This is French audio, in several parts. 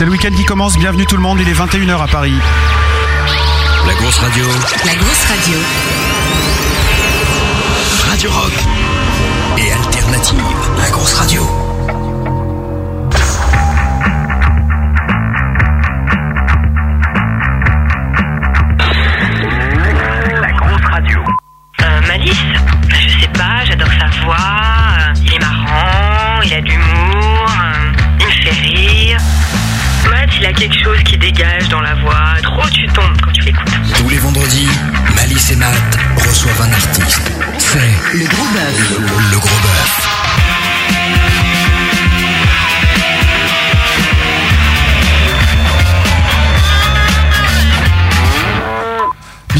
C'est le week-end qui commence, bienvenue tout le monde, il est 21h à Paris. La grosse radio. La grosse radio. Radio rock. Et alternative. La grosse radio. Le gros bœuf. le, le gros bœuf.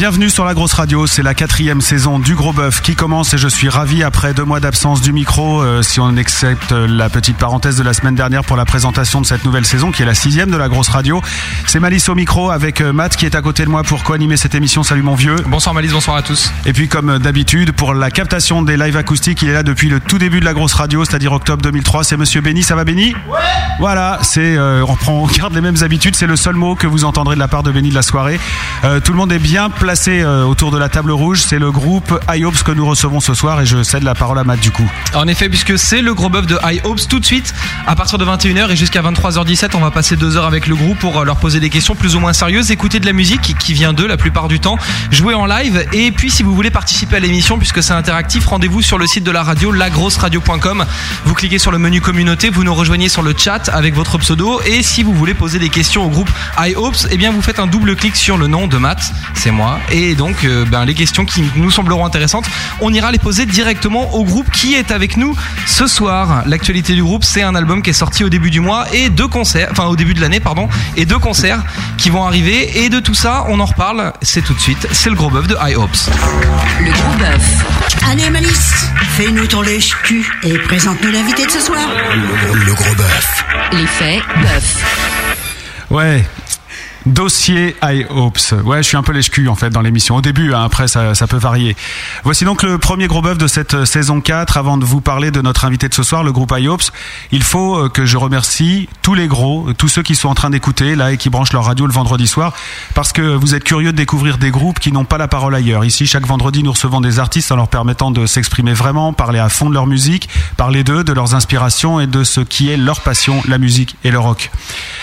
Bienvenue sur la grosse radio, c'est la quatrième saison du Gros Bœuf qui commence et je suis ravi après deux mois d'absence du micro, euh, si on accepte la petite parenthèse de la semaine dernière pour la présentation de cette nouvelle saison qui est la sixième de la grosse radio. C'est Malice au micro avec euh, Matt qui est à côté de moi pour co-animer cette émission. Salut mon vieux. Bonsoir Malice, bonsoir à tous. Et puis comme d'habitude pour la captation des lives acoustiques, il est là depuis le tout début de la grosse radio, c'est-à-dire octobre 2003. C'est Monsieur Benny, ça va Benny? Ouais. Voilà, c'est euh, on prend on garde les mêmes habitudes. C'est le seul mot que vous entendrez de la part de Benny de la soirée. Euh, tout le monde est bien placé euh, autour de la table rouge. C'est le groupe IOPS que nous recevons ce soir et je cède la parole à Matt du coup. En effet, puisque c'est le gros bœuf de High Hopes, tout de suite, à partir de 21h et jusqu'à 23h17, on va passer deux heures avec le groupe pour euh, leur poser des questions plus ou moins sérieuses, écouter de la musique qui- vient d'eux la plupart du temps, jouer en live. Et puis, si vous voulez participer à l'émission, puisque c'est interactif, rendez-vous sur le site de la radio, lagrosseradio.com. Vous cliquez sur le menu communauté, vous nous rejoignez sur le chat avec votre pseudo. Et si vous voulez poser des questions au groupe High Hopes, eh bien, vous faites un double clic sur le nom de Matt, c'est moi. Et donc, euh, ben, les questions qui nous sembleront intéressantes, on ira les poser directement au groupe qui est avec nous ce soir. L'actualité du groupe, c'est un album qui est sorti au début du mois et deux concerts, enfin au début de l'année, pardon, et deux concerts qui vont arriver. Et de tout ça, on en reparle. C'est tout de suite. C'est le gros bœuf de High Hopes. Le gros bœuf. Allez Malice, fais-nous ton lèche-cul et présente-nous l'invité de ce soir. Le, le gros bœuf. L'effet bœuf. Ouais. Dossier I Hopes. Ouais, je suis un peu lèche-cul en fait dans l'émission. Au début, hein, après ça, ça peut varier. Voici donc le premier gros bœuf de cette euh, saison 4. Avant de vous parler de notre invité de ce soir, le groupe I Hopes, il faut euh, que je remercie tous les gros, euh, tous ceux qui sont en train d'écouter là et qui branchent leur radio le vendredi soir, parce que vous êtes curieux de découvrir des groupes qui n'ont pas la parole ailleurs. Ici, chaque vendredi, nous recevons des artistes en leur permettant de s'exprimer vraiment, parler à fond de leur musique, parler d'eux, de leurs inspirations et de ce qui est leur passion, la musique et le rock.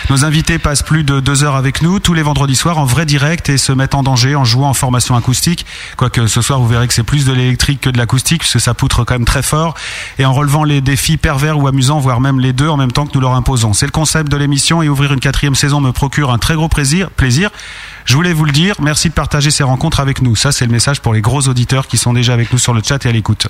Nos invités passent plus de deux heures avec nous tous les vendredis soirs en vrai direct et se mettent en danger en jouant en formation acoustique. Quoique ce soir vous verrez que c'est plus de l'électrique que de l'acoustique puisque ça poutre quand même très fort et en relevant les défis pervers ou amusants, voire même les deux en même temps que nous leur imposons. C'est le concept de l'émission et ouvrir une quatrième saison me procure un très gros plaisir. plaisir. Je voulais vous le dire, merci de partager ces rencontres avec nous. Ça c'est le message pour les gros auditeurs qui sont déjà avec nous sur le chat et à l'écoute.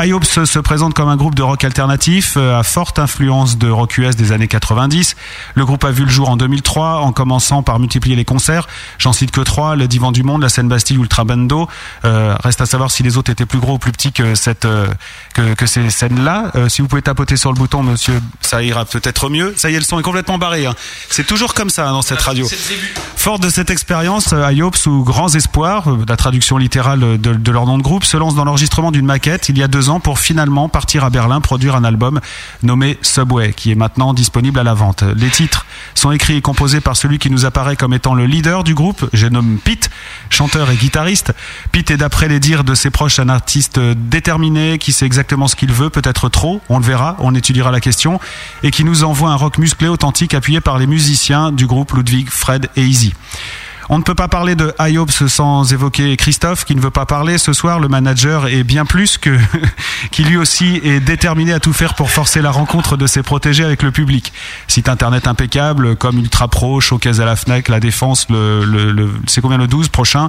IOPS se présente comme un groupe de rock alternatif euh, à forte influence de rock US des années 90. Le groupe a vu le jour en 2003 en commençant par multiplier les concerts. J'en cite que trois, le Divan du Monde, la scène Bastille, Ultra Bando. Euh, reste à savoir si les autres étaient plus gros ou plus petits que, cette, euh, que, que ces scènes-là. Euh, si vous pouvez tapoter sur le bouton, monsieur, ça ira peut-être mieux. Ça y est, le son est complètement barré. hein. C'est toujours comme ça hein, dans cette radio. Fort de cette expérience, IOP, sous grands espoirs, la traduction littérale de, de leur nom de groupe, se lance dans l'enregistrement d'une maquette il y a deux pour finalement partir à Berlin produire un album nommé Subway, qui est maintenant disponible à la vente. Les titres sont écrits et composés par celui qui nous apparaît comme étant le leader du groupe, j'ai nommé Pete, chanteur et guitariste. Pete est d'après les dires de ses proches un artiste déterminé, qui sait exactement ce qu'il veut, peut-être trop, on le verra, on étudiera la question, et qui nous envoie un rock musclé, authentique, appuyé par les musiciens du groupe Ludwig, Fred et Easy. On ne peut pas parler de IOPS sans évoquer Christophe qui ne veut pas parler. Ce soir, le manager est bien plus que, qui lui aussi est déterminé à tout faire pour forcer la rencontre de ses protégés avec le public. Site internet impeccable, comme Ultra Pro, Showcase à la FNAC, La Défense, le, le, le- c'est combien le 12 prochain?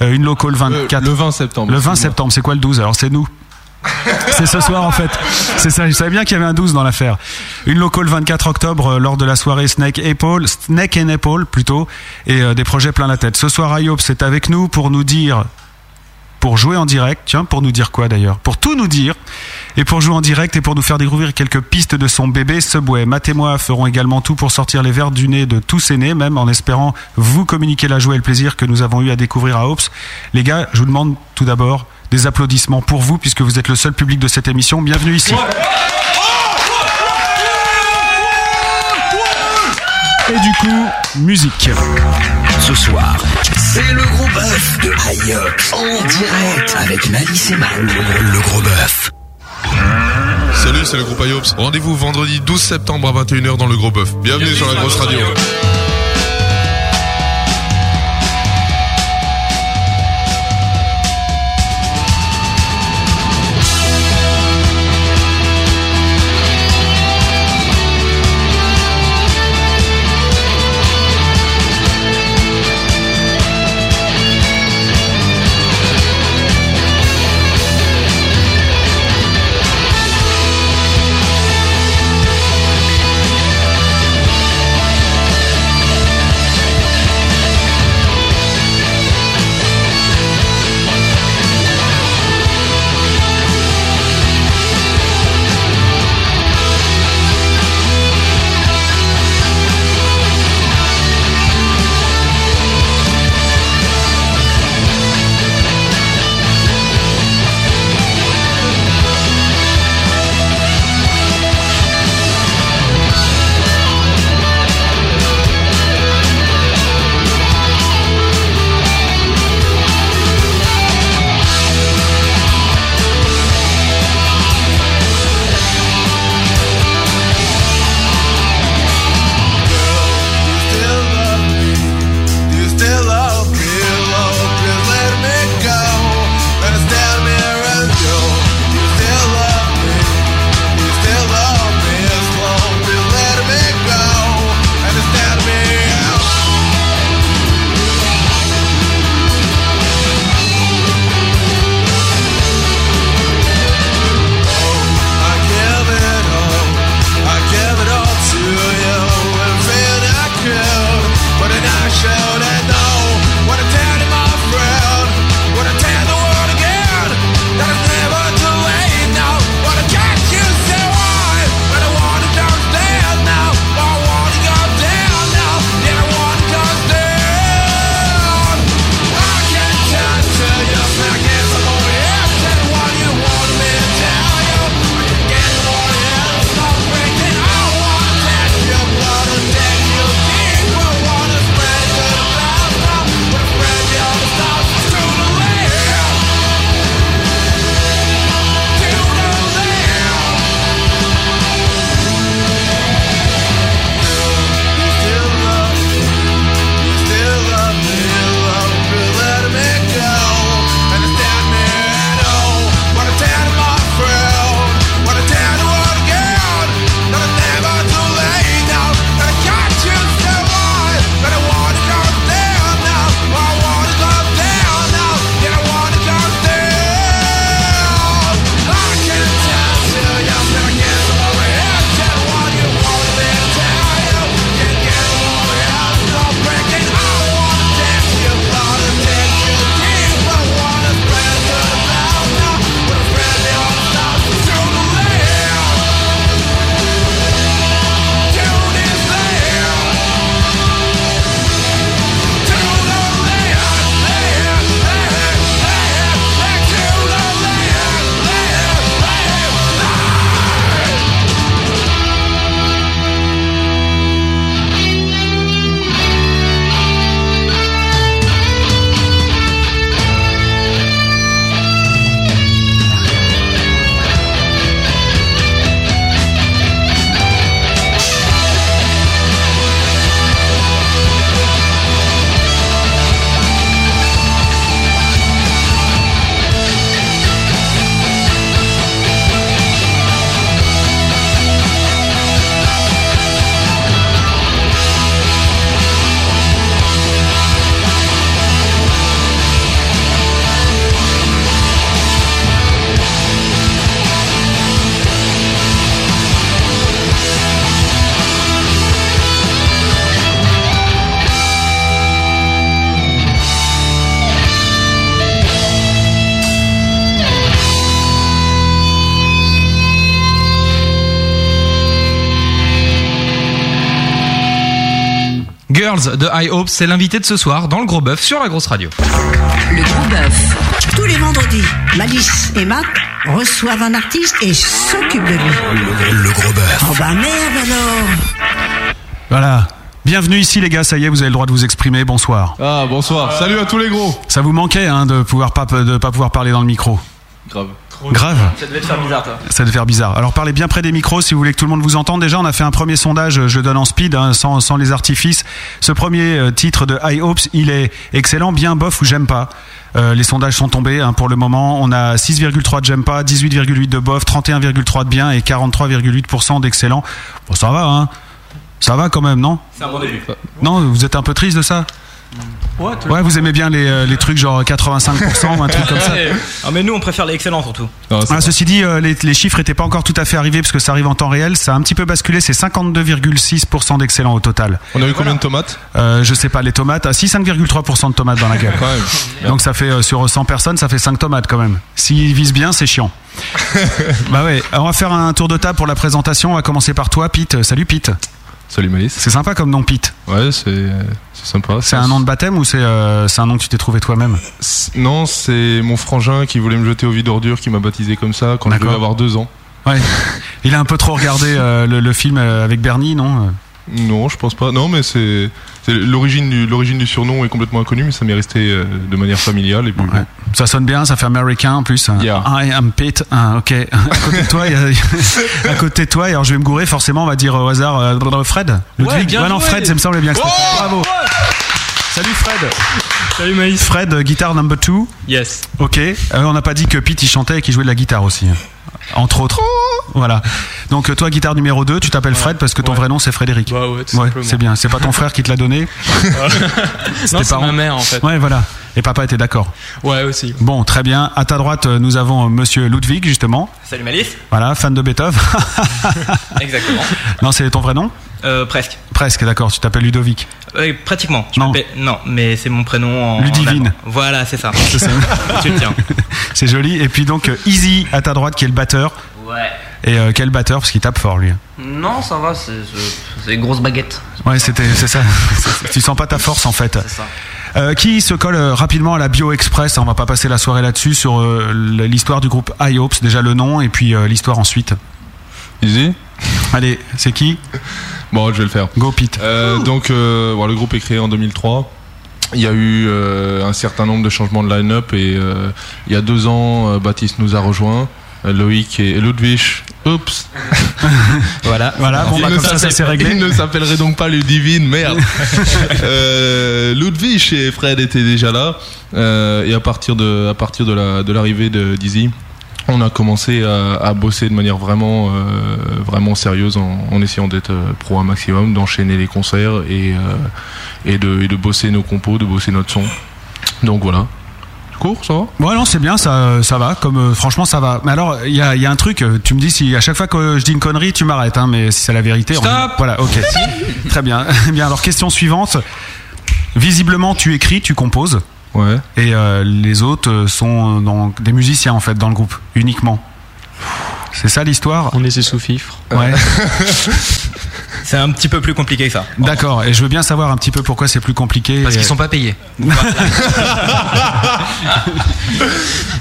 Euh, une local 24. Le 20 septembre. Le 20 excuse-moi. septembre, c'est quoi le 12 Alors c'est nous. C'est ce soir en fait. C'est ça. Je savais bien qu'il y avait un 12 dans l'affaire. Une local 24 octobre euh, lors de la soirée Snake Apple, Snake and Apple plutôt, et euh, des projets plein la tête. Ce soir, IOP c'est avec nous pour nous dire, pour jouer en direct. Tiens, pour nous dire quoi d'ailleurs? Pour tout nous dire et pour jouer en direct et pour nous faire découvrir quelques pistes de son bébé Subway. Matt et moi ferons également tout pour sortir les verres du nez de tous ces nez, même en espérant vous communiquer la joie et le plaisir que nous avons eu à découvrir à Ops. Les gars, je vous demande tout d'abord des applaudissements pour vous puisque vous êtes le seul public de cette émission. Bienvenue ici. Et du coup, musique. Ce soir, c'est le gros bœuf de Ayox en direct avec Malice et Matt. Le gros bœuf. Salut, c'est le groupe IOPS. Rendez-vous vendredi 12 septembre à 21h dans le Gros Bœuf. Bienvenue sur la grosse radio. Girls de High Hopes, c'est l'invité de ce soir dans le Gros Bœuf sur la grosse radio. Le gros bœuf. Tous les vendredis, Malice et Matt reçoivent un artiste et s'occupent de lui. Le gros bœuf. Oh bah merde alors Voilà. Bienvenue ici les gars, ça y est, vous avez le droit de vous exprimer, bonsoir. Ah, bonsoir. Salut à tous les gros. Ça vous manquait hein, de pouvoir pas, de pas pouvoir parler dans le micro? Grave. Grave Ça devait te faire bizarre, toi. Ça devait faire bizarre. Alors parlez bien près des micros si vous voulez que tout le monde vous entende. Déjà, on a fait un premier sondage, je donne en speed, hein, sans, sans les artifices. Ce premier euh, titre de High Hopes, il est excellent, bien bof ou j'aime pas. Euh, les sondages sont tombés hein, pour le moment. On a 6,3 de j'aime pas, 18,8 de bof, 31,3 de bien et 43,8% d'excellent. Bon, ça va, hein Ça va quand même, non? C'est un bon début. Non, vous êtes un peu triste de ça? Ouais, Ouais, vous aimez bien les, euh, les trucs genre 85% ou un truc comme ça Ah, mais nous, on préfère les excellents surtout. Ah, ceci dit, euh, les, les chiffres n'étaient pas encore tout à fait arrivés parce que ça arrive en temps réel. Ça a un petit peu basculé, c'est 52,6% d'excellents au total. On a eu combien de tomates? Euh, je sais pas, les tomates. Ah, si, 5,3% de tomates dans la gueule. Donc ça fait euh, sur 100 personnes, ça fait 5 tomates quand même. S'ils visent bien, c'est chiant. bah ouais, Alors, on va faire un tour de table pour la présentation. On va commencer par toi, Pete. Salut Pete. Salut. C'est sympa comme nom, Pete. Ouais, c'est sympa. C'est un nom de baptême ou c'est euh, c'est un nom que tu t'es trouvé toi-même Non, c'est mon frangin qui voulait me jeter au vide ordure qui m'a baptisé comme ça quand je devais avoir deux ans. Ouais. Il a un peu trop regardé euh, le, le film euh, avec Bernie, non Non, je pense pas. Non, mais c'est c'est l'origine du l'origine du surnom est complètement inconnue, mais ça m'est resté euh, de manière familiale et puis. Ça sonne bien, ça fait américain en plus. I am Pete. Ah, ok. À côté de toi, il y a- à côté de toi, et alors je vais me gourer, forcément, on va dire au hasard euh, Fred. Ludwig. bien non, joué. Fred, ça me semblait bien que Oh Bravo. Salut Fred. Salut Maïs. Fred, euh, guitare number two. Yes. Ok. Euh, on n'a pas dit que Pete il chantait et qu'il jouait de la guitare aussi. Entre autres. Voilà. Donc euh, toi, guitare numéro 2, tu t'appelles Fred parce que ton vrai nom c'est Frédéric. Bah ouais, tout simplement. c'est bien. C'est pas ton frère qui te l'a donné. Non, c'est ma mère en fait. Ouais, voilà. Et papa était d'accord. Ouais, aussi. Bon, très bien. À ta droite, euh, nous avons euh, Monsieur Ludwig, justement. Salut Malice. Voilà, fan de Beethoven. Exactement. non, c'est ton vrai nom? Euh, presque. Presque, d'accord. Tu t'appelles Ludovic. Euh, pratiquement. Je Non. non, mais c'est mon prénom en. Ludivine. en. Voilà, c'est ça. C'est ça. tu le tiens. C'est joli. Et puis donc, euh, Easy à ta droite, qui est le batteur. Ouais. Et euh, quel batteur Parce qu'il tape fort, lui. Non, ça va, c'est grosse baguette. Ouais, c'était, c'est ça. tu sens pas ta force, en fait. C'est ça. Euh, qui se colle euh, rapidement à la Bio Express On va pas passer la soirée là-dessus sur euh, l'histoire du groupe Hopes, déjà le nom et puis euh, l'histoire ensuite. Easy? Allez, c'est qui Bon, je vais le faire. Go Pete. Euh, donc, euh, bon, le groupe est créé en 2003. Il y a eu euh, un certain nombre de changements de line-up et il y a deux ans, Baptiste nous a rejoint. euh, Loïc et Ludwig. Oups. Voilà. Voilà, bon, Il bah, ne comme ça, ça s'appelle- c'est réglé. Il ne s'appellerait donc pas Ludivine, merde. euh, Ludwig et Fred étaient déjà là. euh, et à partir de, à partir de la, de l'arrivée de Dizzy, on a commencé à, à bosser de manière vraiment, euh, vraiment sérieuse en, en essayant d'être euh, pro un maximum, d'enchaîner les concerts et, euh, et, de, et de bosser nos compos, de bosser notre son. Donc voilà. Court, ça va? Ouais, non, c'est bien, ça, ça va. Comme euh, franchement, ça va. Mais alors, il y a, il y a un truc. Tu me dis si à chaque fois que je dis une connerie, tu m'arrêtes. Hein, mais si c'est la vérité. on- Stop Voilà, ok. Très bien. bien. Alors, question suivante. Visiblement, tu écris, tu composes, Ouais. et euh, les autres euh, sont dans, des musiciens en fait dans le groupe uniquement. C'est ça l'histoire? On est ses sous-fifres. Ouais. C'est un petit peu plus compliqué que ça. D'accord. Et je veux bien savoir un petit peu pourquoi c'est plus compliqué. Parce Et- qu'ils sont pas payés.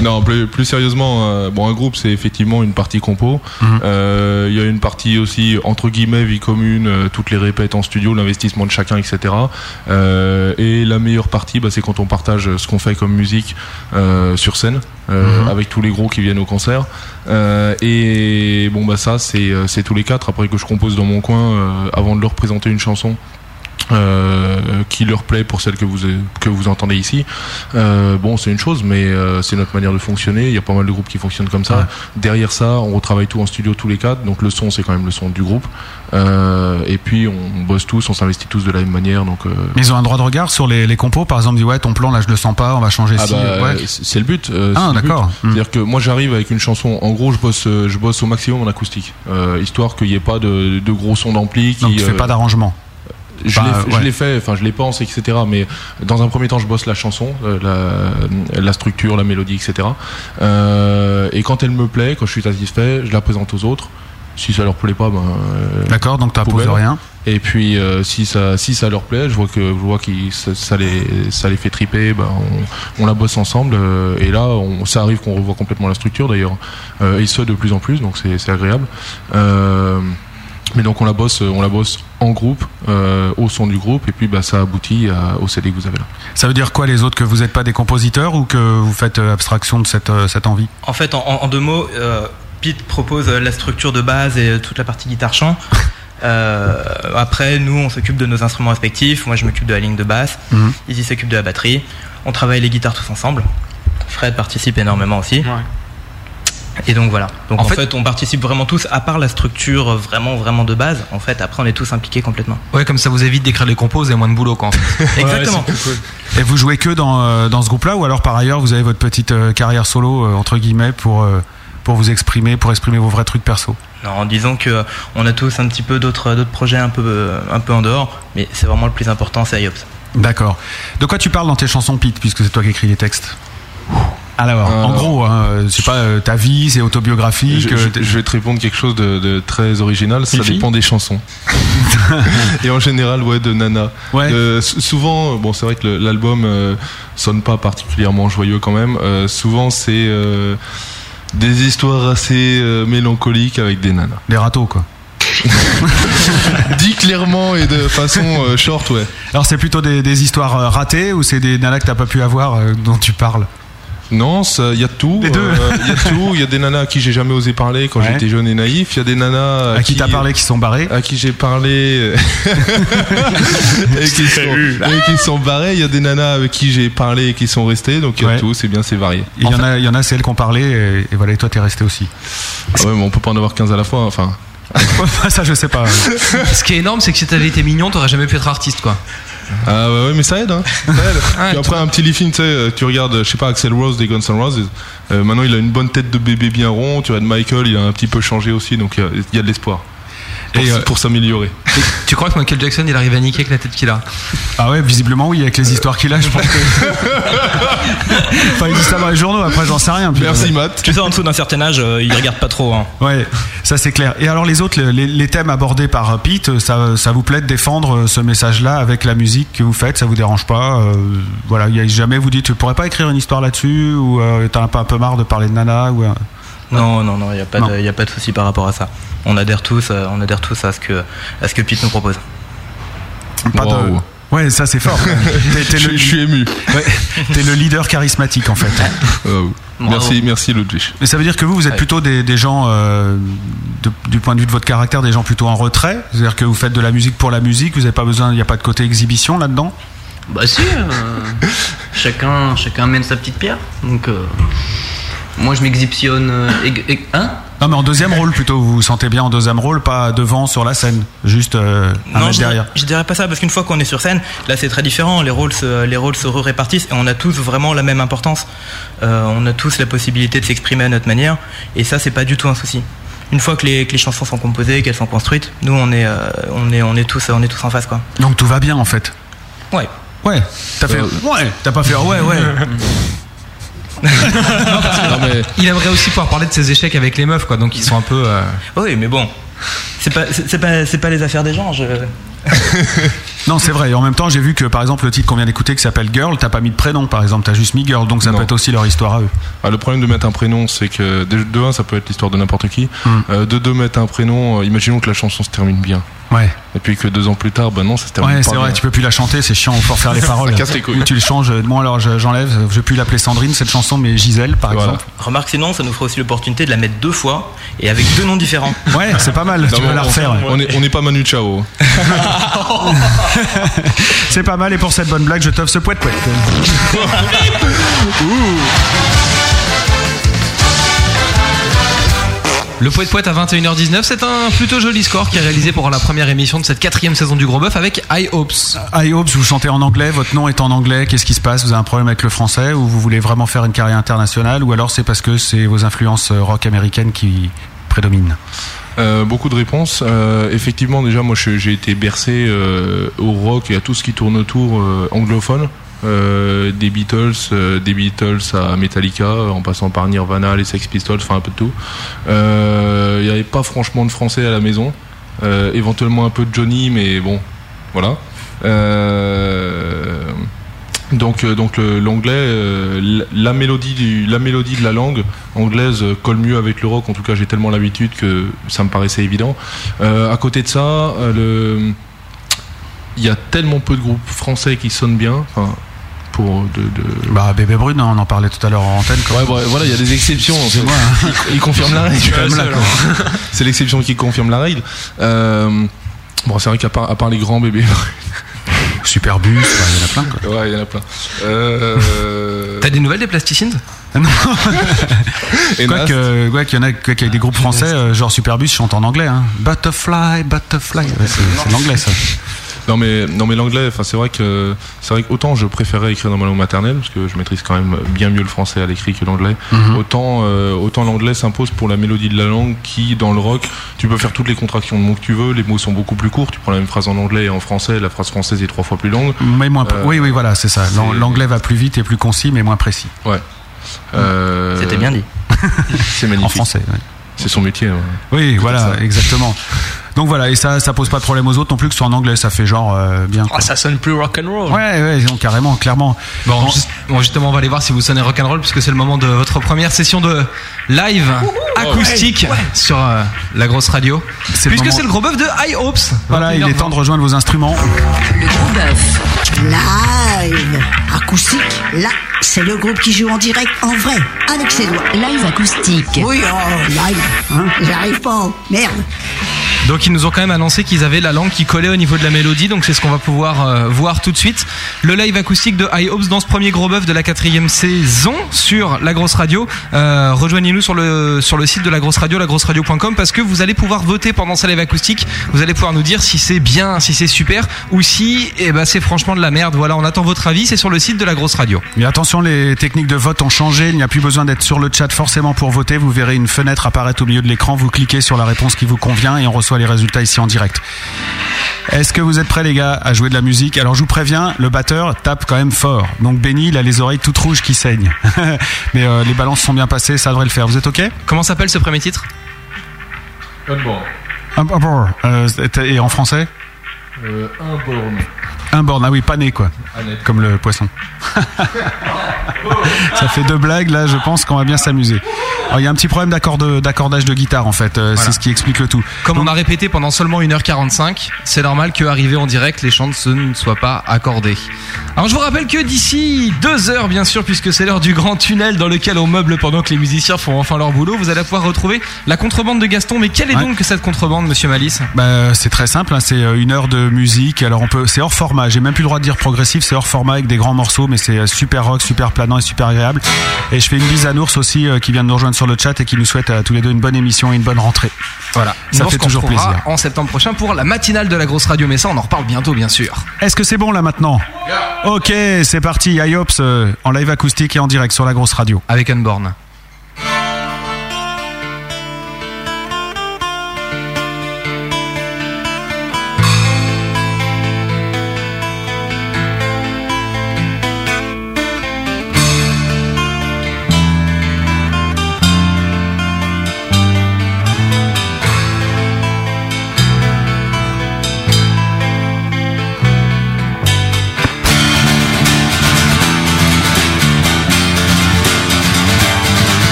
Non, plus, plus sérieusement, euh, bon, un groupe c'est effectivement une partie compo. Mhm. Euh, Il y a une partie aussi entre guillemets vie commune, euh, toutes les répètes en studio, l'investissement de chacun, etc. Euh, et la meilleure partie, bah, c'est quand on partage ce qu'on fait comme musique euh, sur scène, euh, Mhm. avec tous les gros qui viennent au concert. Euh, et bon, bah ça, c'est euh, c'est tous les quatre. Après que je compose dans mon coin, euh, avant de leur présenter une chanson. Euh, qui leur plaît pour celle que vous que vous entendez ici. Euh, bon, c'est une chose, mais euh, c'est notre manière de fonctionner. Il y a pas mal de groupes qui fonctionnent comme ça. Ouais. Derrière ça, on retravaille tout en studio tous les quatre. Donc le son, c'est quand même le son du groupe. Euh, et puis on bosse tous, on s'investit tous de la même manière. Donc euh, Mais ils ont un droit de regard sur les, les compos. Par exemple, dit ouais, ton plan là, je le sens pas. On va changer ah ci. bah, ouais. c'est le but. euh, Ah, d'accord. Hmm. C'est-à-dire que moi j'arrive avec une chanson. En gros, je bosse, euh, je bosse au maximum en acoustique, euh, histoire qu'il n'y ait pas de, de gros sons d'ampli. qui, Donc tu fais euh, pas d'arrangement. Je Bah, l'ai fait- ouais. enfin je l'ai pense, etc. Mais dans un premier temps, je bosse la chanson, euh, la, la structure, la mélodie, etc. Euh, et quand elle me plaît, quand je suis satisfait, je la présente aux autres. Si ça leur plaît pas, ben. euh, D'accord. Donc poubelle. rien. Et puis euh, si ça si ça leur plaît, je vois que je vois qu'ils ça, ça les ça les fait triper, ben on, on la bosse ensemble. euh, et là, on, ça arrive qu'on revoit complètement la structure d'ailleurs, euh, et ce de plus en plus, donc c'est c'est agréable. Euh, Mais donc on la bosse, on la bosse en groupe, euh, au son du groupe, et puis bah, ça aboutit à- au CD que vous avez là. Ça veut dire quoi les autres que vous n'êtes pas des compositeurs ou que vous faites euh, abstraction de cette, euh, cette envie? En fait, en, en deux mots, euh, Pete propose euh, la structure de base et euh, toute la partie guitare-chant. Euh, après, nous, on s'occupe de nos instruments respectifs. Moi, je m'occupe de la ligne de basse. Mhm. Izzy s'occupe de la batterie. On travaille les guitares tous ensemble. Fred participe énormément aussi. Et donc voilà. Donc En en, fait- fait, on participe vraiment tous, à part la structure vraiment, vraiment de base. En fait, après, on est tous impliqués complètement. Ouais, comme ça vous évite d'écrire les compos et moins de boulot, quoi. en fait. Exactement. Et vous jouez que dans, euh, dans ce groupe-là ou alors par ailleurs vous avez votre petite euh, carrière solo euh, entre guillemets pour, euh, pour vous exprimer, pour exprimer vos vrais trucs perso? Non, disons que euh, on a tous un petit peu d'autres d'autres projets un peu euh, un peu en dehors, mais c'est vraiment le plus important, c'est IOPS. D'accord. De quoi tu parles dans tes chansons Pete puisque c'est toi qui écris les textes? Alors, en Euh, gros, hein, c'est pas euh, ta vie, c'est autobiographique. Je, euh, je- vais te répondre quelque chose de, de très original. Ça dépend des chansons. Et en général, ouais, de Nana. Euh, sou- souvent, bon, c'est vrai que l'album sonne pas particulièrement joyeux quand même. Souvent, c'est des histoires assez mélancoliques avec des nanas. Des râteaux, quoi. Dit clairement et de façon euh, short, ouais. Alors c'est plutôt des, des histoires euh, ratées ou c'est des nanas que t'as pas pu avoir euh, dont tu parles? Non, il y a tout. Les deux. Euh, Il y a tout. Il y a des nanas à qui j'ai jamais osé parler quand Ouais. j'étais jeune et naïf. Il y a des nanas À qui t'as parlé qui sont barrés À qui j'ai parlé euh, et, qui sont, et qui sont barrés. Il y a des nanas avec qui j'ai parlé et qui sont restées. Donc il y a Ouais. tout. C'est bien, c'est varié. Il y, en a, il y en a, c'est elles qui ont parlé et, et voilà, et toi t'es resté aussi. Ah ouais, mais on peut pas en avoir 15 à la fois. Enfin. ça je sais pas. Ce qui est énorme, c'est que si t'avais été mignon, t'aurais jamais pu être artiste, quoi. Ah ouais, ouais, mais ça aide. Hein. Ça aide. Puis après un petit lifting, tu sais, euh, tu regardes, je sais pas, Axel Rose des Guns N' Roses. euh, maintenant, il a une bonne tête de bébé bien rond. Tu regardes Michael, il a un petit peu changé aussi, donc il y a- il y, a de l'espoir pour, Et, euh, pour s'améliorer. Tu crois que Michael Jackson, il arrive à niquer avec la tête qu'il a? Ah ouais, visiblement oui, avec les histoires qu'il a, je pense que. enfin, il dit ça dans les journaux, après j'en sais rien. Puis, Merci Matt. Tu sais, en dessous d'un certain âge, euh, ils regardent pas trop. Hein. Ouais, ça c'est clair. Et alors les autres, les, les thèmes abordés par Pete, ça, ça vous plaît de défendre euh, ce message-là avec la musique que vous faites, ça vous dérange pas euh, Voilà, y a jamais vous dites, tu pourrais pas écrire une histoire là-dessus ou euh, t'en as pas un peu marre de parler de Nana ou euh, Non, non, non, il n'y a pas de, y a pas de souci par rapport à ça. On adhère tous, euh, on adhère tous à ce que à ce que Pete nous propose. pas de-. Ouais, ça c'est fort. T'es- t'es Je, le- je suis ému. ouais, t'es le leader charismatique en fait. Oh. Bravo. Merci, merci Ludwig. Mais ça veut dire que vous, vous êtes Ouais. plutôt des, des gens, euh, de- du point de vue de votre caractère, des gens plutôt en retrait? C'est-à-dire que vous faites de la musique pour la musique, vous n'avez pas besoin, il n'y a pas de côté exhibition là-dedans? Bah si, euh, chacun, chacun mène sa petite pierre. Donc, euh, moi je m'exhibitionne. euh, ég- ég- hein? Non, mais en deuxième rôle plutôt. Vous vous sentez bien en deuxième rôle, pas devant sur la scène, juste euh, un Non, mètre je derrière. dirais, je dirais pas ça parce qu'une fois qu'on est sur scène, là c'est très différent. Les rôles se, les rôles se répartissent et on a tous vraiment la même importance. Euh, on a tous la possibilité de s'exprimer à notre manière et ça c'est pas du tout un souci. Une fois que les, que les chansons sont composées, qu'elles sont construites, nous on est, euh, on est, on est tous, on est tous en face quoi. Donc tout va bien en fait. Ouais. Ouais. T'as fait. Euh, Ouais. T'as pas fait. Ouais, ouais. Non, mais Il aimerait aussi pouvoir parler de ses échecs avec les meufs, quoi. Donc ils sont un peu. euh, Oui, mais bon, c'est pas, c'est pas, c'est pas les affaires des gens. Je... Non, c'est vrai. Et en même temps, j'ai vu que par exemple le titre qu'on vient d'écouter qui s'appelle Girl, t'as pas mis de prénom par exemple, t'as juste mis Girl, donc ça Non. peut être aussi leur histoire à eux. Ah, le problème de mettre un prénom, c'est que de, de un, ça peut être l'histoire de n'importe qui. Mm. Euh, de deux, mettre un prénom, euh, imaginons que la chanson se termine bien. Ouais. Et puis que deux ans plus tard, ben non, ça se termine Ouais, c'est vrai, bien. tu peux plus la chanter, c'est chiant, faut refaire les paroles. casse les couilles. Ou tu le changes. Bon, alors je- j'enlève, je vais plus l'appeler Sandrine cette chanson, mais Gisèle par Voilà. exemple. Remarque sinon, ça nous ferait aussi l'opportunité de la mettre deux fois et avec deux noms différents. Ouais, c'est pas mal, Non, tu peux la on- refaire. on n'est pas Manu Chao. C'est pas mal, et pour cette bonne blague, je t'offre ce poète poète. Le poète poète à 21h19, c'est un plutôt joli score qui est réalisé pour la première émission de cette quatrième saison du Gros Bœuf avec High Hopes. I Hopes, vous chantez en anglais, votre nom est en anglais, qu'est-ce qui se passe? Vous avez un problème avec le français ou vous voulez vraiment faire une carrière internationale ou alors c'est parce que c'est vos influences euh, rock américaines qui prédominent? Euh, beaucoup de réponses. Euh, effectivement, déjà, moi, j'ai été bercé euh, au rock et à tout ce qui tourne autour anglophone. Des Beatles, des Beatles à Metallica, en passant par Nirvana, les Sex Pistols, enfin un peu de tout. Il n'y avait pas franchement de français à la maison. Éventuellement un peu de Johnny, mais bon, voilà. Donc, euh, donc l'anglais, euh, la, mélodie du, la mélodie de la langue anglaise euh, colle mieux avec le rock. En tout cas, j'ai tellement l'habitude que ça me paraissait évident. À côté de ça, le, il y a tellement peu de groupes français qui sonnent bien. Enfin, pour de, de- Bah, Bébé Brune, on en parlait tout à l'heure en antenne. quoi. Ouais, voilà, il y a des exceptions. fait. moi, hein. Il, il confirme la règle. C'est l'exception qui confirme la règle. Euh, bon, c'est vrai qu'à part les grands bébés. Superbus, il y en a plein. Quoi. Ouais, il y en a plein. Euh... T'as des nouvelles des plasticides Et Quoi Nast. que, ouais, qu'il y en a, quoi qu'il y ait des groupes français, euh, genre Superbus, chantent en anglais. Hein. Butterfly, Butterfly. Ouais, c'est c'est l'anglais, ça. Non mais non mais l'anglais, enfin c'est vrai que c'est vrai qu'autant je préférais écrire dans ma langue maternelle parce que je maîtrise quand même bien mieux le français à l'écrit que l'anglais. Mhm. Autant euh, autant l'anglais s'impose pour la mélodie de la langue qui dans le rock, tu peux faire toutes les contractions de mots que tu veux, les mots sont beaucoup plus courts. Tu prends la même phrase en anglais et en français, la phrase française est trois fois plus longue. Mais moins Euh, oui, oui, voilà, c'est ça. L'anglais va plus vite et plus concis, mais moins précis. Ouais. Euh, C'était bien dit. C'est magnifique. En français. ouais. C'est son métier. ouais. Oui, voilà, ça. exactement. Donc voilà, et ça, ça pose pas de problème aux autres non plus que ce soit en anglais, ça fait genre euh, bien. Oh, ça sonne plus rock'n'roll. Ouais, ouais, non, carrément, clairement. Bon, juste- bon, justement, on va aller voir si vous sonnez rock'n'roll puisque c'est le moment de votre première session de live acoustique sur euh, la grosse radio. Puisque c'est le gros bœuf de High Hopes. Voilà, il est temps de rejoindre vos instruments. Le gros bœuf. Live, acoustique, là, c'est le groupe qui joue en direct, en vrai, avec ses doigts. Live acoustique. Oui, oh, live, hein, j'arrive pas, merde. Donc ils nous ont quand même annoncé qu'ils avaient la langue qui collait au niveau de la mélodie, donc c'est ce qu'on va pouvoir euh, voir tout de suite. Le live acoustique de High Hopes dans ce premier gros bœuf de la quatrième saison sur la grosse radio. Euh, Rejoignez-nous sur le sur le site de la grosse radio, lagrosseradio.com, parce que vous allez pouvoir voter pendant ce live acoustique. Vous allez pouvoir nous dire si c'est bien, si c'est super, ou si eh ben c'est franchement de la merde. Voilà, on attend votre avis. C'est sur le site de la grosse radio. Mais attention, les techniques de vote ont changé. Il n'y a plus besoin d'être sur le chat forcément pour voter. Vous verrez une fenêtre apparaître au milieu de l'écran. Vous cliquez sur la réponse qui vous convient et on reçoit les résultats ici en direct. Est-ce que vous êtes prêts, les gars, à jouer de la musique? Alors, je vous préviens, le batteur tape quand même fort. Donc, Benny, il a les oreilles toutes rouges qui saignent. Mais euh, les balances sont bien passées, ça devrait le faire. Vous êtes OK? Comment s'appelle ce premier titre? Un born. Euh, Et en français? Euh, un borne. Un born. Ah oui, pané, quoi. Annette. Comme le poisson. Ça fait deux blagues, là, je pense qu'on va bien s'amuser. Il y a un petit problème d'accordage de guitare, en fait. Euh, Voilà. C'est ce qui explique le tout. Comme on a répété pendant seulement 1h45, c'est normal qu'arrivé en direct, les chants ne soient pas accordés. Alors je vous rappelle que d'ici deux heures, bien sûr, puisque c'est l'heure du grand tunnel dans lequel on meuble pendant que les musiciens font enfin leur boulot, vous allez pouvoir retrouver la contrebande de Gaston. Mais quelle est Ouais. donc cette contrebande, monsieur Malice? Bah, c'est très simple, hein, c'est euh, une heure de musique. Alors on peut, c'est hors format. J'ai même plus le droit de dire progressif, c'est hors format avec des grands morceaux, mais c'est euh, super rock, super planant et super agréable. Et je fais une bise à Nours aussi euh, qui vient de nous rejoindre sur le chat et qui nous souhaite à tous les deux une bonne émission et une bonne rentrée. Voilà, Ça fait toujours plaisir. En septembre prochain pour la matinale de la grosse radio, mais ça on en reparle bientôt, bien sûr. Est-ce que c'est bon là maintenant? Ok, c'est parti. IOPS euh, en live acoustique et en direct sur la grosse radio. Avec Unborn.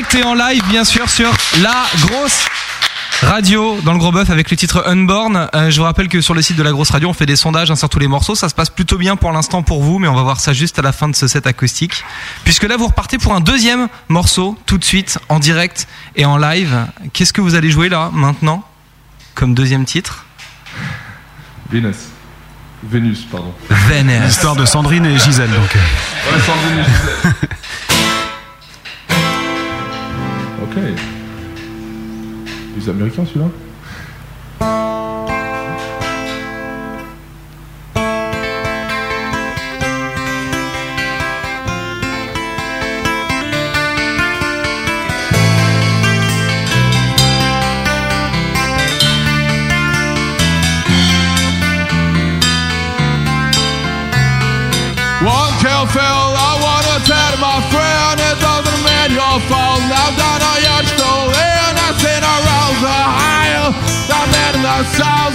Direct et en live, bien sûr, sur la grosse radio dans le gros bœuf avec le titre Unborn. Euh, je vous rappelle que sur le site de la grosse radio, on fait des sondages hein, sur tous les morceaux. Ça se passe plutôt bien pour l'instant pour vous, mais on va voir ça juste à la fin de ce set acoustique. Puisque là, vous repartez pour un deuxième morceau tout de suite en direct et en live. Qu'est-ce que vous allez jouer là maintenant comme deuxième titre? Vénus. Vénus, pardon. Vénus. L'histoire de Sandrine et Gisèle, donc. Ouais, Sandrine et Gisèle. ok. Les Américains, celui-là? Men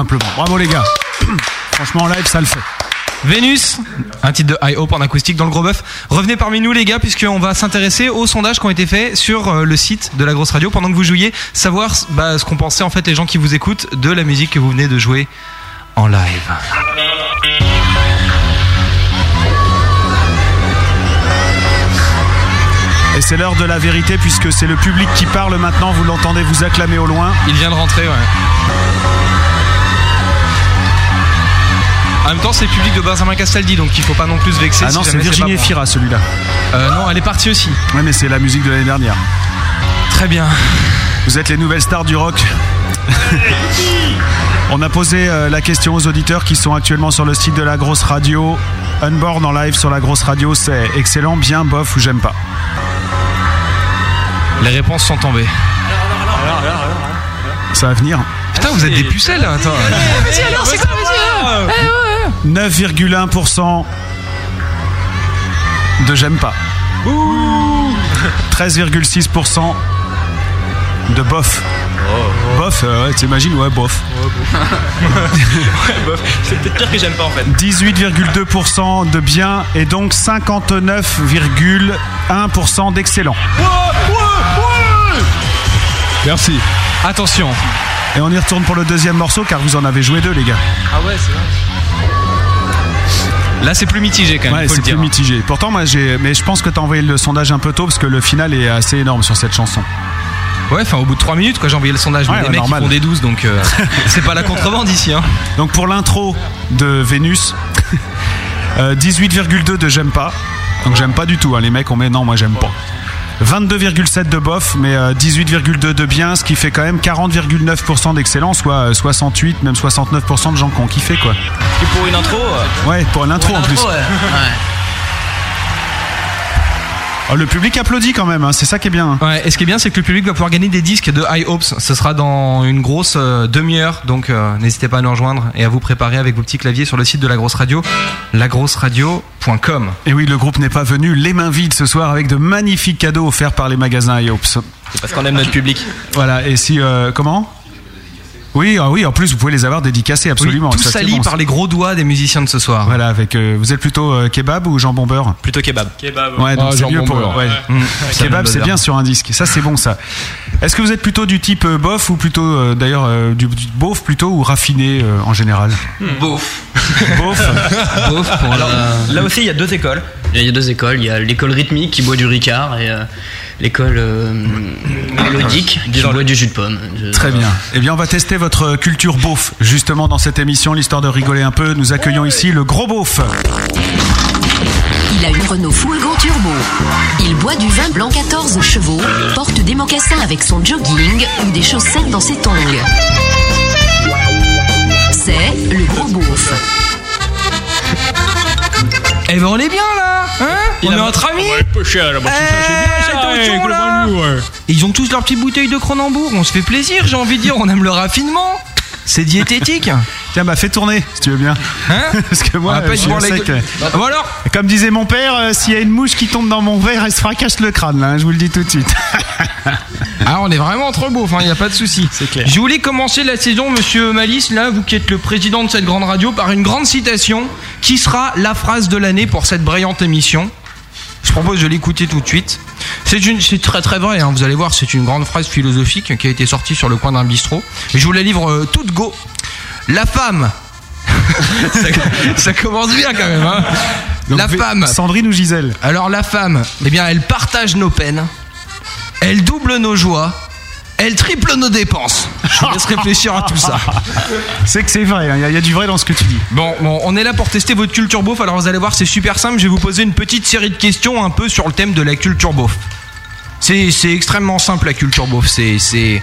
simplement. Bravo les gars. Franchement, en live, ça le fait. Vénus, un titre de I Hope en acoustique dans le gros bœuf. Revenez parmi nous les gars puisqu'on va s'intéresser aux sondages qui ont été faits sur euh, le site de la grosse radio pendant que vous jouiez, savoir bah, ce qu'ont pensé en fait les gens qui vous écoutent de la musique que vous venez de jouer en live. Et c'est l'heure de la vérité puisque c'est le public qui parle maintenant. Vous l'entendez vous acclamer au loin. Il vient de rentrer, ouais. En même temps, c'est le public de Benjamin Castaldi, donc il faut pas non plus se vexer. Ah si non, c'est Virginie. Efira celui-là. Euh, non, elle est partie aussi. Ouais, mais c'est la musique de l'année dernière. Très bien. Vous êtes les nouvelles stars du rock. On a posé euh, la question aux auditeurs qui sont actuellement sur le site de la grosse radio. Unborn en live sur la grosse radio, c'est excellent, bien, bof ou j'aime pas. Les réponses sont tombées. Ça va venir. Putain, vous êtes des pucelles, hein, attends. Vas-y, alors, c'est quoi, vas-y eh, ouais. 9,1% de j'aime pas. 13,6% de bof. Bof, euh, ouais, t'imagines, ouais, bof. C'est peut-être pire que j'aime pas en fait. 18,2% de bien et donc 59,1% d'excellent. Merci. Attention. Et on y retourne pour le deuxième morceau car vous en avez joué deux, les gars. Ah ouais, c'est vrai. Là, c'est plus mitigé quand même. Ouais, c'est plus mitigé. Pourtant, moi, j'ai. Mais je pense que t'as envoyé le sondage un peu tôt parce que le final est assez énorme sur cette chanson. Ouais, enfin au bout de 3 minutes, quoi, j'ai envoyé le sondage. Ouais, mais les mecs ils font des 12, donc euh, c'est pas la contrebande ici. Hein. Donc pour l'intro de Vénus, euh, 18,2 de j'aime pas. Donc j'aime pas du tout. hein. Les mecs, on met non, moi j'aime pas. 22,7 de bof, mais euh, 18,2 de bien, ce qui fait quand même 40,9% d'excellent, soit euh, 68, même 69% de gens qui ont kiffé quoi. Et pour une intro. euh, Ouais, pour l'intro en plus. ouais. Oh, le public applaudit quand même, hein, c'est ça qui est bien. Ouais, et ce qui est bien, c'est que le public va pouvoir gagner des disques de High Hopes. Ce sera dans une grosse euh, demi-heure, donc euh, n'hésitez pas à nous rejoindre et à vous préparer avec vos petits claviers sur le site de la grosse radio, lagrosseradio.com. Et oui, le groupe n'est pas venu les mains vides ce soir avec de magnifiques cadeaux offerts par les magasins IOPS. C'est parce qu'on aime notre public. Voilà, et si. euh, comment? Oui, ah oui, en plus vous pouvez les avoir dédicacés absolument. Oui, tout sali bon, par les gros doigts des musiciens de ce soir. Voilà, avec. euh, vous êtes plutôt euh, kebab ou jambon beurre Plutôt kebab. Kebab. Ouais, donc Ah, c'est mieux pour. ouais. Mmh. Kebab, c'est bien sur un disque. Ça, c'est bon, ça. Est-ce que vous êtes plutôt du type euh, bof ou plutôt, euh, d'ailleurs, euh, du, du beauf plutôt ou raffiné euh, en général Beauf. Beauf Beauf pour Alors, la- là aussi, il y a deux écoles. Il y a deux écoles. Il y a l'école rythmique qui boit du Ricard et euh, l'école euh, mélodique qui boit du jus de pomme. Je- Très bien. Eh bien, on va tester votre culture beauf, justement, dans cette émission, l'histoire de rigoler un peu. Nous accueillons ici le gros beauf. Il a une Renault Full Go Turbo. Il boit du vin blanc 14 chevaux, porte des mocassins avec son jogging ou des chaussettes dans ses tongs. C'est le gros beauf. Eh ben on est bien là, hein On est entre amis. Eh, là. Et Ils ont tous leurs petites bouteilles de Cronenbourg. On se fait plaisir, j'ai envie de dire. On aime le raffinement. C'est diététique? Tiens, bah fais tourner, si tu veux bien. Hein? Parce que moi, je suis sec. Ah, bon alors? Comme disait mon père, euh, s'il y a une mouche qui tombe dans mon verre, elle se fracasse le crâne, là, hein, je vous le dis tout de suite. Ah, on est vraiment trop beau, il n'y a pas de souci. C'est clair. Je voulais commencer la saison, monsieur Malice, là, vous qui êtes le président de cette grande radio, par une grande citation qui sera la phrase de l'année pour cette brillante émission. Je propose de l'écouter tout de suite. C'est une, c'est très très vrai, hein, vous allez voir, c'est une grande phrase philosophique qui a été sortie sur le coin d'un bistrot. Et je vous la livre euh, toute go. La femme. ça, ça commence bien quand même, hein. Donc, la femme. Sandrine ou Gisèle? Alors la femme, eh bien, elle partage nos peines, elle double nos joies, elle triple nos dépenses. Je vous laisse réfléchir à tout ça. C'est que c'est vrai, hein, il y, a- il y a du vrai dans ce que tu dis. Bon, bon, on est là pour tester votre culture beauf. Alors vous allez voir, c'est super simple. Je vais vous poser une petite série de questions un peu sur le thème de la culture beauf. C'est, c'est extrêmement simple la culture beauf. C'est, c'est...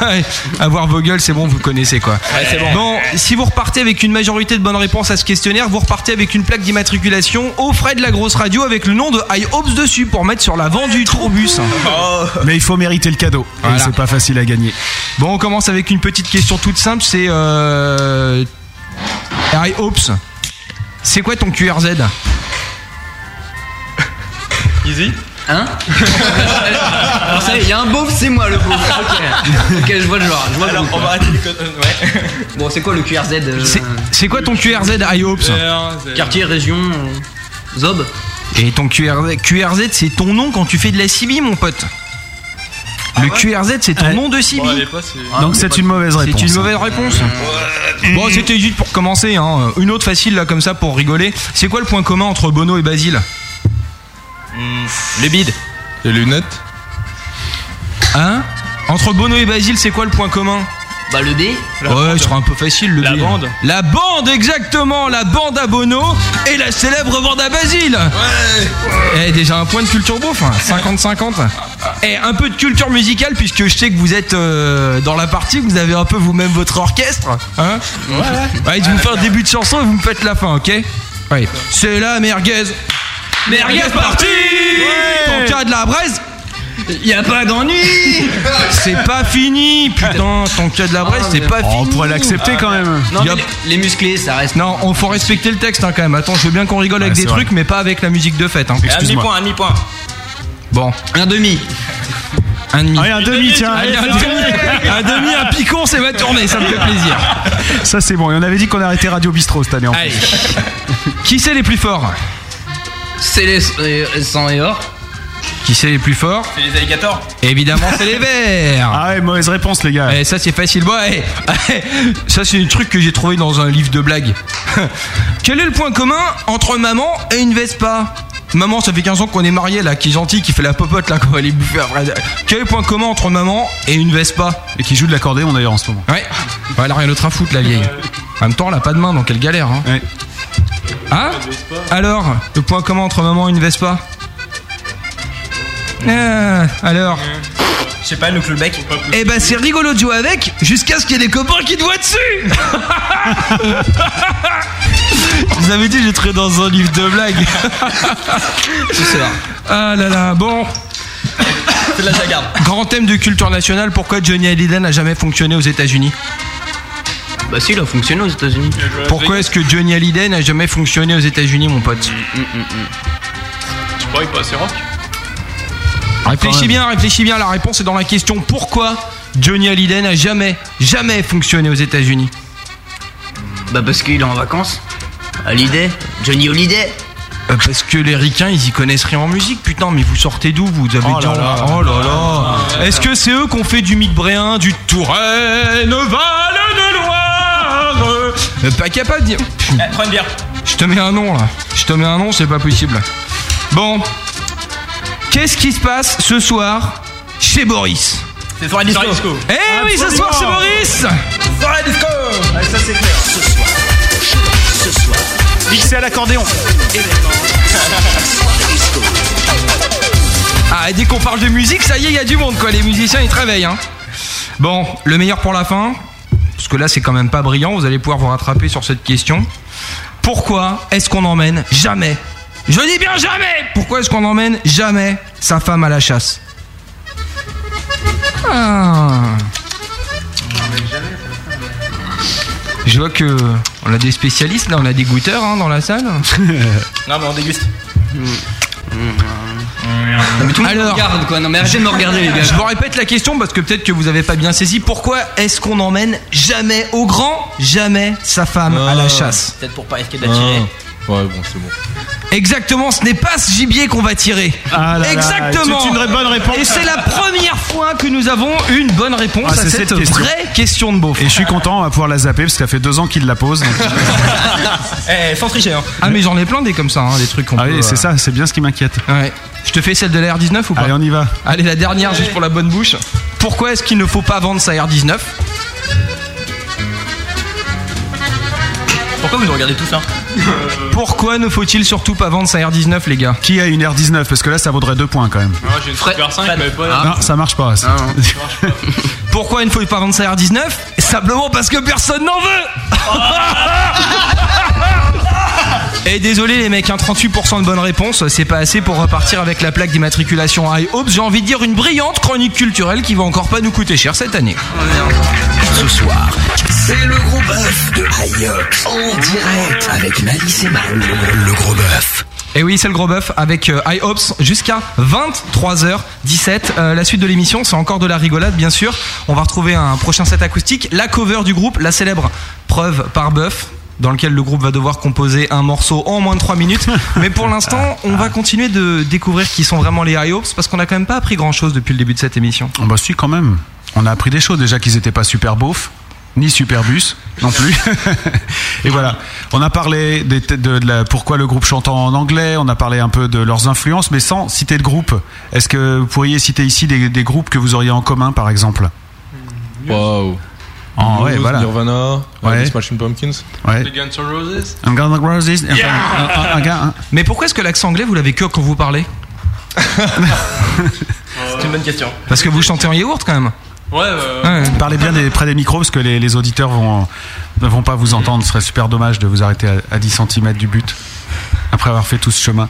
avoir vos gueules, c'est bon, vous connaissez quoi. c'est bon. Bon, si vous repartez avec une majorité de bonnes réponses à ce questionnaire, vous repartez avec une plaque d'immatriculation aux frais de la grosse radio avec le nom de High Hopes dessus pour mettre sur l'avant du tourbus. Mais il faut mériter le cadeau. Et Voilà. c'est pas facile à gagner. Bon, on commence avec une petite question toute simple. C'est euh... High Hopes. C'est quoi ton QRZ Easy. Hein il y a un beauf, c'est moi le beauf. Ok, ok, je vois le genre. Je vois le Alors, beauf, on va là. arrêter les con- euh, Ouais. Bon, c'est quoi le QRZ euh, C'est- C'est quoi ton QRZ IOPS Quartier, région, euh, Zob Et ton QRZ, QRZ c'est ton nom quand tu fais de la CB, mon pote. Le QRZ, c'est ton Ouais. nom de CB. Bon, allez, pas, c'est- Donc c'est une mauvaise réponse. C'est une mauvaise réponse. Bon, c'était juste pour commencer. Hein. Une autre facile là comme ça pour rigoler. C'est quoi le point commun entre Bono et Basile? Le bide. Les lunettes Hein? Entre Bono et Basile, c'est quoi le point commun? Bah le B Ouais, ce sera un peu facile le La B. bande. La bande, exactement. La bande à Bono et la célèbre bande à Basile. Ouais. Eh, déjà un point de culture beauf, hein, 50-50. Et un peu de culture musicale puisque je sais que vous êtes euh, dans la partie, vous avez un peu vous-même votre orchestre. Hein ouais. je vous fais un début de chanson et vous me faites la fin, ok? Ouais. C'est la merguez. Merguez party Ton cas de la braise Y a pas d'ennui c'est pas fini, putain, ton cas de la braise, c'est pas Oh, fini. on pourrait l'accepter quand même. Non, Y a- mais les, les musclés, ça reste. Non, on faut respecter le texte hein, quand même. Attends, je veux bien qu'on rigole avec des trucs, mais pas avec la musique de fête. Hein. Un demi-point, un demi-point. Bon, Un demi. un demi. Allez, un demi, tiens. Allez, un demi, un demi, un picon, c'est ma tournée, ça me fait plaisir. Ça c'est bon. Et on avait dit qu'on arrêtait Radio Bistro cette année. En Allez, qui c'est les plus forts? C'est les, les sang et or. Qui c'est les plus forts C'est les alligators. Évidemment, c'est les verts. Ah ouais, mauvaise réponse les gars. Eh, ça c'est facile. Bon, eh, eh, ça c'est un truc que j'ai trouvé dans un livre de blagues. Quel est le point commun entre maman et une Vespa? Maman, ça fait 15 ans qu'on est mariés là, qui est gentille, qui fait la popote là, qu'on va aller bouffer après. Quel est le point commun entre maman et une Vespa? Et qui joue de l'accordéon d'ailleurs en ce moment. Ouais. Ouais, elle a rien d'autre à foutre la vieille. En même temps, elle a pas de main, donc elle galère. Hein, Ouais. Hein Alors, le point commun entre maman et une Vespa Ah, Alors Je sais pas, le bec. Eh ben c'est rigolo de jouer avec jusqu'à ce qu'il y ait des copains qui te voient dessus Je vous avais dit j'étais dans un livre de blagues C'est ça. Ah là là bon C'est de la jagarde. Grand thème de culture nationale pourquoi Johnny Hallyday n'a jamais fonctionné aux États-Unis? Bah si, il a fonctionné aux États-Unis. Pourquoi est-ce que Johnny Hallyday n'a jamais fonctionné aux États-Unis mon pote Je crois qu'il passe rock. Réfléchis bien, réfléchis bien, la réponse est dans la question pourquoi Johnny Hallyday n'a jamais, jamais fonctionné aux États-Unis Bah parce qu'il est en vacances. Hallyday Johnny Hallyday Euh, Parce que les ricains, ils y connaissent rien en musique, putain, mais vous sortez d'où Vous avez Oh déjà. là là. oh là là Est-ce que c'est eux qui ont fait du mythe bréen, du Touraine, Val Pas capable de dire. Eh, prends une bière. Je te mets un nom là. Je te mets un nom, c'est pas possible. Bon. Qu'est-ce qui se passe ce soir chez Boris C'est soirée disco. Eh oui, ce soir c'est Boris Soirée disco. Allez, ça c'est clair. Ce soir, ce soir, Mixé à l'accordéon. Ah, et dès qu'on parle de musique, ça y est, il y a du monde, quoi. Les musiciens, ils travaillent, hein. Bon, le meilleur pour la fin, parce que là, c'est quand même pas brillant. Vous allez pouvoir vous rattraper sur cette question. Pourquoi est-ce qu'on emmène jamais, je dis bien jamais, pourquoi est-ce qu'on emmène jamais sa femme à la chasse? Ah. Je vois que on a des spécialistes là, on a des goûteurs hein, dans la salle. Non, mais on déguste. Mais tout le monde Alors. me regarde quoi. Non mais arrêtez de me regarder les gars. Je vous répète la question parce que peut-être que vous avez pas bien saisi. Pourquoi est-ce qu'on emmène jamais au grand, jamais sa femme à la chasse? Peut-être pour pas risquer d'attirer. Ouais, bon, c'est bon. Exactement, ce n'est pas ce gibier qu'on va tirer. Ah là là, Exactement. c'est une vraie bonne réponse. Et c'est la première fois que nous avons une bonne réponse Ah, à c'est cette, cette question. vraie question de beauf. Et je suis content, on va pouvoir la zapper parce que ça fait deux ans qu'il la pose. donc- Eh, sans tricher, hein. Ah mais j'en ai plein des comme ça, hein, des trucs qu'on Ah peut, oui, c'est euh, ça, c'est bien ce qui m'inquiète. Ouais. Je te fais celle de la R19 ou pas Allez, on y va. Allez, la dernière juste pour la bonne bouche. Pourquoi est-ce qu'il ne faut pas vendre sa R19 Pourquoi vous nous regardez tous hein? Pourquoi ne faut-il surtout pas vendre sa R19 les gars? Qui a une R19 Parce que là, ça vaudrait deux points quand même. Moi, j'ai une Fred- Super 5, Fred. mais pas. Ah. Non, ça marche pas. ça. Pourquoi il ne faut pas vendre sa R19 Simplement parce que personne n'en veut Et désolé les mecs, hein, 38% de bonnes réponses, c'est pas assez pour repartir avec la plaque d'immatriculation à Hope. J'ai envie de dire une brillante chronique culturelle qui va encore pas nous coûter cher cette année. Ce soir, c'est le gros bœuf de Ayox en direct avec Malice et Mal. Le gros bœuf. Et oui, c'est le gros bœuf avec euh, High Hopes jusqu'à 23h17. Euh, la suite de l'émission, c'est encore de la rigolade, bien sûr. On va retrouver un prochain set acoustique, la cover du groupe, la célèbre preuve par bœuf dans lequel le groupe va devoir composer un morceau en moins de 3 minutes. Mais pour l'instant, on va continuer de découvrir qui sont vraiment les High Hopes parce qu'on a quand même pas appris grand chose depuis le début de cette émission. Ah Bah si quand même. On a appris des choses déjà qu'ils étaient pas super beaufs, ni super bus non plus. Et voilà. On a parlé des de, de la- pourquoi le groupe chante en anglais. On a parlé un peu de leurs influences, mais sans citer de groupe. Est-ce que vous pourriez citer ici des, des groupes que vous auriez en commun, par exemple? Ouais, Muse, voilà. Nirvana, Ouais. les Smashing Pumpkins. Ouais. Les Guns N' Roses Un Guns N' Roses. enfin, un- un- un gars, hein. Mais pourquoi est-ce que l'accent anglais vous l'avez que quand vous parlez? C'est une bonne question. Parce que vous chantez en yaourt quand même. Ouais, Ouais. Parlez bien des, près des micros parce que les, les auditeurs vont, ne vont pas vous entendre. Ce serait super dommage de vous arrêter à, à 10 cm du but après avoir fait tout ce chemin.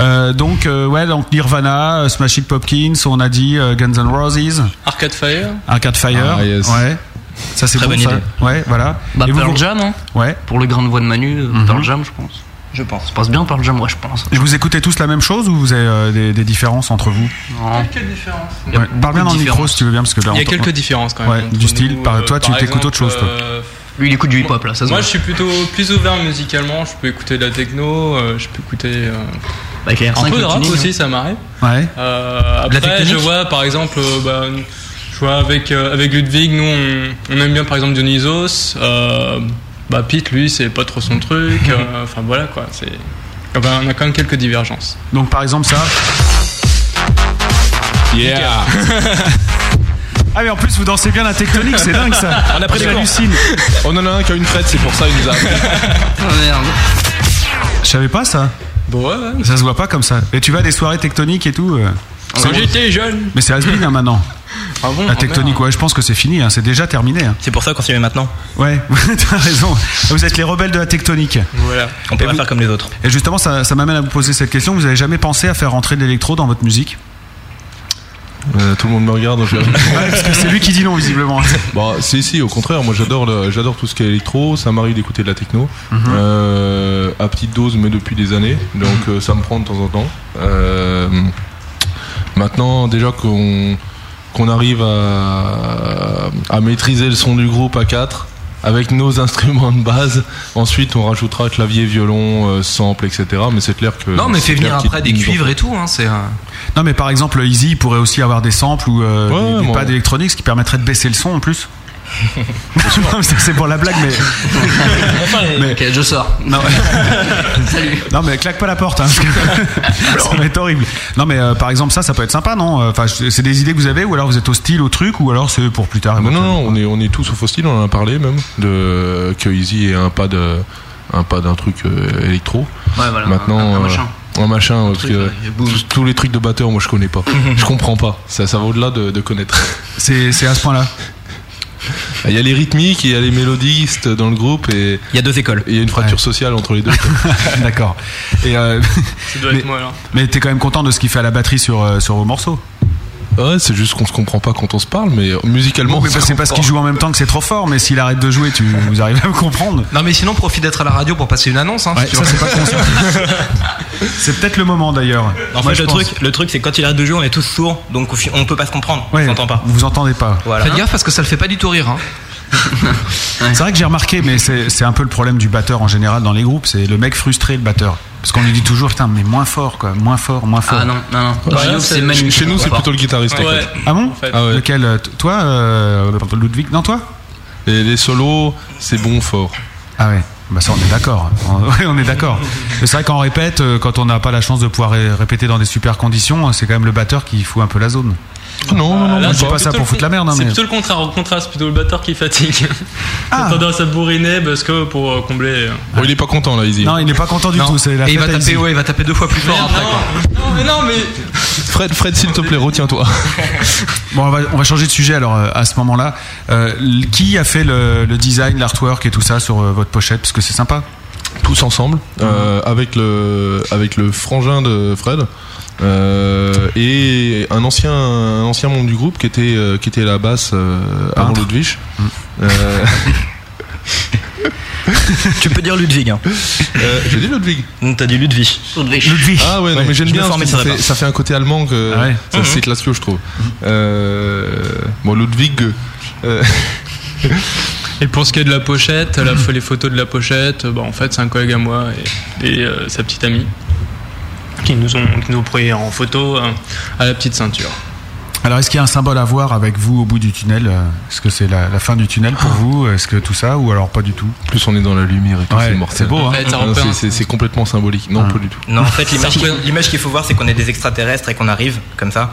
Euh, donc, euh, ouais, donc Nirvana, euh, Smashing Pumpkins, on a dit euh, Guns N' Roses, Arcade Fire. Arcade Fire. Ah, yes. Ouais. Ça, c'est Très bon, bonne ça. idée. Ouais, voilà. Bah, Et vous, Pearl vous- Jam, hein Ouais. Pour le grain de voix de Manu, euh, Mhm. Pearl Jam, je pense. Je pense. Ça passe bien Pearl Jam, moi, je pense. Et vous écoutez tous la même chose ou vous avez euh, des, des différences entre vous? Non. Quelques différences. Il y a Ouais. Parle bien dans le micro si tu veux bien parce que là, Il y a quelques différences quand même. Ouais, du style. nous, Par- euh, toi, tu par t'écoutes autre chose, toi. euh, Lui, il écoute du hip-hop, là, ça se Moi, voit. je suis plutôt plus ouvert musicalement. Je peux écouter de la techno, euh, je peux écouter euh, Bah, un R5, peu de le rap aussi, ça m'arrive. Ouais. Euh, après, je vois par exemple, euh, bah, je vois avec, euh, avec Ludwig, nous on, on aime bien par exemple Dionysos. Bah, Pete, lui, c'est pas trop son truc. euh, Enfin voilà quoi. C'est... Ah bah, on a quand même quelques divergences. Donc, par exemple, ça. Yeah. Ah, mais en plus, vous dansez bien la tectonique, c'est dingue ça. On a pris des cours. J'hallucine. On en a un qui a une frette, c'est pour ça il nous a appris. Ah, merde. Je savais pas ça. Ça se voit pas comme ça. Et tu vas à des soirées tectoniques et tout euh, Quand j'étais jeune. Mais c'est has hein, maintenant. Ah bon La tectonique, ouais, je pense que c'est fini, hein, c'est déjà terminé. hein. C'est pour ça qu'on s'y met maintenant. Ouais, t'as raison. Vous êtes les rebelles de la tectonique. Voilà. On peut Et pas vous- faire comme les autres. Et justement, ça, ça m'amène à vous poser cette question. Vous avez jamais pensé à faire rentrer de l'électro dans votre musique? Euh, tout le monde me regarde. donc je- Ouais, parce que c'est lui qui dit non, visiblement. Bon, si, si, au contraire, moi j'adore le- j'adore tout ce qui est électro, ça m'arrive d'écouter de la techno, euh, à petite dose, mais depuis des années, donc euh, ça me prend de temps en temps. Maintenant, déjà qu'on qu'on arrive à, à maîtriser le son du groupe à 4 avec nos instruments de base, ensuite on rajoutera clavier, violon, euh, sample, etc. Mais c'est clair que. Non, mais fais venir après des cuivres et tout. Hein, c'est. euh, Non, mais par exemple, Easy il pourrait aussi avoir des samples ou euh, Ouais, des, des moi- pads électroniques, ce qui permettrait de baisser le son en plus. C'est pour la blague, mais. mais- Ok, je sors. Non, non, mais claque pas la porte, hein, parce que ça va être horrible. Non, mais euh, par exemple, ça, ça peut être sympa, non? Enfin, je- c'est des idées que vous avez, ou alors vous êtes hostile au truc, ou alors c'est pour plus tard. Non, non, on est, on est tous au hostile, on en a parlé même, de, que Easy ait un pas de, un pas d'un truc euh, électro. Ouais, voilà. Maintenant, un, un euh, machin. un machin, parce truc, que ouais, tous- les trucs de batteur, moi je connais pas. je comprends pas. Ça, ça va au-delà de, de connaître. C'est à ce point-là. Il y a les rythmiques, il y a les mélodistes dans le groupe et Il y a deux écoles. il y a une fracture Ouais. sociale entre les deux. D'accord. Et euh, Ça doit Mais- être moi mais t'es quand même content de ce qu'il fait à la batterie sur, euh, sur vos morceaux. Ouais, c'est juste qu'on se comprend pas quand on se parle, mais euh, musicalement. mais on se c'est parce qu'il joue en même temps que c'est trop fort, mais s'il arrête de jouer, tu, vous arrivez à me comprendre. Non, mais sinon, profite d'être à la radio pour passer une annonce. Hein, Ouais, si tu ça veux. c'est pas c'est peut-être le moment d'ailleurs. En fait, je le pense. truc, le truc, c'est que quand il arrête de jouer, on est tous sourds, donc on peut pas se comprendre. Ouais, on s'entend pas. Vous entendez pas. Voilà. Faites gaffe parce que ça le fait pas du tout rire. Hein. C'est vrai que j'ai remarqué, mais c'est c'est un peu le problème du batteur en général dans les groupes, c'est le mec frustré, le batteur. Parce qu'on lui dit toujours, putain, mais moins fort, quoi, moins fort, moins fort. Ah non, non, non. Ouais, Chez nous, c'est- c'est Manu. Chez nous, c'est plutôt le guitariste en fait. Ah bon En fait. Ah ouais. Lequel euh, t- Toi, euh, Ludwig? Non, toi? Et les solos, c'est bon fort. Ah ouais. Bah ça, on est d'accord. On est d'accord. Mais C'est vrai qu'en répète, euh, quand on n'a pas la chance de pouvoir ré- répéter dans des super conditions, c'est quand même le batteur qui fout un peu la zone. Non, non, non, Là, je dis c'est pas ça pour foutre la merde, hein, C'est mais- plutôt le contraire. Au contraire, c'est plutôt le batteur qui fatigue. Ah. C'est tendance à bourriner parce que pour euh, combler. euh, Bon, il est pas content là, Easy. Non, il n'est pas content du Non. tout. C'est la Et il va taper, Izzy. ouais, il va taper deux fois plus fort après. quoi. non, mais non, mais. Fred, Fred, s'il te plaît, retiens-toi. Bon, on va, on va changer de sujet alors euh, à ce moment-là. Euh, qui a fait le, le design, l'artwork et tout ça sur euh, votre pochette? Parce que c'est sympa. tous ensemble euh, avec le avec le frangin de Fred et un ancien un ancien membre du groupe qui était euh, qui était à la basse euh, avant Peintre. Ludwig Euh, tu peux dire Ludwig. Hein. Euh, J'ai dit Ludwig. T'as dit Ludwig. Ludwig. Ah ouais, non, Ouais, mais j'aime bien, ça fait, part. ça fait un côté allemand que Ah ouais. ça, Mhm. c'est classieux, je trouve. Euh, bon, Ludwig. euh, Et pour ce qui est de la pochette, la, les photos de la pochette, bah, en fait, c'est un collègue à moi et, et, euh, sa petite amie qui nous ont, qui nous ont pris en photo euh, à la petite ceinture. Alors, est-ce qu'il y a un symbole à voir avec vous au bout du tunnel euh, Est-ce que c'est la, la fin du tunnel pour vous Est-ce que tout ça ou alors pas du tout? Plus on est dans la lumière et tout, Ouais, c'est mortel. c'est beau, hein. Ah, c'est- complètement symbolique. Non, Ah. pas du tout. Non, en fait, l'image qu'il faut voir, c'est qu'on est des extraterrestres et qu'on arrive comme ça.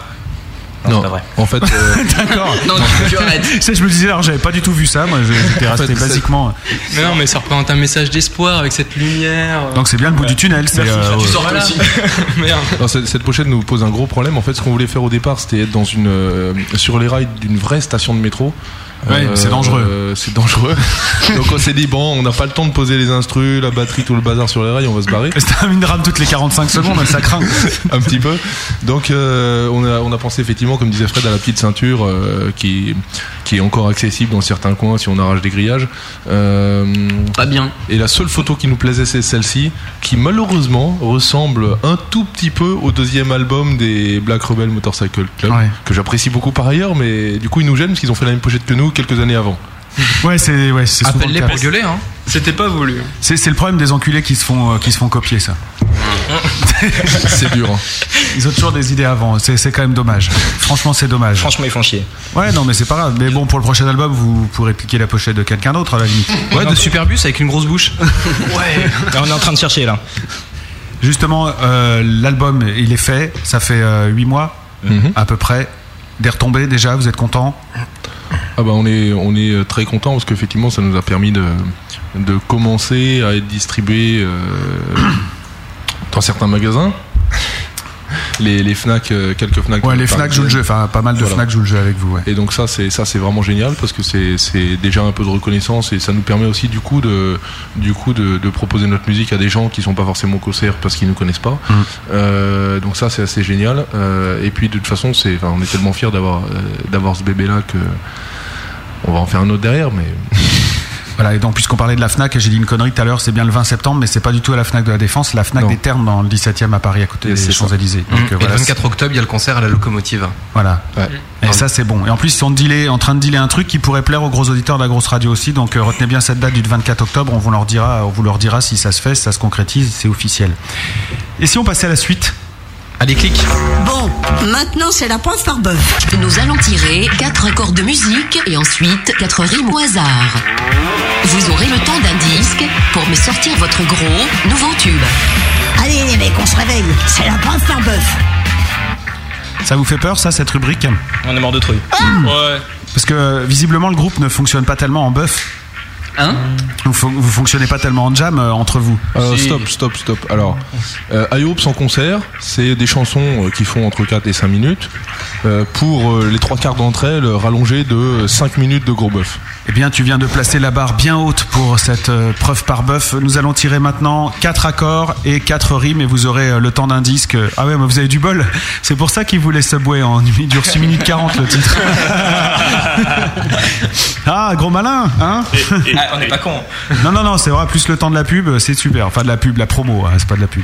Non, c'est pas vrai. En fait, euh, D'accord. Non, tu arrêtes. Je me disais, alors j'avais pas du tout vu ça. Moi, j'étais En resté fait, basiquement. Mais non, mais ça représente un message d'espoir avec cette lumière. Donc c'est bien le bout du tunnel. C'est euh, tu sors Voilà. aussi. Merde. alors, cette, cette pochette nous pose un gros problème. En fait, ce qu'on voulait faire au départ, c'était être dans une euh, sur les rails d'une vraie station de métro. Ouais, c'est dangereux. euh, c'est dangereux. Donc on s'est dit bon, on n'a pas le temps de poser les instrus, la batterie, tout le bazar sur les rails, on va se barrer. C'est une rame toutes les 45 secondes, ça craint. un petit peu. Donc euh, on, a, on a pensé effectivement, comme disait Fred, à la petite ceinture euh, qui, qui est encore accessible dans certains coins si on arrache des grillages. Euh, Pas bien. et la seule photo qui nous plaisait, c'est celle-ci, qui malheureusement ressemble un tout petit peu au deuxième album des Black Rebel Motorcycle Club, Ouais. que j'apprécie beaucoup par ailleurs, mais du coup ils nous gênent parce qu'ils ont fait la même pochette que nous quelques années avant. Ouais, c'est ouais, c'est souvent le Appelle-les cas. pour gueuler, hein. C'était pas voulu. C'est c'est le problème des enculés qui se font euh, qui se font copier ça. c'est dur. hein. Ils ont toujours des idées avant. C'est c'est quand même dommage. Franchement, c'est dommage. Franchement, ils font chier. Ouais, non, mais c'est pas grave. Mais bon, pour le prochain album, vous pourrez piquer la pochette de quelqu'un d'autre à la limite. Ouais, de Superbus avec une grosse bouche. Là, on est en train de chercher là. Justement, euh, l'album, il est fait. Ça fait 8 mois Mhm. à peu près. Des retombées déjà. Vous êtes content? Ah bah on est on est euh, très content parce qu'effectivement ça nous a permis de commencer à être distribué euh, dans certains magasins. Les, les Fnac, euh, quelques Fnac. Ouais, les par Fnac jouent le jeu. Enfin, pas mal de Voilà. Fnac jouent le jeu avec vous. Ouais. Et donc ça c'est ça c'est vraiment génial parce que c'est c'est déjà un peu de reconnaissance et ça nous permet aussi du coup de du coup de, de proposer notre musique à des gens qui sont pas forcément concerts parce qu'ils nous connaissent pas. Mm. Euh, donc ça c'est assez génial. Euh, et puis de toute façon c'est on est tellement fiers d'avoir euh, d'avoir ce bébé là que on va en faire un autre derrière mais Voilà, et donc puisqu'on parlait de la FNAC, j'ai dit une connerie tout à l'heure, c'est bien le 20 septembre, mais c'est pas du tout à la FNAC de la Défense, la FNAC Non. des Termes dans le 17e à Paris, à côté des. Champs-Élysées. Donc euh, Et voilà, le 24 octobre, il y a le concert à la locomotive. Voilà. Ouais. Et ça, c'est bon. Et en plus, ils sont dealés- en train de dealer un truc qui pourrait plaire aux gros auditeurs de la grosse radio aussi. Donc, euh, retenez bien cette date du 24 octobre. On vous leur dira, on vous leur dira si ça se fait, si ça se concrétise, c'est officiel. Et si on passait à la suite? Allez, clique. Bon, maintenant c'est la preuve par bœuf. Nous allons tirer quatre accords de musique et ensuite quatre rimes au hasard. Vous aurez le temps d'un disque pour me sortir votre gros nouveau tube. Allez les mecs, on se réveille. C'est la preuve par bœuf. Ça vous fait peur, ça, cette rubrique? On est mort de trouille. Ouais. Parce que euh, visiblement, le groupe ne fonctionne pas tellement en bœuf. Hein Vous, fon- vous fonctionnez pas tellement en jam euh, entre vous. Euh, Si. Stop, stop, stop. Alors, euh, IOPS en concert, c'est des chansons euh, qui font entre 4 et 5 minutes. euh, pour euh, les trois quarts d'entre elles, rallongées de 5 minutes de gros bœuf. Eh bien, tu viens de placer la barre bien haute pour cette euh, preuve par bœuf. Nous allons tirer maintenant quatre accords et quatre rimes et vous aurez euh, le temps d'un disque. Ah ouais, mais vous avez du bol. C'est pour ça qu'il voulait Subway en il dure 6 minutes 40 le titre. ah, gros malin, hein? Ah, on n'est pas con. Non, non, non, c'est vrai, plus le temps de la pub, c'est super. Enfin, de la pub, la promo, hein, c'est pas de la pub.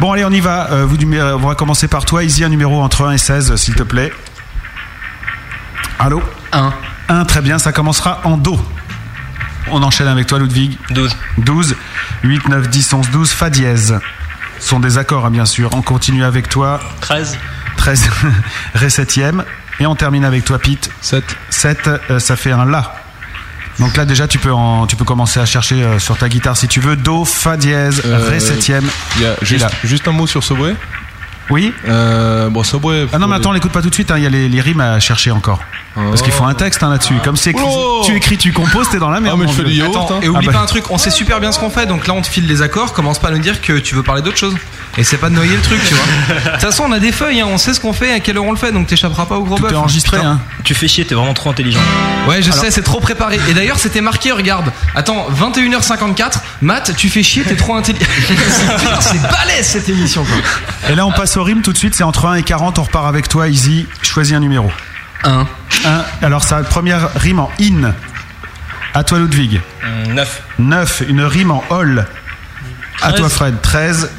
Bon, allez, on y va. Euh, vous, numé- on va commencer par toi. Easy, un numéro entre 1 et 16, s'il te plaît. Allô? 1. 1, très bien, ça commencera en Do. On enchaîne avec toi, Ludwig. 12. 12, 8, 9, 10, 11, 12, Fa dièse. Ce sont des accords, hein, bien sûr. On continue avec toi. 13. 13, Ré septième. Et on termine avec toi, Pete. 7. 7, euh, ça fait un La. Donc là, déjà, tu peux, en- tu peux commencer à chercher euh, sur ta guitare si tu veux. Do, Fa dièse, Euh, Ré septième. Il y a juste, juste un mot sur Subway. Oui Euh, bon, Subway. Ah non, mais attends, on l'écoute pas tout de suite. hein, Il y a les, les rimes à chercher encore. Parce qu'il faut un texte hein, là-dessus. Comme c'est écrit- Oh. tu écris, tu composes, t'es dans la merde. Ah, mais mon je fais vieux. du yaourt, Attends, hein. et oublie Ah bah. pas un truc, on sait super bien ce qu'on fait, donc là on te file les accords, commence pas à nous dire que tu veux parler d'autre chose. Et c'est pas de noyer le truc, tu vois. De toute façon, on a des feuilles, hein, on sait ce qu'on fait, à quelle heure on le fait, donc t'échapperas pas au gros Tout bœuf. est enregistré. Hein. Tu fais chier, t'es vraiment trop intelligent. Ouais, je sais, c'est trop préparé. Et d'ailleurs, c'était marqué, regarde. Attends, 21h54, Matt, tu fais chier, t'es trop intelligent. C'est balèze cette émission, quoi. Et là, on passe aux rimes tout de suite. C'est entre 1 et 40. On repart avec toi, Easy. Choisis un numéro. 1. 1. Alors, ça, première rime en in. À toi Ludwig. 9. 9. Une rime en hall. À toi Fred. 13.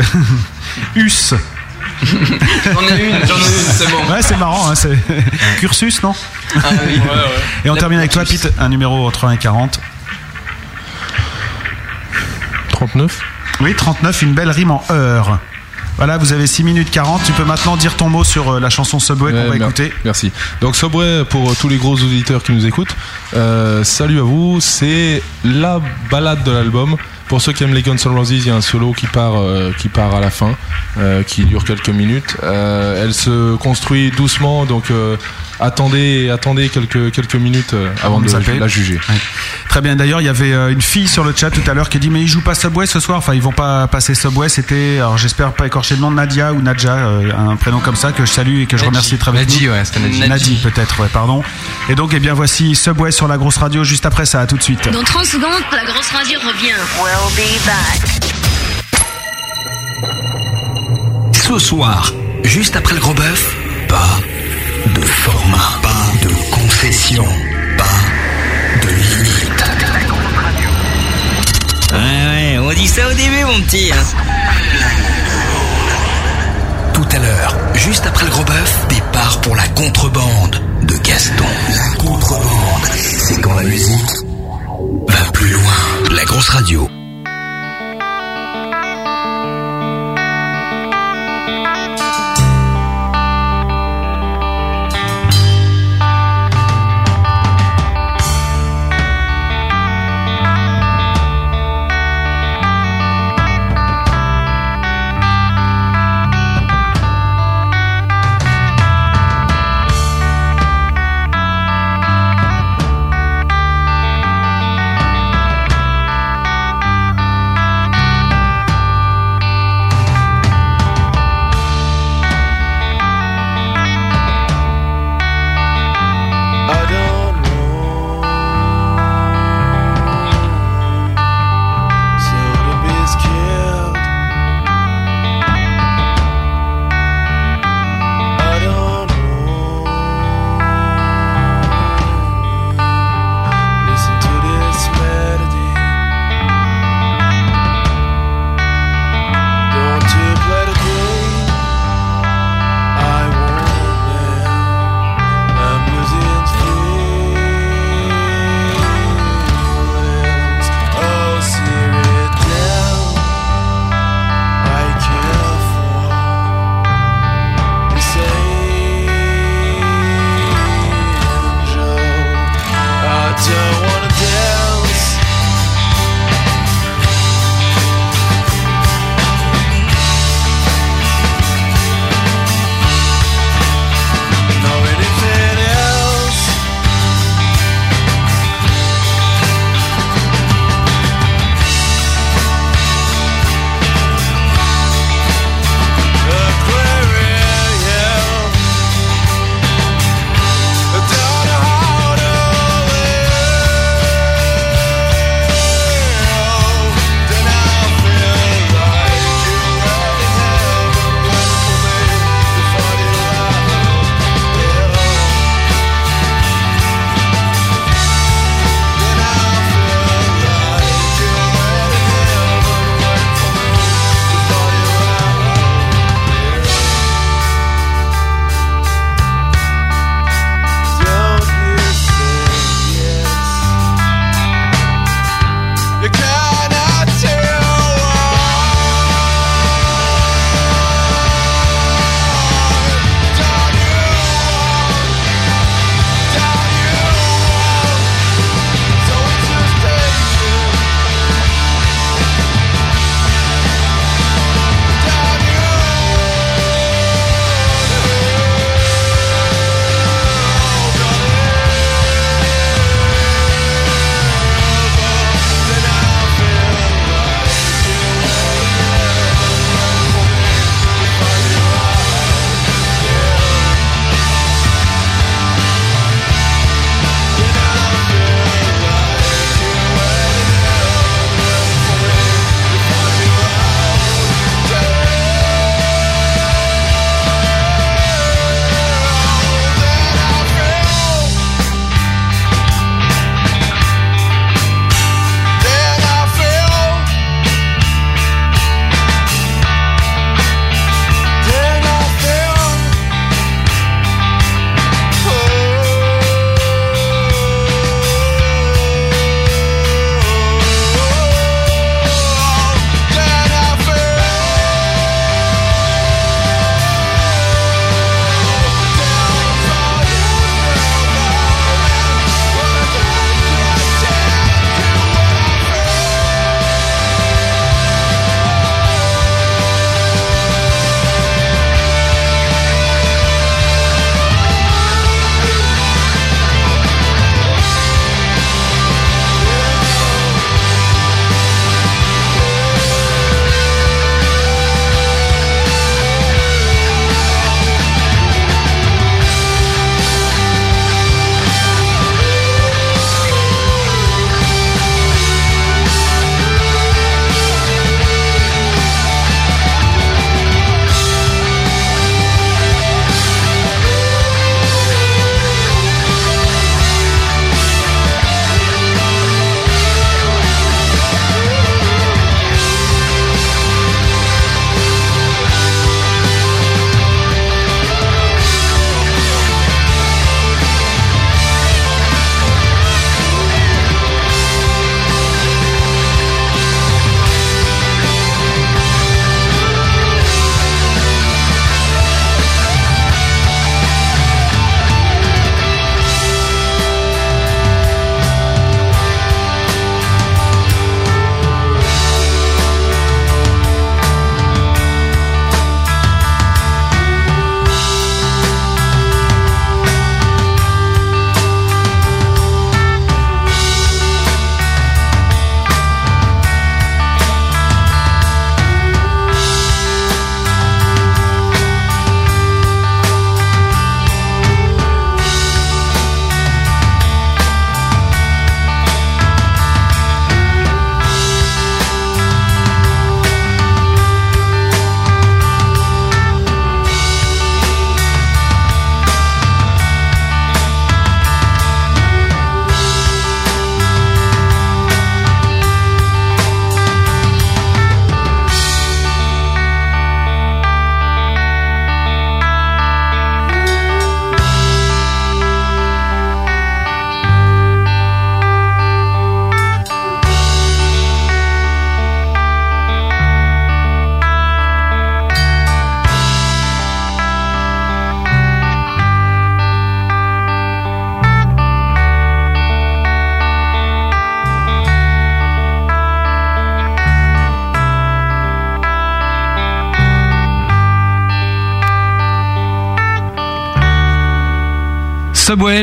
Us. J'en ai une, j'en ai une, c'est bon. Ouais, c'est marrant, hein, c'est cursus, non Ah oui. Et on termine avec toi, Pete, un numéro entre 1 et 40. 39 Oui, 39, une belle rime en heure. Voilà, vous avez 6 minutes 40. Tu peux maintenant dire ton mot sur euh, la chanson Subway qu'on va écouter. Merci. Donc Subway, pour euh, tous les gros auditeurs qui nous écoutent, euh, salut à vous. C'est la balade de l'album. Pour ceux qui aiment les Guns N' Roses, il y a un solo qui part, euh, qui part à la fin, euh, qui dure quelques minutes. Elle se construit doucement, donc euh, attendez, attendez quelques quelques minutes euh, avant de la juger. Ouais. Très bien. D'ailleurs, il y avait euh, une fille sur le chat tout à l'heure qui a dit mais ils jouent pas Subway ce soir? Enfin, ils vont pas passer Subway. C'était, alors j'espère pas écorcher le nom de Nadia ou Nadja, euh, un prénom comme ça que je salue et que je Nadji. remercie très bien. Nadji, ouais, c'était Nadji. Nadji, peut-être, ouais, pardon. Et donc, eh bien, voici Subway sur la grosse radio juste après ça. À tout de suite. Dans 30 secondes, la grosse radio revient. We'll be back. Ce soir, juste après le gros bœuf, pas de format, pas de concession, pas de limite. Ouais, ouais, on dit ça au début, mon petit. hein. Tout à l'heure, juste après le gros bœuf, départ pour la contrebande de Gaston. La contrebande, c'est quand la musique va plus loin. La grosse radio.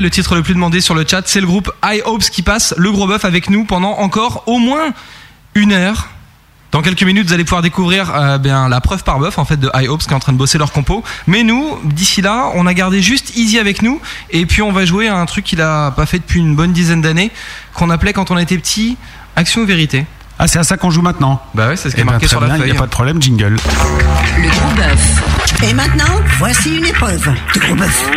Le titre le plus demandé sur le chat, c'est le groupe High Hopes qui passe le gros bœuf avec nous pendant encore au moins une heure. Dans quelques minutes, vous allez pouvoir découvrir euh, bien la preuve par bœuf en fait de High Hopes qui est en train de bosser leur compo. Mais nous, d'ici là, on a gardé juste Easy avec nous et puis on va jouer à un truc qu'il a pas fait depuis une bonne dizaine d'années qu'on appelait quand on était petit Action ou vérité. Ah, c'est à ça qu'on joue maintenant Bah ouais, c'est ce qui Eh est ben, marqué sur la bien, Il n'y a pas de problème, jingle. Le gros bœuf. Et maintenant, voici une épreuve de gros bœuf.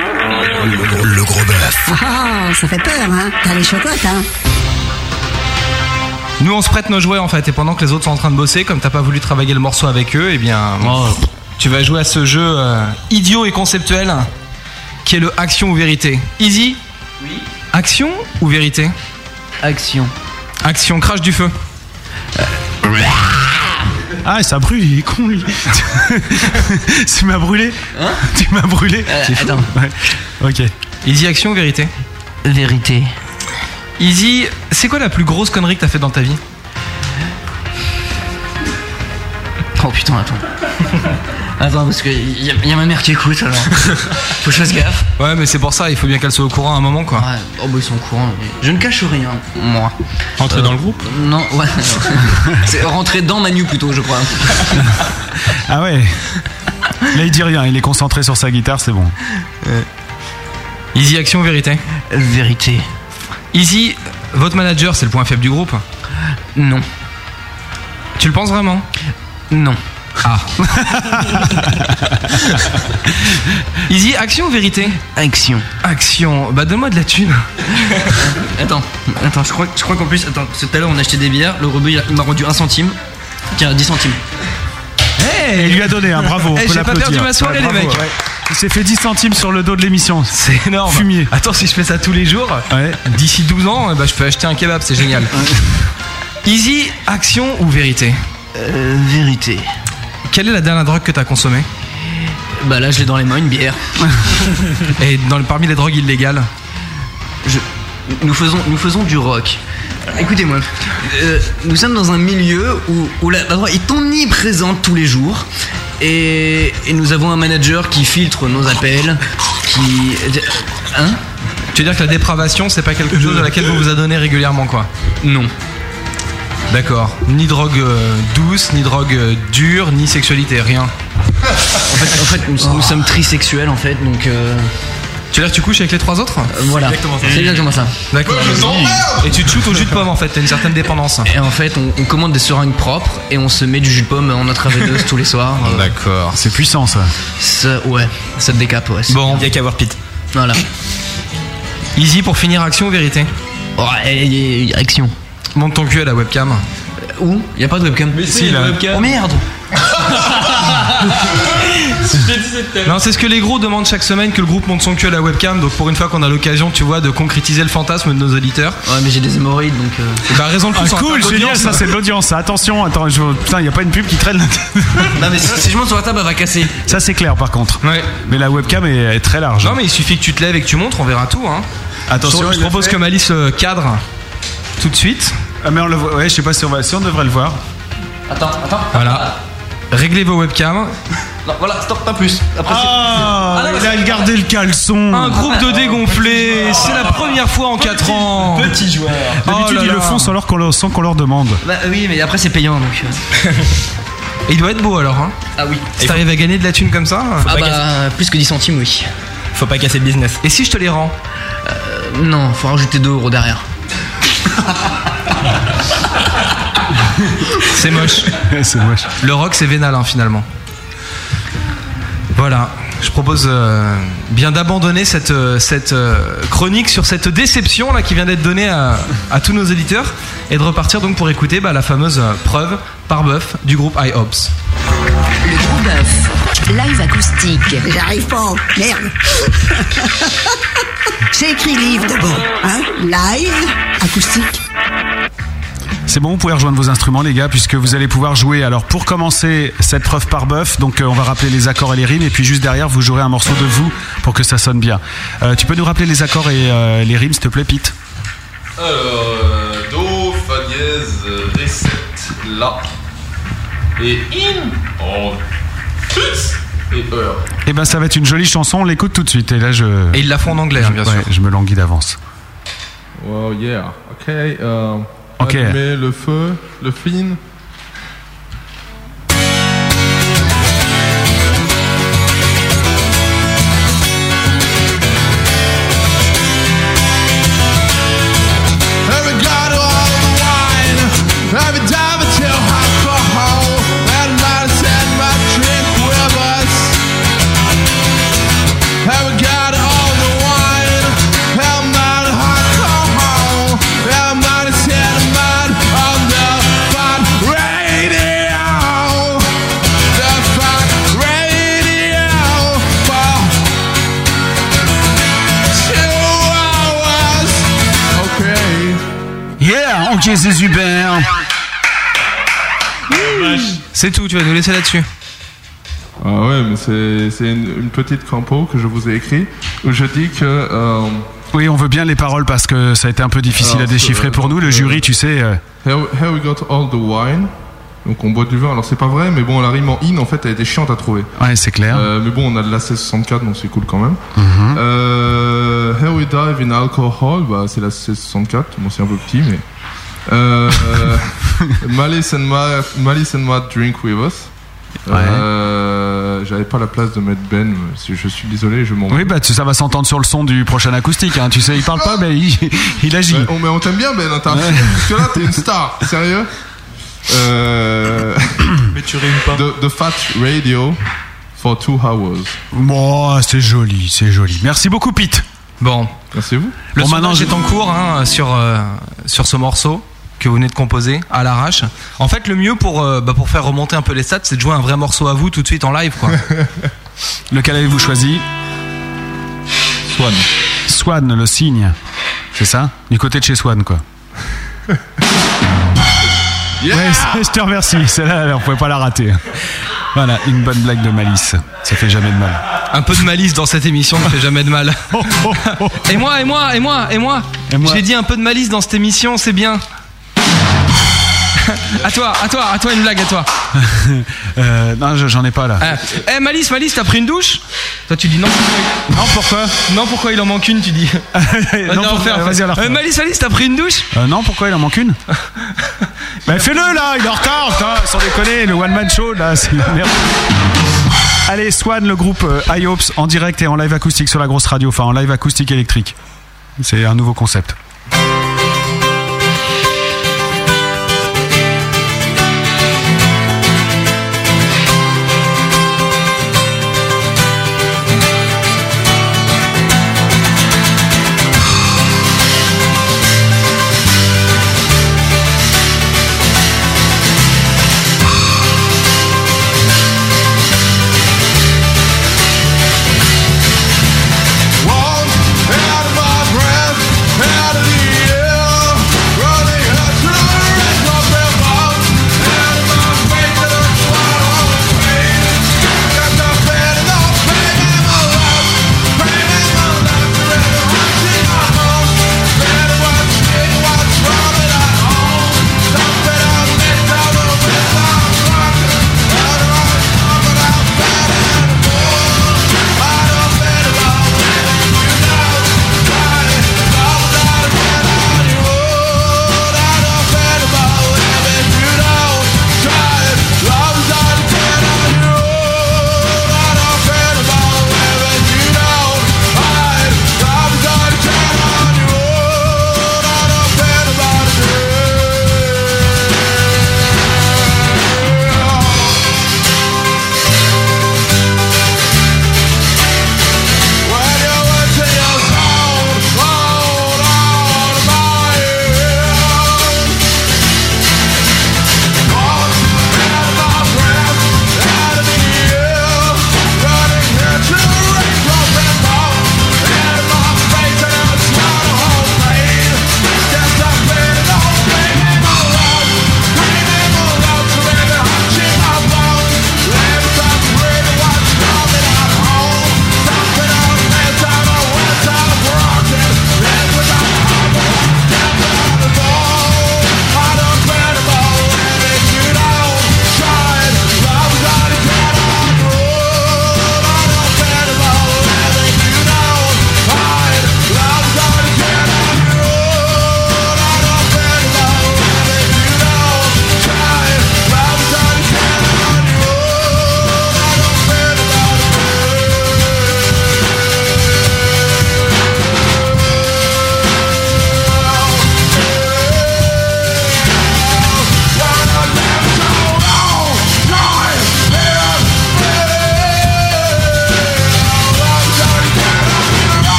Le gros bœuf. Ah, ça fait peur, hein T'as les chocottes, hein Nous on se prête nos jouets en fait et pendant que les autres sont en train de bosser, comme t'as pas voulu travailler le morceau avec eux, eh bien tu vas jouer à ce jeu euh, idiot et conceptuel qui est le action ou vérité. Easy Oui. Action ou vérité Action. Action, crash du feu. Ah, ça brûle, il est con lui. tu m'as brûlé Tu m'as brûlé Euh, C'est fou. attends. Ouais. Ok. Easy action ou vérité Vérité. Easy, c'est quoi la plus grosse connerie que t'as fait dans ta vie? Oh putain, attends. Attends, parce que y, a- y a ma mère qui écoute alors. Faut que je fasse gaffe. Ouais, mais c'est pour ça, il faut bien qu'elle soit au courant à un moment quoi. Ouais, oh bah ils sont au courant. Je ne cache rien, moi. Rentrer Euh, dans le groupe Non, ouais. c'est rentrer dans Manu plutôt, je crois. Ah ouais. Là, il dit rien, il est concentré sur sa guitare, c'est bon. Easy action vérité Vérité. Easy, votre manager c'est le point faible du groupe Non. Tu le penses vraiment Non. Ah. Easy, action ou vérité? Action. Action. Bah donne-moi de la thune. Attends, attends, je crois, je crois qu'en plus, attends, parce que tout à l'heure on a acheté des bières, le rebeu il a- il m'a rendu 1 centime. Tiens, 10 centimes. Et il lui a donné, un bravo. on Eh, peut j'ai pas l'applaudir. perdu ma soirée, Ouais, les bravo, mecs. ouais. Il s'est fait 10 centimes sur le dos de l'émission. C'est énorme. Fumier. Attends, si je fais ça tous les jours, Ouais. d'ici 12 ans, eh bah, je peux acheter un kebab, c'est génial. Easy, action ou vérité? Euh, vérité. Quelle est la dernière drogue que t'as consommée Bah là, je l'ai dans les mains, une bière. Et dans le, parmi les drogues illégales Je- nous, faisons, nous faisons du rock. Écoutez-moi, euh, nous sommes dans un milieu où, où la, la drogue est omniprésente tous les jours. Et, et nous avons un manager qui filtre nos appels, qui... Hein? Tu veux dire que la dépravation, c'est pas quelque chose à laquelle vous vous adonnez régulièrement, quoi? Non. D'accord. Ni drogue euh, douce, ni drogue euh, dure, ni sexualité, rien. En fait, en fait nous, nous sommes trisexuels en fait, donc... euh, Tu veux dire que tu couches avec les trois autres voilà. Exactement ça. C'est exactement ça. D'accord. Et tu te shootes au jus de pomme en fait, t'as une certaine dépendance. Et en fait, on, on commande des seringues propres et on se met du jus de pomme en intraveineuse tous les soirs. Euh, D'accord. C'est puissant ça. ça, ouais, ça te décape, ouais. Bon, Il y a qu'à voir Pete. Voilà. easy pour finir action ou vérité? Ouais, action. Monte ton cul à la webcam. Où Y a pas de webcam. Mais si, là. Oh merde Non, c'est ce que les gros demandent chaque semaine que le groupe monte son cul à la webcam. Donc pour une fois qu'on a l'occasion, tu vois, de concrétiser le fantasme de nos auditeurs. Ouais, mais j'ai des hémorroïdes donc. euh, Bah raison de Ah, plus. en cool, génial, ça c'est de l'audience. Attention, attends, je... putain, il n'y a pas une pub qui traîne là. Non, mais si, si je monte sur la table, elle va casser. Ça c'est clair par contre. Ouais. Mais la webcam est, est très large. Non mais il suffit que tu te lèves et que tu montres, on verra tout. Hein. Attention, je, je il propose fait. que Malice euh, cadre tout de suite. Ah, mais on le voit. Ouais, je sais pas si on, va... si on devrait le voir. Attends, attends. Voilà. Réglez vos webcams. Non, voilà, stop, pas plus. Après, Ah, Ah, non, il a gardé le caleçon. Un groupe de dégonflés, c'est la première fois en 4 ans. Petit joueur. D'habitude, Oh là ils le font sans, leur qu'on leur- sans qu'on leur demande. Bah oui, mais après, c'est payant donc. euh. Et il doit être beau alors. Hein. Ah oui. Si t'arrives à gagner de la thune comme ça. Ah bah, plus que 10 centimes, oui. Faut pas casser le business. Et si je te les rends? Euh, non, faut rajouter 2 euros derrière. C'est moche. c'est moche. Le rock, c'est vénal hein, finalement. Voilà. Je propose euh, bien d'abandonner cette, euh, cette euh, chronique sur cette déception là qui vient d'être donnée à, à tous nos éditeurs et de repartir donc pour écouter bah, la fameuse preuve par bœuf du groupe iHops. Le bœuf. Live acoustique. J'arrive pas. Merde. C'est écrit livre d'abord. Hein Live, acoustique. C'est bon, vous pouvez rejoindre vos instruments, les gars, puisque vous allez pouvoir jouer. Alors, pour commencer cette preuve par bœuf, donc euh, on va rappeler les accords et les rimes, et puis juste derrière, vous jouerez un morceau de vous pour que ça sonne bien. Euh, tu peux nous rappeler les accords et euh, les rimes, s'il te plaît, Pete? Alors, euh, Do, Fa dièse, euh, Ré 7, La. Et In. En. Et. Eh ben, ça va être une jolie chanson. On l'écoute tout de suite. Et là, je. Et ils la font en anglais, hein, bien Ouais, sûr. Je me languis d'avance. Wow, yeah. Ok. euh, Ok. Allumer le feu, le fin. C'est super. C'est tout, tu vas nous laisser là-dessus. Ah ouais, mais c'est c'est une, une petite compo que je vous ai écrit où je dis que. euh, Oui, on veut bien les paroles parce que ça a été un peu difficile Alors, à déchiffrer euh, pour nous. Le jury, tu sais. euh, Here, here we got all the wine. Donc on boit du vin. Alors c'est pas vrai, mais bon, la rime en in en fait elle était chiante à trouver. Ouais, c'est clair. Euh, mais bon, on a de la 1664 donc c'est cool quand même. Mhm. Euh, here we dive in alcohol. Bah c'est la 1664. Bon c'est un peu petit mais. Euh, Malice and Mad, Malice and drink with us. Euh, J'avais pas la place de mettre Ben. si Je suis désolé, je m'en. Oui, bah ça va s'entendre sur le son du prochain acoustique. Hein. Tu sais, il parle pas, mais il, il agit. Ouais, on, mais on t'aime bien Ben, t'as jusque là t'es une star, sérieux? Euh... Mais tu rimes pas. The, the Fat Radio for two hours. Bon, c'est joli, c'est joli. Merci beaucoup, Pete. Bon. Merci vous. Le Bon, maintenant, est en cours hein, sur, euh, sur ce morceau que vous venez de composer à l'arrache. En fait, le mieux pour, euh, bah, pour faire remonter un peu les stats, c'est de jouer un vrai morceau à vous tout de suite en live. Quoi. Lequel avez-vous choisi? Swan. Swan, le cygne. C'est ça? Du côté de chez Swan, quoi. Ouais, c'est- je te remercie. Celle-là, on pouvait pas la rater. Voilà, une bonne blague de malice. Ça fait jamais de mal. Un peu de malice dans cette émission ne fait jamais de mal. et moi, et moi, et moi, et moi. J'ai dit un peu de malice dans cette émission, c'est bien. À toi, à toi, à toi une blague, à toi. Euh, non, je- j'en ai pas là. Ah. Eh Malice, Malice, t'as pris une douche? Toi tu dis non. Non, pourquoi? Non, pourquoi il en manque une, tu dis Non, Non, pour- faire, vas-y, la Euh. Malice, Malice, t'as pris une douche? Euh, non, pourquoi il en manque une? Bah fais-le là, il est en retard, putain, sans déconner, le one man show là, c'est la merde. Allez, Swan, le groupe euh, IOPS en direct et en live acoustique sur la grosse radio, enfin en live acoustique électrique. C'est un nouveau concept.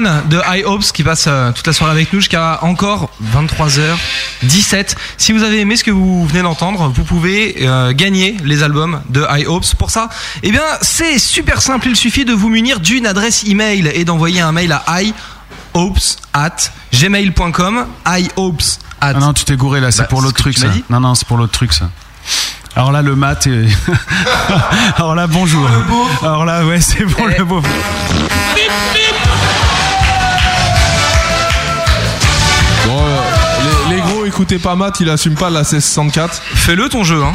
De High Hopes qui passe euh, toute la soirée avec nous jusqu'à encore 23h17. Si vous avez aimé ce que vous venez d'entendre, vous pouvez euh, gagner les albums de High Hopes. Pour ça, eh bien, c'est super simple. Il suffit de vous munir d'une adresse email et d'envoyer un mail à highhopes at gmail.com. Highhopes at. Ah non, tu t'es gouré là, c'est Bah, pour l'autre truc ça. Non, non, c'est pour l'autre truc ça. Alors là, le mat est... Alors là, bonjour. Alors là, ouais, c'est pour le beau. Bon, écoutez pas Matt, il assume pas la 1664. Fais-le ton jeu, hein.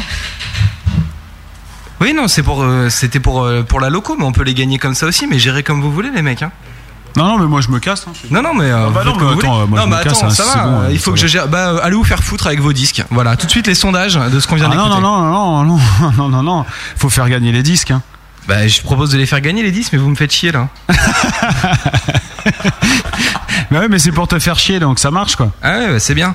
Oui, non, c'est pour, euh, c'était pour, euh, pour la loco, mais on peut les gagner comme ça aussi, mais gérez comme vous voulez, les mecs. Hein. Non, non, mais moi je me casse. hein. Non, non, mais. euh, bah vous non, faites comme mais vous attends, voulez. moi, non, je me mais casse, attends, hein, ça c'est va. bon, euh, il ça faut que va. je gère. Bah, euh, allez vous faire foutre avec vos disques. Voilà, tout de suite les sondages de ce qu'on vient Ah d'écouter. non, non, non, non, non, non, non, non, non. Faut faire gagner les disques. Hein. Bah, je propose de les faire gagner les disques, mais vous me faites chier là. Bah ouais, mais c'est pour te faire chier, donc ça marche quoi. Ah ouais, bah, c'est bien.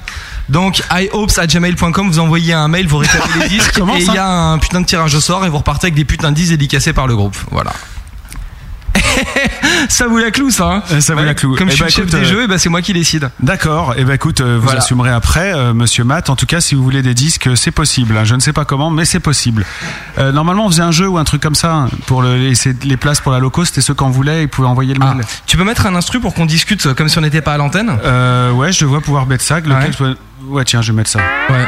Donc, ihopes@gmail.com, vous envoyez un mail, vous réclamez les disques, et il y a un putain de tirage au sort, et vous repartez avec des putains de disques dédicacés par le groupe. Voilà. Ça vous la cloue, ça. Hein ça vous la cloue. Comme Eh je suis bah, le chef écoute, des euh, jeux, et bah, c'est moi qui décide. D'accord. Et ben écoute, euh, vous Voilà. assumerez après, euh, Monsieur Matt. En tout cas, si vous voulez des disques, c'est possible. hein. Je ne sais pas comment, mais c'est possible. Euh, normalement, on faisait un jeu ou un truc comme ça hein, pour le, les, places pour la loco. C'était ceux qu'on voulait. Ils pouvaient envoyer le mail. Tu peux mettre un instru pour qu'on discute comme si on n'était pas à l'antenne? Euh, ouais, je dois pouvoir mettre ça. Lequel Ouais. Ouais, tiens, je vais mettre ça. Ouais.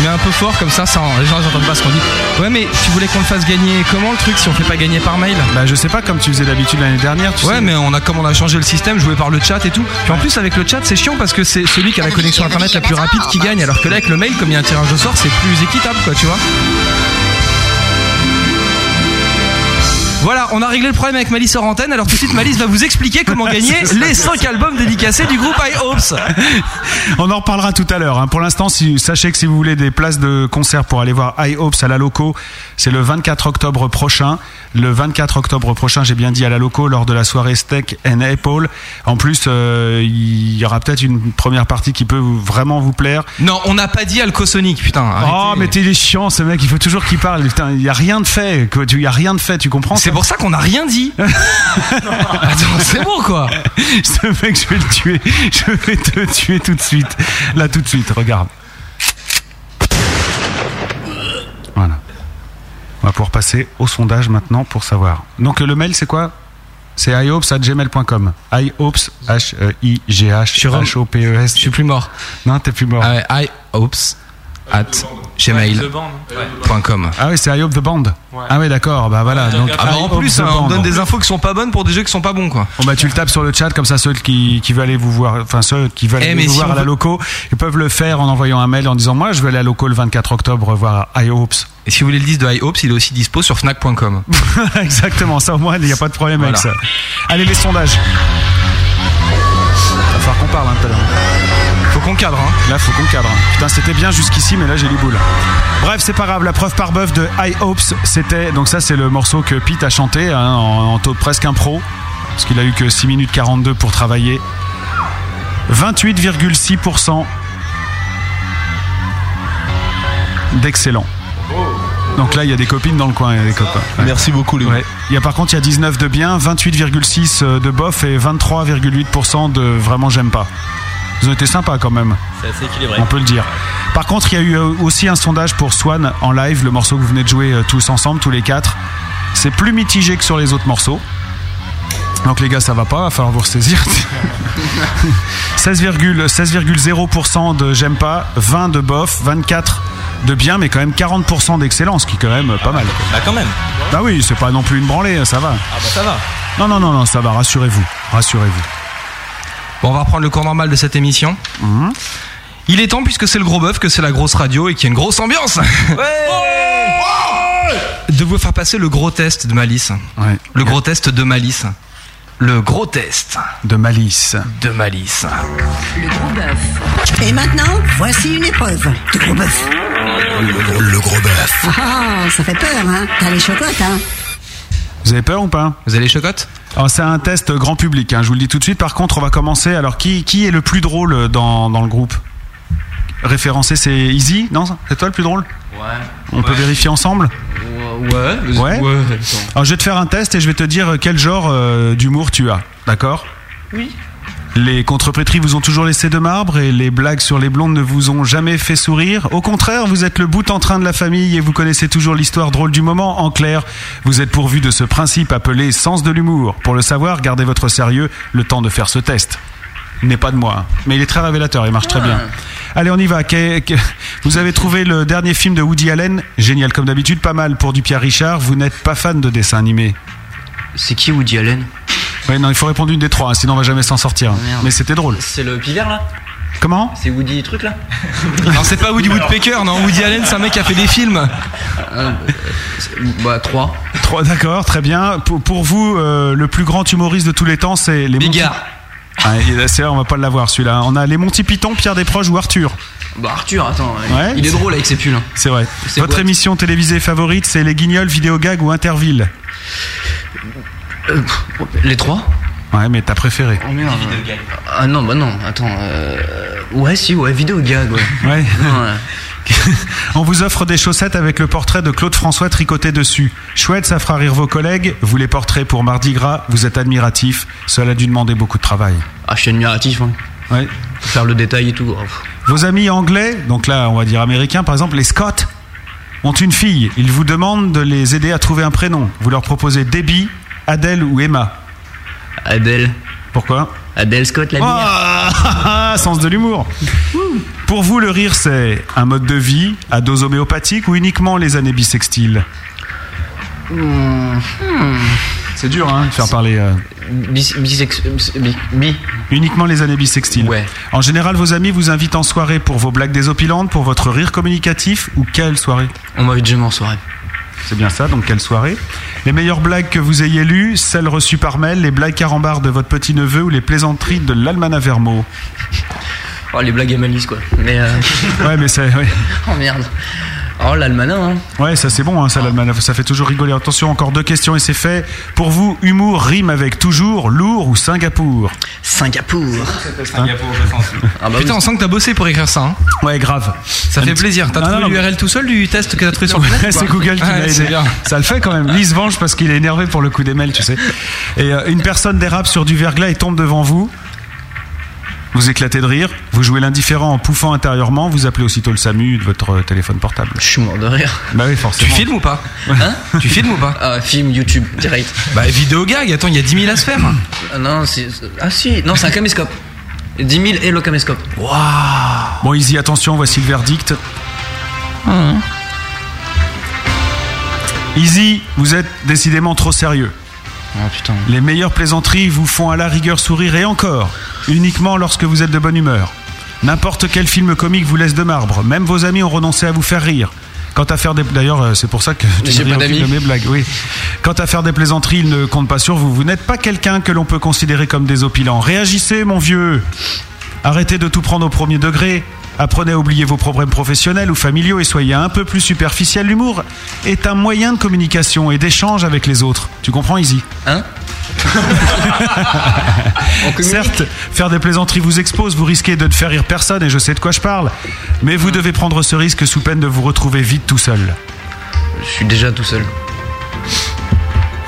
Mais un peu fort comme ça, ça les gens n'entendent pas ce qu'on dit. Ouais, mais tu voulais qu'on le fasse gagner comment le truc si on fait pas gagner par mail? Bah, je sais pas comme tu faisais d'habitude l'année dernière. Tu Ouais, sais. mais on a comme on a changé le système, jouer par le chat et tout. Puis en plus avec le chat, c'est chiant parce que c'est celui qui a la connexion internet la plus rapide qui gagne, alors que là avec le mail, comme il y a un tirage au sort, c'est plus équitable, quoi, tu vois. Voilà, on a réglé le problème avec Malice hors antenne, alors tout de suite Malice va vous expliquer comment gagner les 5 albums dédicacés du groupe I Hopes. On en reparlera tout à l'heure. hein. Pour l'instant, si, sachez que si vous voulez des places de concert pour aller voir I Hopes à la Loco, c'est le 24 octobre prochain. Le 24 octobre prochain, j'ai bien dit à la Loco, lors de la soirée Steak and Apple. En plus, euh, il y aura peut-être une première partie qui peut vraiment vous plaire. Non, on n'a pas dit Alcosonic, putain. arrêtez. Oh, mais t'es chiant, ce mec. Il faut toujours qu'il parle. Putain, il y a rien de fait. Il y a rien de fait. Tu comprends C'est pour ça qu'on n'a rien dit. Attends, c'est bon quoi. Ce mec, je vais le tuer. Je vais te tuer tout de suite. Là, tout de suite. Regarde. Voilà. On va pouvoir passer au sondage maintenant pour savoir. Donc, le mail, c'est quoi? C'est ihopes.gmail.com. ihopes, H-I-G-H-H-O-P-E-S. Je suis plus mort. Non, t'es plus mort. Hopes at gmail.com. Ah oui, c'est I Hope the Band. Ah oui, d'accord. Bah voilà. Donc, Ah bah, en plus, hein, on Band. donne des infos qui sont pas bonnes pour des jeux qui sont pas bons quoi. Bon bah tu le tapes sur le chat comme ça ceux qui, qui veulent aller vous voir, enfin ceux qui veulent Eh, aller vous si voir à la veut- loco, ils peuvent le faire en envoyant un mail en disant moi je vais aller à la loco le 24 octobre voir I Hopes. Et si vous voulez le disque de I Hopes, il est aussi dispo sur Fnac.com. Exactement, ça au moins il n'y a pas de problème avec ça. Allez les sondages. Va falloir qu'on parle hein, tout à l'heure. Faut qu'on cadre, hein. Là, faut qu'on cadre. hein. Putain, c'était bien jusqu'ici, mais là, j'ai les boules. Bref, c'est pas grave. La preuve par bœuf de High Hopes, c'était. Donc, ça, c'est le morceau que Pete a chanté hein, en, en taux de presque un pro. Parce qu'il a eu que 6 minutes 42 pour travailler. 28,6% d'excellent. Donc là, il y a des copines dans le coin, il y a des copains. Ouais. Merci beaucoup. Ouais. Il y a par contre, il y a 19 de bien, 28,6 de bof et 23,8% de vraiment j'aime pas. Ils ont été sympas quand même. C'est assez équilibré. On peut le dire. Par contre, il y a eu euh, aussi un sondage pour Swan en live, le morceau que vous venez de jouer euh, tous ensemble, tous les quatre. C'est plus mitigé que sur les autres morceaux. Donc les gars, ça va pas, va falloir vous ressaisir. 16,0% 16,0% de j'aime pas, 20 de bof, 24 de bien, mais quand même 40% d'excellence, qui est quand même pas mal. Bah quand même. Bah oui, c'est pas non plus une branlée, ça va. Ah bah ça va. Non, non, non, non, ça va, rassurez-vous. Rassurez-vous. Bon, on va reprendre le cours normal de cette émission. Mhm. Il est temps, puisque c'est le gros bœuf, que c'est la grosse radio et qu'il y a une grosse ambiance. de vous faire passer le gros test de Malice. Le gros test de Malice. Le gros test. De Malice. De Malice. Le gros bœuf. Et maintenant, voici une épreuve de gros bœuf. Le gros bœuf. Ah, ça fait peur, hein T'as les chocottes, hein Vous avez peur ou pas? Vous avez les chocottes Alors c'est un test grand public, hein, je vous le dis tout de suite. Par contre, on va commencer. Alors qui, qui est le plus drôle dans, dans le groupe? Référencé, c'est Easy Non? C'est toi le plus drôle? Ouais. On peut vérifier ensemble? Ouais. Ouais. Alors je vais te faire un test et je vais te dire quel genre euh, d'humour tu as. D'accord? Oui. Les contrepétries vous ont toujours laissé de marbre et les blagues sur les blondes ne vous ont jamais fait sourire. Au contraire, vous êtes le bout en train de la famille et vous connaissez toujours l'histoire drôle du moment. En clair, vous êtes pourvu de ce principe appelé sens de l'humour. Pour le savoir, gardez votre sérieux le temps de faire ce test. Il n'est pas de moi, hein. mais il est très révélateur, il marche très bien. Allez, on y va. Que- que- Vous avez trouvé le dernier film de Woody Allen, génial comme d'habitude, pas mal pour du Pierre Richard. Vous n'êtes pas fan de dessin animé? C'est qui Woody Allen? Ouais, non, il faut répondre une des trois, hein, sinon on va jamais s'en sortir. mais c'était drôle. C'est le pivert là? Comment? C'est Woody truc là? Non, c'est pas Woody Woodpecker, non. Woody Allen, c'est un mec qui a fait des films. Bah 3. Trois, d'accord, très bien. Pour, pour vous, euh, le plus grand humoriste de tous les temps, c'est les Monty... Bigard. Ah, et c'est vrai, on va pas l'avoir celui-là. On a les Monty Python, Pierre Desproges ou Arthur? Bah Arthur, attends, Ouais, il est drôle avec ses pulls. hein. C'est vrai. Votre boîte. émission télévisée favorite, c'est Les Guignols, Vidéogag ou Interville? Euh, les trois Ouais, mais t'as préféré. Oh merde. Ah non, bah non, attends. Euh... Ouais, si, ouais, vidéo gag, ouais. Ouais. Non, ouais. On vous offre des chaussettes avec le portrait de Claude François tricoté dessus. Chouette, ça fera rire vos collègues. Vous les portraits pour Mardi Gras, vous êtes admiratif. Cela a dû demander beaucoup de travail. Ah, je suis admiratif, hein. Ouais. Faire le détail et tout. oh. Vos amis anglais, donc là on va dire américains par exemple, les Scott, ont une fille. Ils vous demandent de les aider à trouver un prénom. Vous leur proposez Debbie, Adèle ou Emma. Adèle. Pourquoi Adèle Scott, la lumière. Ah, sens de l'humour. Pour vous, le rire, c'est un mode de vie à dose homéopathique ou uniquement les années bissextiles Hmm. C'est dur, hein, de faire parler. euh, Bis- bisex- bi- bi. Uniquement les années bissextiles. Ouais. En général, vos amis vous invitent en soirée pour vos blagues désopilantes, pour votre rire communicatif ou quelle soirée? On m'invite jamais en soirée. C'est bien ça, donc quelle soirée Les meilleures blagues que vous ayez lues, celles reçues par mail, les blagues carambars de votre petit-neveu ou les plaisanteries de l'Almanach Vermo Oh, les blagues à malice, quoi. Mais. Euh... Ouais, mais c'est. ouais. oh merde. Oh, l'almanach, hein. Ouais, ça c'est bon, hein, ça, l'Almanach, ça fait toujours rigoler. Attention, encore deux questions et c'est fait. Pour vous, humour rime avec toujours, lourd ou Singapour? Singapour. Ah Putain, on sent que t'as bossé pour écrire ça. hein. Ouais, grave. Ça fait plaisir. T'as Non, trouvé non, l'URL tout seul du test que t'as trouvé sur le net ou c'est Google qui Ouais, m'a c'est aidé. bien. Ça le fait quand même. Lise venge parce qu'il est énervé pour le coup des mails, tu sais. Et euh, une personne dérape sur du verglas et tombe devant vous. Vous éclatez de rire, vous jouez l'indifférent en pouffant intérieurement, vous appelez aussitôt le SAMU de votre euh, téléphone portable. Je suis mort de rire. Bah oui, Tu forcément. filmes ou pas Hein Tu filmes ou pas Ah, film, YouTube, direct. Bah, vidéo gag, attends, il y a 10 000 à se faire. Ah, non, c'est. Ah, si. Non, c'est un caméscope. 10 000 et le caméscope. Waouh Bon, Easy, attention, voici le verdict. Easy, vous êtes décidément trop sérieux. Ah, putain. Les meilleures plaisanteries vous font à la rigueur sourire et encore, uniquement lorsque vous êtes de bonne humeur. N'importe quel film comique vous laisse de marbre. Même vos amis ont renoncé à vous faire rire. Quant à faire des... D'ailleurs, euh, c'est pour ça que tu de mes blagues. Oui. Quant à faire des plaisanteries, ils ne comptent pas sur vous. Vous n'êtes pas quelqu'un que l'on peut considérer comme désopilant. Réagissez, mon vieux. Arrêtez de tout prendre au premier degré. Apprenez à oublier vos problèmes professionnels ou familiaux et soyez un peu plus superficiel. L'humour est un moyen de communication et d'échange avec les autres. Tu comprends, Easy Hein? Certes, faire des plaisanteries vous expose, vous risquez de ne faire rire personne et je sais de quoi je parle. Mais vous devez prendre ce risque sous peine de vous retrouver vite tout seul. Je suis déjà tout seul.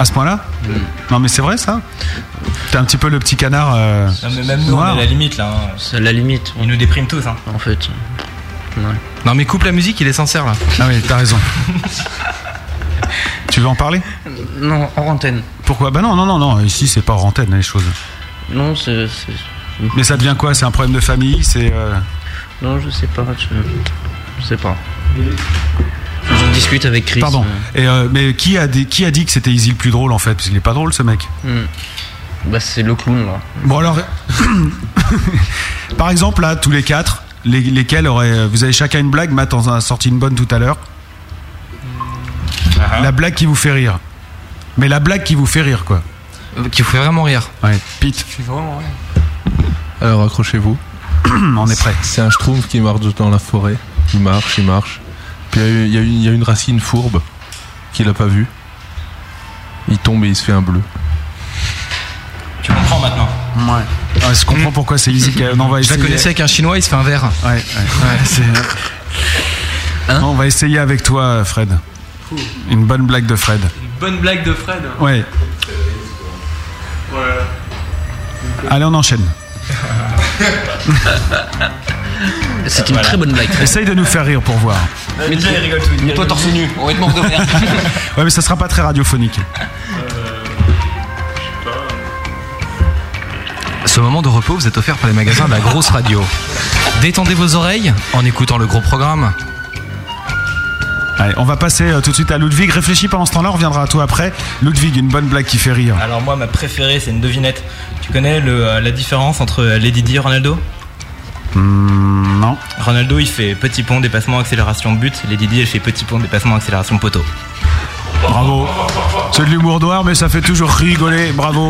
À ce point-là Non mais c'est vrai ça T'es un petit peu le petit canard euh, Non, mais même nous, noir. on est à la limite là. hein. C'est la limite. Ils nous dépriment tous. Hein. En fait. Ouais. Non, mais coupe la musique, il est sincère là. Ah oui, t'as raison. tu veux en parler? Non, hors antenne. Pourquoi? Bah non, non, non, non, ici c'est pas hors antenne les choses. Non, c'est. c'est- Mais ça devient quoi? C'est un problème de famille? C'est... euh, Non, je sais pas. Je, je sais pas. J'en discute avec Chris. Pardon. Et euh, mais qui a, dit, qui a dit que c'était Easy le plus drôle en fait? Parce qu'il est pas drôle ce mec. Hmm. Bah, c'est le clown là. Bon alors, par exemple là, tous les quatre, les- lesquels auraient, vous avez chacun une blague? Matt en a sorti une bonne tout à l'heure. La blague qui vous fait rire. Mais la blague qui vous fait rire quoi. Euh, Qui vous fait vraiment rire. Ouais. Pete, Alors accrochez-vous. on est prêt. C'est un schtroumpf qui marche dans la forêt. Il marche, il marche. Puis il y a- y, une- il y a une racine fourbe qu'il a pas vue. Il tombe et il se fait un bleu. Tu comprends maintenant. Ouais. Ah, je comprends pourquoi c'est Easy. qui on va Je la essayer. connaissais avec un chinois, il se fait un verre. Ouais, ouais, ouais, Hein on va essayer avec toi, Fred. Une bonne blague de Fred. Bonne blague de Fred. Ouais. Allez, on enchaîne. C'est une très bonne blague. Essaye de nous faire rire pour voir. Mais déjà, il rigole tout. Mais toi, torse nu, on va être mort de rire. Ouais, mais ça sera pas très radiophonique. Ce moment de repos vous est offert par les magasins de la grosse radio. Détendez vos oreilles en écoutant le gros programme. Allez, on va passer euh, tout de suite à Ludwig. Réfléchis pendant ce temps-là, on reviendra à toi après. Ludwig, une bonne blague qui fait rire. Alors moi, ma préférée, c'est une devinette. Tu connais le, euh, la différence entre Lady Di et Ronaldo? Hmm, non. Ronaldo, il fait petit pont, dépassement, accélération, but. Lady Di, elle fait petit pont, dépassement, accélération, poteau. Bravo. C'est de l'humour noir, mais ça fait toujours rigoler. Bravo.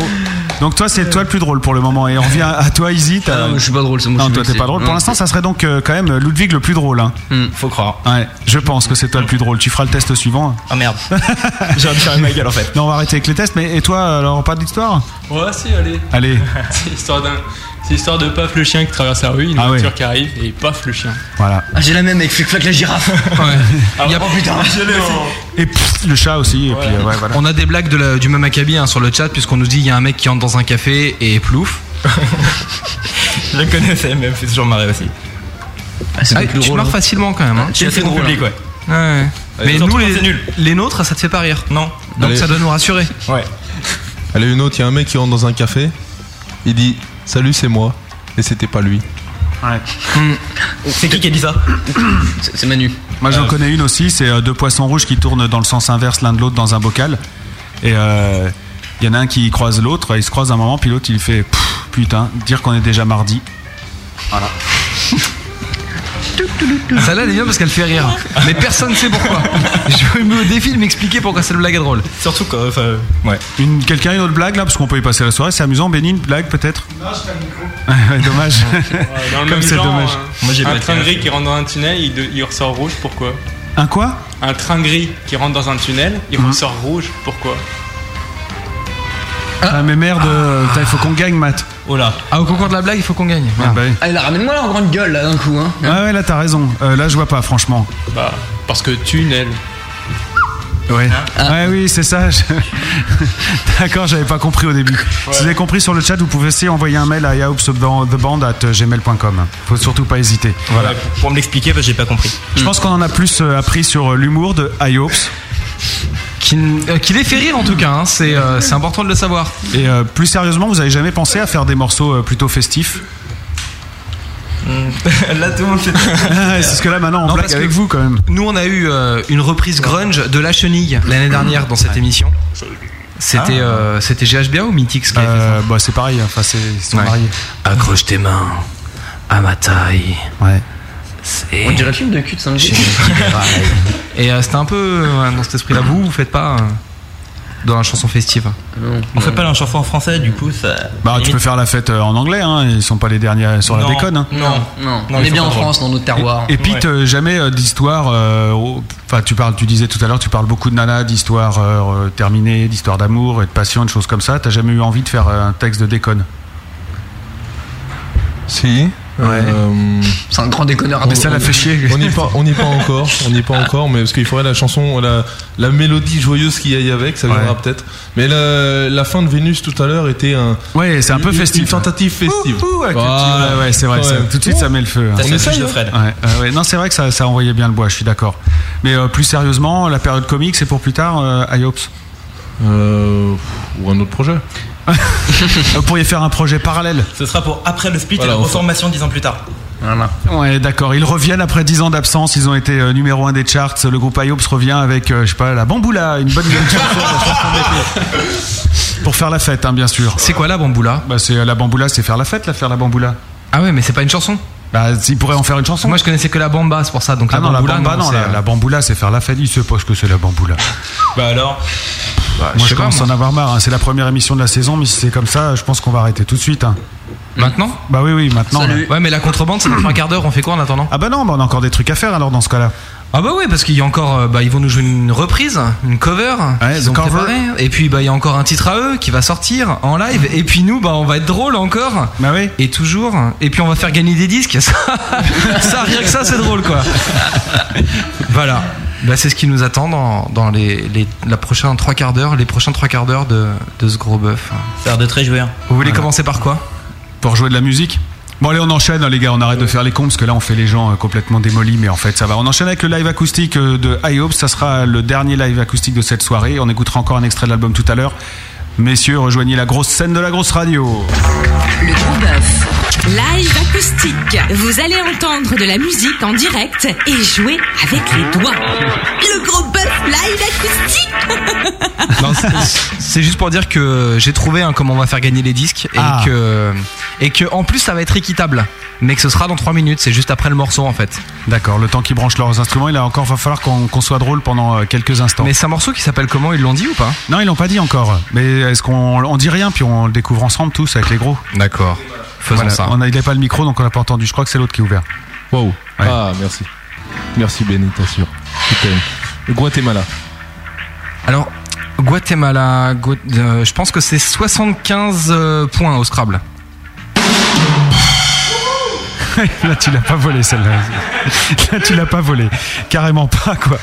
Donc toi, c'est toi le plus drôle pour le moment. Et on revient à toi, Izzy. Ah non, je suis pas drôle, c'est moi, Non, toi, t'es pas drôle. Pour l'instant, ça serait donc euh, quand même Ludwig le plus drôle. Hein. Faut croire. Ouais, je pense que c'est toi le plus drôle. Tu feras le test suivant. Oh merde. J'ai envie de faire ma gueule en fait. Non, on va arrêter avec les tests. Mais et toi, alors, on parle d'histoire? Ouais, si, allez. Allez. C'est l'histoire d'un. C'est l'histoire de Paf le chien qui traverse la rue, une Ah voiture ouais. qui arrive et paf le chien. Voilà. Ah, j'ai la même avec Flic la girafe. Ah, Il y a- Oh putain. Et pff, le chat aussi. Et puis, euh, ouais, voilà. On a des blagues de la- du même acabit hein, sur le chat puisqu'on nous dit il y a un mec qui entre dans un café et plouf. Je le connaissais, mais fait toujours marrer aussi. c'est Ah, plus tu drôle, marres hein. facilement quand même. Hein. C'est assez bon drôle, public, ouais. Ouais. Mais nous, les, c'est nul. les nôtres, ça te fait pas rire. Non. Donc Allez. ça doit nous rassurer. Ouais. Allez, une autre, il y a un mec qui rentre dans un café. Il dit Salut, c'est moi. Et c'était pas lui. C'est qui qui a dit ça C'est Manu. Moi, j'en connais une aussi. C'est euh, deux poissons rouges qui tournent dans le sens inverse l'un de l'autre dans un bocal. Et euh, il y en a un qui croise l'autre. Ils se croisent un moment, puis l'autre il fait putain, dire qu'on est déjà mardi. Voilà. Celle-là, elle est bien parce qu'elle fait rire. Mais personne ne sait pourquoi. Je me mets au défi de m'expliquer pourquoi cette blague est drôle. Surtout quand. Enfin, ouais. Une, quelqu'un a une autre blague là, parce qu'on peut y passer la soirée. C'est amusant. Béni, une blague peut-être Non, je micro. dommage. Dans le Comme même c'est genre, dommage. un- Moi, j'ai pas un de train gris qui rentre dans un tunnel, il, de- il ressort rouge, pourquoi? Un quoi? Un train gris qui rentre dans un tunnel, il Mhm. ressort rouge, pourquoi? Ah, mais merde, euh, putain, il faut qu'on gagne, Matt. Oh là. Ah, au concours de la blague, il faut qu'on gagne. Ah, bah oui. Allez, là, ramène-moi en grande gueule là d'un coup. Hein. Ah ouais, là t'as raison. Euh, là je vois pas, franchement. Bah, parce que tunnel. Ouais. Ah. Ouais, oui, c'est ça. je- D'accord, j'avais pas compris au début. Si vous avez compris sur le chat, vous pouvez aussi envoyer un mail à yaoupstheband@gmail.com. Faut surtout pas hésiter. Voilà. Pour me l'expliquer, parce que j'ai pas compris. Je pense qu'on en a plus euh, appris sur euh, l'humour de IOPS. Qui, euh, qui les fait rire en tout cas, hein. c'est euh, c'est important de le savoir. Et euh, plus sérieusement, vous avez jamais pensé à faire des morceaux euh, plutôt festifs? Là, tout le monde fait. C'est ce que là maintenant on Non, parce avec que- vous quand même. Nous, on a eu euh, une reprise grunge de La Chenille l'année dernière dans cette émission. C'était euh, c'était GHBA ou Mythix qui avait fait ça Euh, bah c'est pareil, enfin c'est ils sont Ouais. mariés. Accroche tes mains à ma taille. Ouais. C'est On dirait le film de cul de samedi. Et euh, c'était un peu euh, dans cet esprit-là. Vous, vous faites pas euh, dans la chanson festive On fait pas la chanson en français, du coup, ça. Bah tu peux faire la fête euh, en anglais, hein. Ils sont pas les derniers sur la Non. déconne. Hein. Non, Non, Non, on ils est bien en drôles. France, dans notre terroir. Et Pete, euh, jamais euh, d'histoire. euh, au- Enfin, tu parles, tu disais tout à l'heure, tu parles beaucoup de nana, d'histoires euh, terminées, d'histoires d'amour et de passion, de choses comme ça. T'as jamais eu envie de faire euh, un texte de déconne? Si. Euh, C'est un grand déconneur. Mais ça l'a fait chier. on n'y est pas, on n'y est pas encore, on n'y est pas encore, mais parce qu'il faudrait la chanson, la, la mélodie joyeuse qu'il y a avec, ça viendra Ouais. peut-être. Mais la, la fin de Vénus tout à l'heure était un, Ouais, c'est un peu festif. une tentative festive. Ouh, ouais, c'est vrai. Ça- tout de suite, ça met le feu. hein. Ça, On essaye, de hein. Fred. Ouais, euh, ouais. Non, c'est vrai que ça, ça envoyait bien le bois. Je suis d'accord. Mais euh, plus sérieusement, la période comique, c'est pour plus tard. Euh, IOPS. Euh, ou un autre projet. Vous pourriez faire un projet parallèle. Ce sera pour après le split Voilà, et la on reformation dix ans plus tard. Ouais, d'accord. Ils reviennent après 10 ans d'absence. Ils ont été euh, numéro 1 des charts. Le groupe IOPS revient avec, euh, je sais pas, la bamboula, une bonne. Pour faire la fête, hein, bien sûr. C'est quoi la bamboula? Bah, c'est la bamboula, c'est faire la fête, là, faire la bamboula. Ah ouais, mais c'est pas une chanson? Bah, ils pourraient en faire une chanson. Moi, je connaissais que la bamba, c'est pour ça. Donc ah la non, la bamboula, bamba, non, c'est, la, euh, la bamboula, c'est faire la fête. Ils savent pas ce que c'est la bamboula. Bah alors, bah, Moi, sais je commence à en avoir marre. hein. C'est la première émission de la saison, mais si c'est comme ça, je pense qu'on va arrêter tout de suite. hein. Maintenant? Bah oui, oui, maintenant. Salut. Ouais, mais la contrebande, c'est dans un quart d'heure. On fait quoi en attendant? Ah bah non, bah on a encore des trucs à faire alors dans ce cas-là. Ah bah ouais, parce qu'il y a encore, euh, bah ils vont nous jouer une reprise, une cover. Ouais, qu'ils the ont cover. préparé. Et puis bah il y a encore un titre à eux qui va sortir en live. Et puis nous, bah on va être drôle encore. Bah oui. Et toujours. Et puis on va faire gagner des disques. Ça, ça rien que ça, c'est drôle quoi. Voilà. Bah, c'est ce qui nous attend dans, dans les, les, la prochaine trois quarts d'heure, les prochains trois quarts d'heure de, de ce gros bœuf. Ça a l'air de très jouer. Vous voulez Voilà. commencer par quoi? Pour jouer de la musique Bon allez on enchaîne hein, les gars, on arrête de faire les cons parce que là on fait les gens euh, complètement démolis mais en fait ça va. On enchaîne avec le live acoustique euh, de Hopes, ça sera le dernier live acoustique de cette soirée. On écoutera encore un extrait de l'album tout à l'heure. Messieurs, rejoignez la grosse scène de la grosse radio. Le gros bœuf. Live acoustique. Vous allez entendre de la musique en direct et jouer avec les doigts. Le gros bœuf live acoustique. C'est- juste pour dire que j'ai trouvé hein, comment on va faire gagner les disques et Ah. que et que en plus ça va être équitable, mais que ce sera dans 3 minutes. C'est juste après le morceau en fait. D'accord, le temps qu'ils branchent leurs instruments, il va encore va falloir qu'on qu'on soit drôle pendant euh, quelques instants. Mais c'est un morceau qui s'appelle comment? Ils l'ont dit ou pas? Non, ils l'ont pas dit encore. Mais est-ce qu'on on dit rien puis on le découvre ensemble tous avec les gros D'accord. Faisons Voilà, ça. On n'a pas le micro donc on n'a pas entendu. Je crois que c'est l'autre qui est ouvert. Wow. Ouais. Ah, merci. Merci, Benny, t'assures. Guatemala. Alors Guatemala, Gua- euh, je pense que c'est 75 euh, points au Scrabble. Là, tu l'as pas volé celle-là. Là, tu l'as pas volé. Carrément pas, quoi.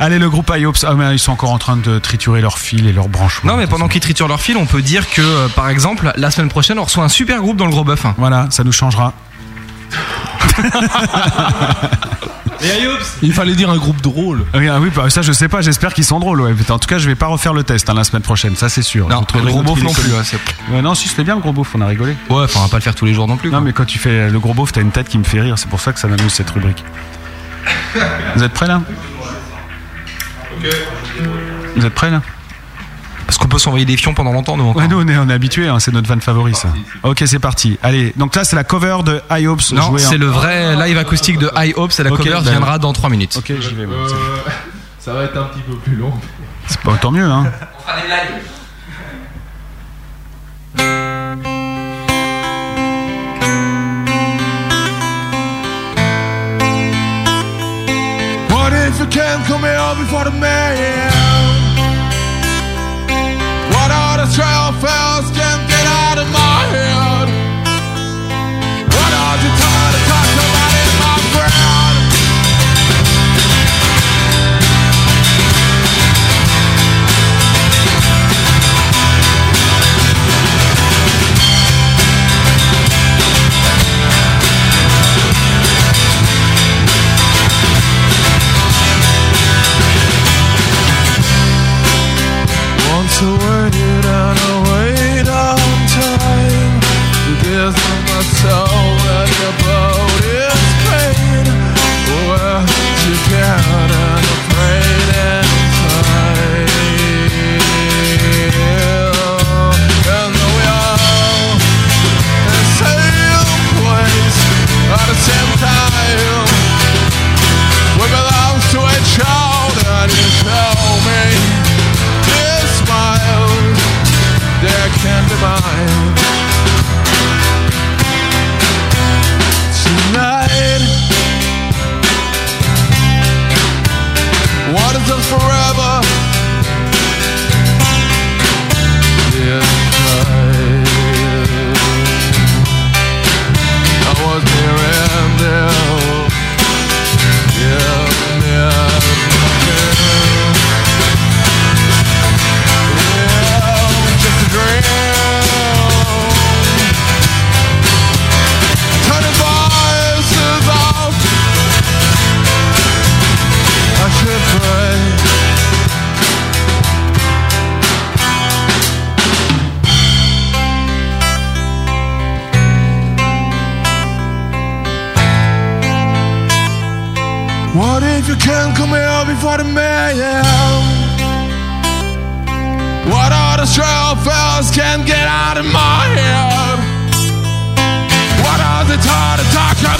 Allez, le groupe IOPS. Ah, mais ils sont encore en train de triturer leurs fils et leurs branchements. Non mais pendant qu'ils triturent leur fil, on peut dire que euh, par exemple la semaine prochaine on reçoit un super groupe dans le gros bœuf. Voilà, ça nous changera. Il fallait dire un groupe drôle. Oui, ah oui, bah, ça je sais pas, j'espère qu'ils sont drôles. Ouais. En tout cas, je vais pas refaire le test hein, la semaine prochaine, ça c'est sûr. Non, le gros beauf non plus. hein, Ouais, non, si c'était bien le gros beauf, on a rigolé. Ouais, enfin on va pas le faire tous les jours non plus. Non, quoi. mais quand tu fais le gros beauf, t'as une tête qui me fait rire, c'est pour ça que ça m'amuse cette rubrique. Vous êtes prêts là? Vous êtes prêts là? Parce qu'on peut s'envoyer des fions pendant longtemps nous encore. Ouais, nous on est, on est habitués, hein, c'est notre van favori ça. Ok, c'est parti. Allez, donc là c'est la cover de High Hopes. Non, en- c'est le vrai live acoustique de High Hopes et la cover ben- viendra dans 3 minutes. Ok, j'y vais. bon. Euh, ça va être un petit peu plus long. C'est pas tant mieux, hein. What if you can't come here before the man? out of trial fast, can't get out of my head. Can't come here before the man? What are the trail fellas can't get out of my head? What are the tired to talk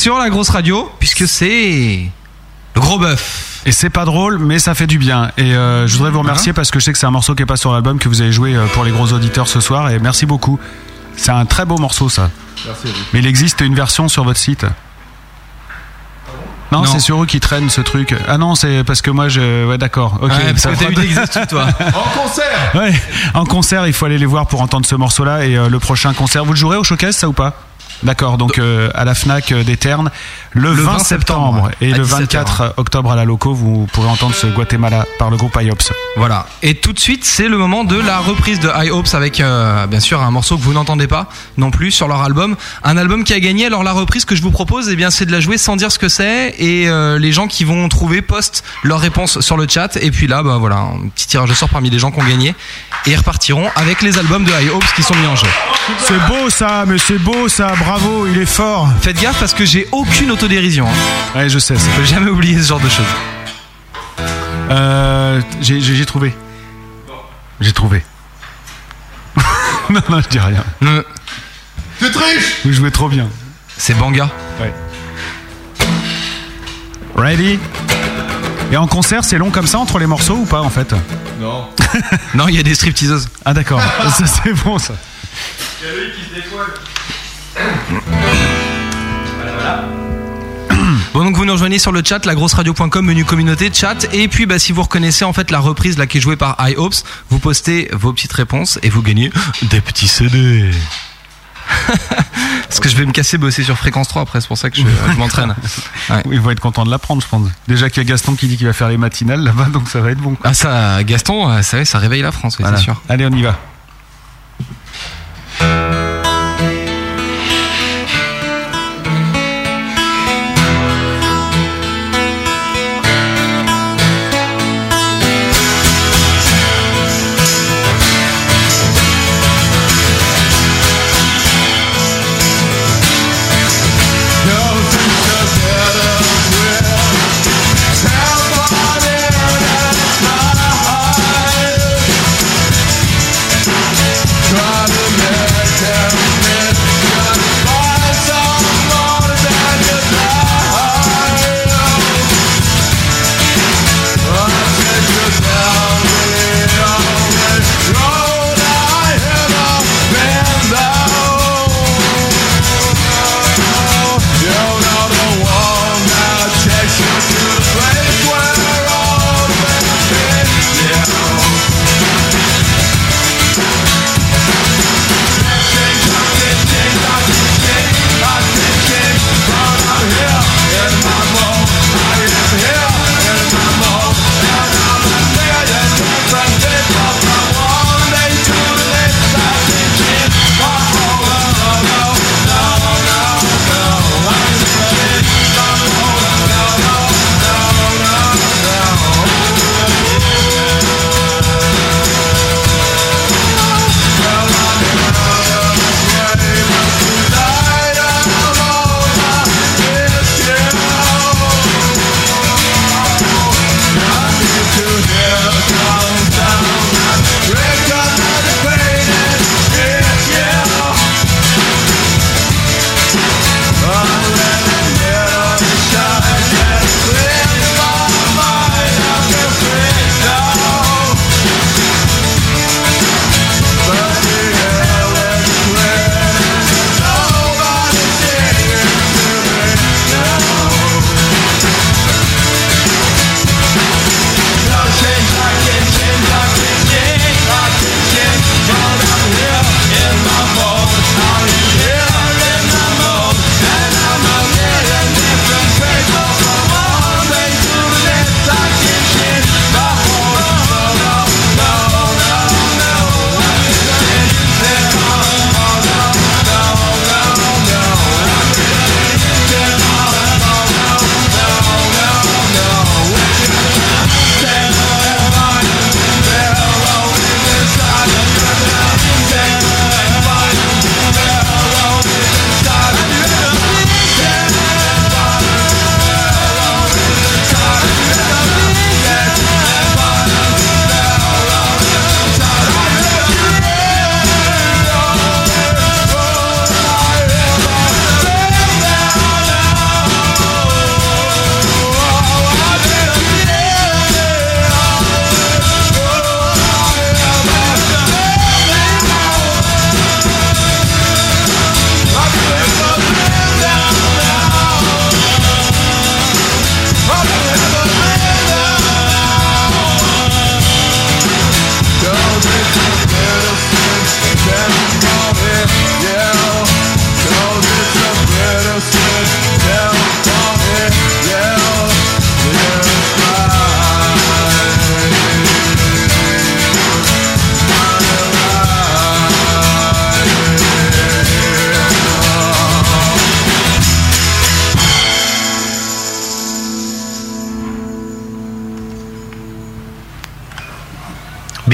sur la grosse radio, puisque c'est le gros bœuf. Et c'est pas drôle, mais ça fait du bien. Et euh, je voudrais vous remercier parce que je sais que c'est un morceau qui est pas sur l'album que vous avez joué euh, pour les gros auditeurs ce soir. Et merci beaucoup. C'est un très beau morceau, ça. Merci à vous. Mais il existe une version sur votre site. Non, c'est sur eux qui traînent ce truc. Ah non, c'est parce que moi je. Ouais, d'accord. Ok. Ouais, parce ça que t'as eu toi. En concert Ouais, en concert, il faut aller les voir pour entendre ce morceau-là. Et euh, le prochain concert, vous le jouerez au showcase, ça ou pas? D'accord, donc euh, à la Fnac euh, des Ternes le, Le 20 20 septembre, septembre, et le 17 24 octobre à la Loco, vous pourrez entendre ce Guatemala par le groupe IOPS. Voilà. Et tout de suite, c'est le moment de la reprise de Hopes avec, euh, bien sûr, un morceau que vous n'entendez pas non plus sur leur album. Un album qui a gagné. Alors, la reprise que je vous propose, eh bien, c'est de la jouer sans dire ce que c'est. Et euh, les gens qui vont trouver postent leur réponse sur le chat. Et puis là, bah voilà, un petit tirage de sort parmi les gens qui ont gagné. Et ils repartiront avec les albums de Hopes qui sont mis en jeu. C'est beau ça, mais c'est beau ça, bravo, il est fort. Faites gaffe parce que j'ai aucune autodérision. Hein. Ouais, je sais. Je peux jamais oublier ce genre de choses. Euh, j'ai trouvé. J'ai trouvé. non, non, je dis rien. Tu triches Vous jouez trop bien. C'est Banga. Ouais. Ready? Et en concert, c'est long comme ça entre les morceaux ou pas en fait? Non. non, il y a des stripteaseuses. Ah d'accord, ça c'est bon ça. Bon donc vous nous rejoignez sur le chat lagrosseradio.com menu communauté chat et puis bah si vous reconnaissez en fait la reprise là qui est jouée par High Hopes vous postez vos petites réponses et vous gagnez des petits CD. Parce que je vais me casser bosser sur fréquence 3 après c'est pour ça que je, je m'entraîne. Ouais. Ils vont être contents de l'apprendre je pense. Déjà qu'il y a Gaston qui dit qu'il va faire les matinales là-bas donc ça va être bon. Ah ça Gaston ça, va, ça réveille la France oui, Voilà. c'est sûr. Allez on y va. Música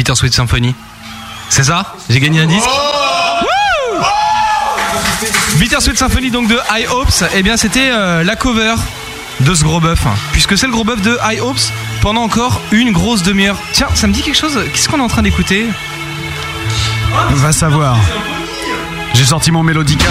Bittersweet Symphony. C'est ça J'ai gagné un disque Wouh Bittersweet Symphony donc de High Hopes, eh bien c'était euh, la cover de ce gros bœuf, hein. puisque c'est le gros bœuf de High Hopes pendant encore une grosse demi-heure. Tiens, ça me dit quelque chose? Qu'est-ce qu'on est en train d'écouter? Va savoir. J'ai sorti mon Mélodica.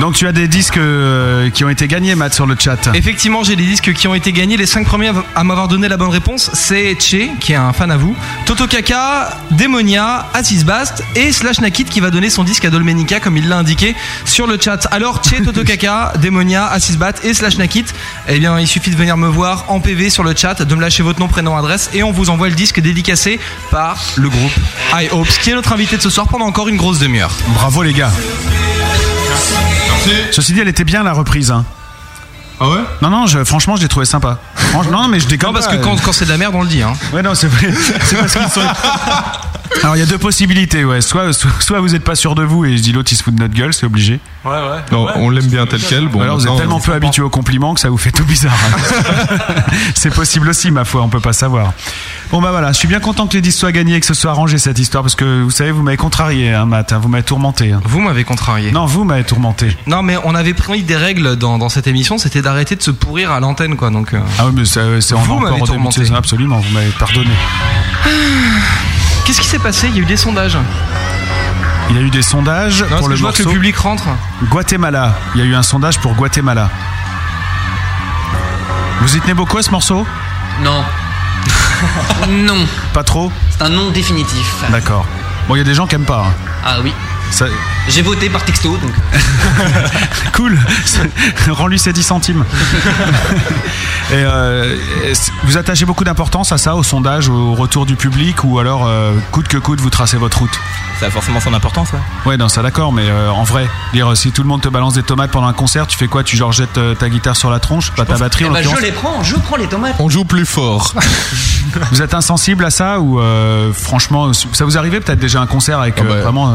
Donc tu as des disques euh, qui ont été gagnés, Matt, sur le chat. Effectivement, j'ai des disques qui ont été gagnés. Les 5 premiers à m'avoir donné la bonne réponse, c'est Che, qui est un fan à vous, Toto Kaka, Demonia, Aziz Bast et Slash Nakit qui va donner son disque à Dolmenica comme il l'a indiqué sur le chat. Alors, Che, Toto Kaka, Demonia, Aziz Bast et Slash Nakit, eh bien, il suffit de venir me voir en PV sur le chat, de me lâcher votre nom, prénom, adresse et on vous envoie le disque dédicacé par le groupe High Hopes, qui est notre invité de ce soir pendant encore une grosse demi-heure. Bravo les gars. Ceci dit, elle était bien la reprise. Hein. Ah ouais? Non, non, je- franchement, je l'ai trouvé sympa. Non, mais je déconne Non, parce pas. que quand, quand c'est de la merde, on le dit. Hein. Ouais, non, c'est vrai. C'est parce qu'ils sont. Alors, il y a deux possibilités, ouais. Soit, soit, soit vous êtes pas sûr de vous et je dis l'autre, il se fout de notre gueule, c'est obligé. Ouais, ouais. Non, on l'aime bien tel quel. Bon, alors, vous êtes tellement peu habitué aux compliments que ça vous fait tout bizarre. hein. c'est possible aussi, ma foi, on peut pas savoir. Bon, bah voilà, je suis bien content que les 10 soient gagnés et que ce soit arrangé cette histoire parce que vous savez, vous m'avez contrarié, hein, Matt, hein, vous m'avez tourmenté. hein. Vous m'avez contrarié. Non, vous m'avez tourmenté. Non, mais on avait pris des règles dans, dans cette émission, c'était d'arrêter de se pourrir à l'antenne, quoi. Donc, euh, Ah oui, mais c'est on Vous encore tourmenté. absolument, vous m'avez pardonné. qu'est-ce qui s'est passé Il y a eu des sondages. Il y a eu des sondages Non, pour le je vois que le public rentre. Guatemala. Il y a eu un sondage pour Guatemala. Vous y tenez beaucoup à ce morceau Non. non. Pas trop C'est un non définitif. D'accord. Bon, il y a des gens qui aiment pas. hein. Ah oui. Ça- J'ai voté par texto, donc. Cool. Rends-lui ses 10 centimes. Et euh, vous attachez beaucoup d'importance à ça, au sondage, au retour du public, ou alors euh, coûte que coûte, vous tracez votre route? Ça a forcément son importance, ouais. Ouais, non, ça d'accord, mais euh, en vrai, dire si tout le monde te balance des tomates pendant un concert, tu fais quoi? Tu genre jettes euh, ta guitare sur la tronche, pas ta batterie en ben, je les prends, je prends les tomates. On joue plus fort. Vous êtes insensible à ça ou euh, franchement, ça vous arrivait peut-être déjà un concert avec Ah euh, bah, vraiment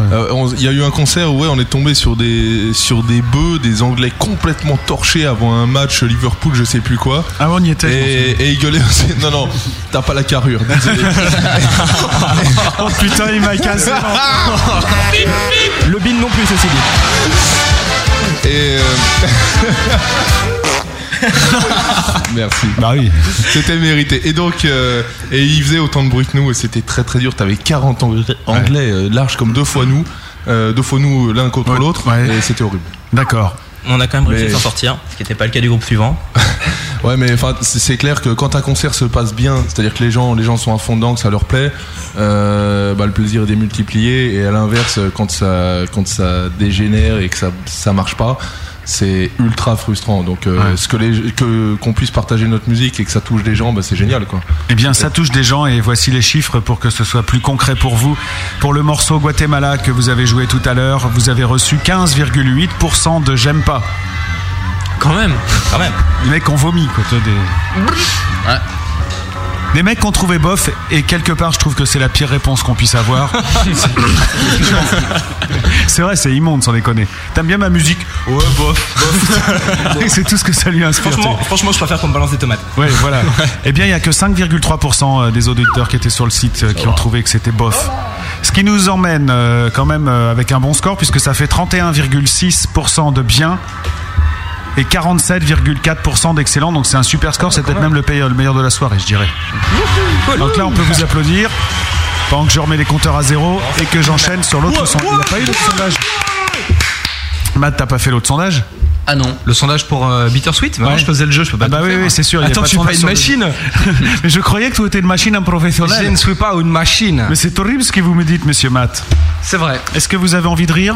Il y a eu un concert où ouais, on est tombé sur des sur des bœufs, des Anglais complètement torchés avant un match Liverpool, je sais plus quoi. Ah on y était. Et, et ils gueulaient aussi. Non non, t'as pas la carrure. Désolé. oh putain, il m'a cassé. Le bin non plus, ceci dit. Et euh, Merci. Bah oui. C'était mérité. Et donc, euh, et ils faisaient autant de bruit que nous et c'était très très dur. T'avais 40 Anglais, anglais euh, larges comme deux fois nous, euh, deux fois nous l'un contre l'autre et c'était horrible. D'accord. On a quand même réussi Mais- à s'en sortir, ce qui n'était pas le cas du groupe suivant. Ouais, mais enfin, c'est c'est clair que quand un concert se passe bien, c'est-à-dire que les gens, les gens sont à fond dedans, que ça leur plaît, euh, bah, le plaisir est démultiplié. Et à l'inverse, quand ça, quand ça dégénère et que ça, ça marche pas, c'est ultra frustrant. Donc, euh, Ouais. ce que les, que qu'on puisse partager notre musique et que ça touche des gens, bah, c'est génial, quoi. Eh bien, ça touche des gens et voici les chiffres pour que ce soit plus concret pour vous. Pour le morceau Guatemala que vous avez joué tout à l'heure, vous avez reçu 15,8% de j'aime pas. Quand même. Quand même. Les mecs ont vomi, quoi. Des... Ouais. Des mecs qu'on trouvait bof, et quelque part, je trouve que c'est la pire réponse qu'on puisse avoir. c'est vrai, c'est immonde, sans déconner. T'aimes bien ma musique? Ouais, bof. c'est tout ce que ça lui inspire. Franchement, franchement, je préfère qu'on me balance des tomates. Ouais, voilà. Eh bien, il y a que 5,3% des auditeurs qui étaient sur le site euh, qui ont trouvé que c'était bof. Ce qui nous emmène euh, quand même euh, avec un bon score puisque ça fait 31,6% de bien et 47,4% d'excellent. Donc c'est un super score. C'est peut-être même le, le meilleur de la soirée, je dirais. Donc là, on peut vous applaudir pendant que je remets les compteurs à zéro et que j'enchaîne sur l'autre sondage. Il n'y a pas eu d'autre sondage. Matt, t'as pas fait l'autre sondage? Ah non. Le sondage pour euh, Bittersweet? Ouais. je faisais le jeu, je peux pas Ah bah oui, oui, c'est sûr. Attends, je suis pas une machine. Mais je croyais que tu étais une machine, un professionnel. Je ne suis pas une machine. Mais c'est horrible ce que vous me dites, monsieur Matt. C'est vrai. Est-ce que vous avez envie de rire?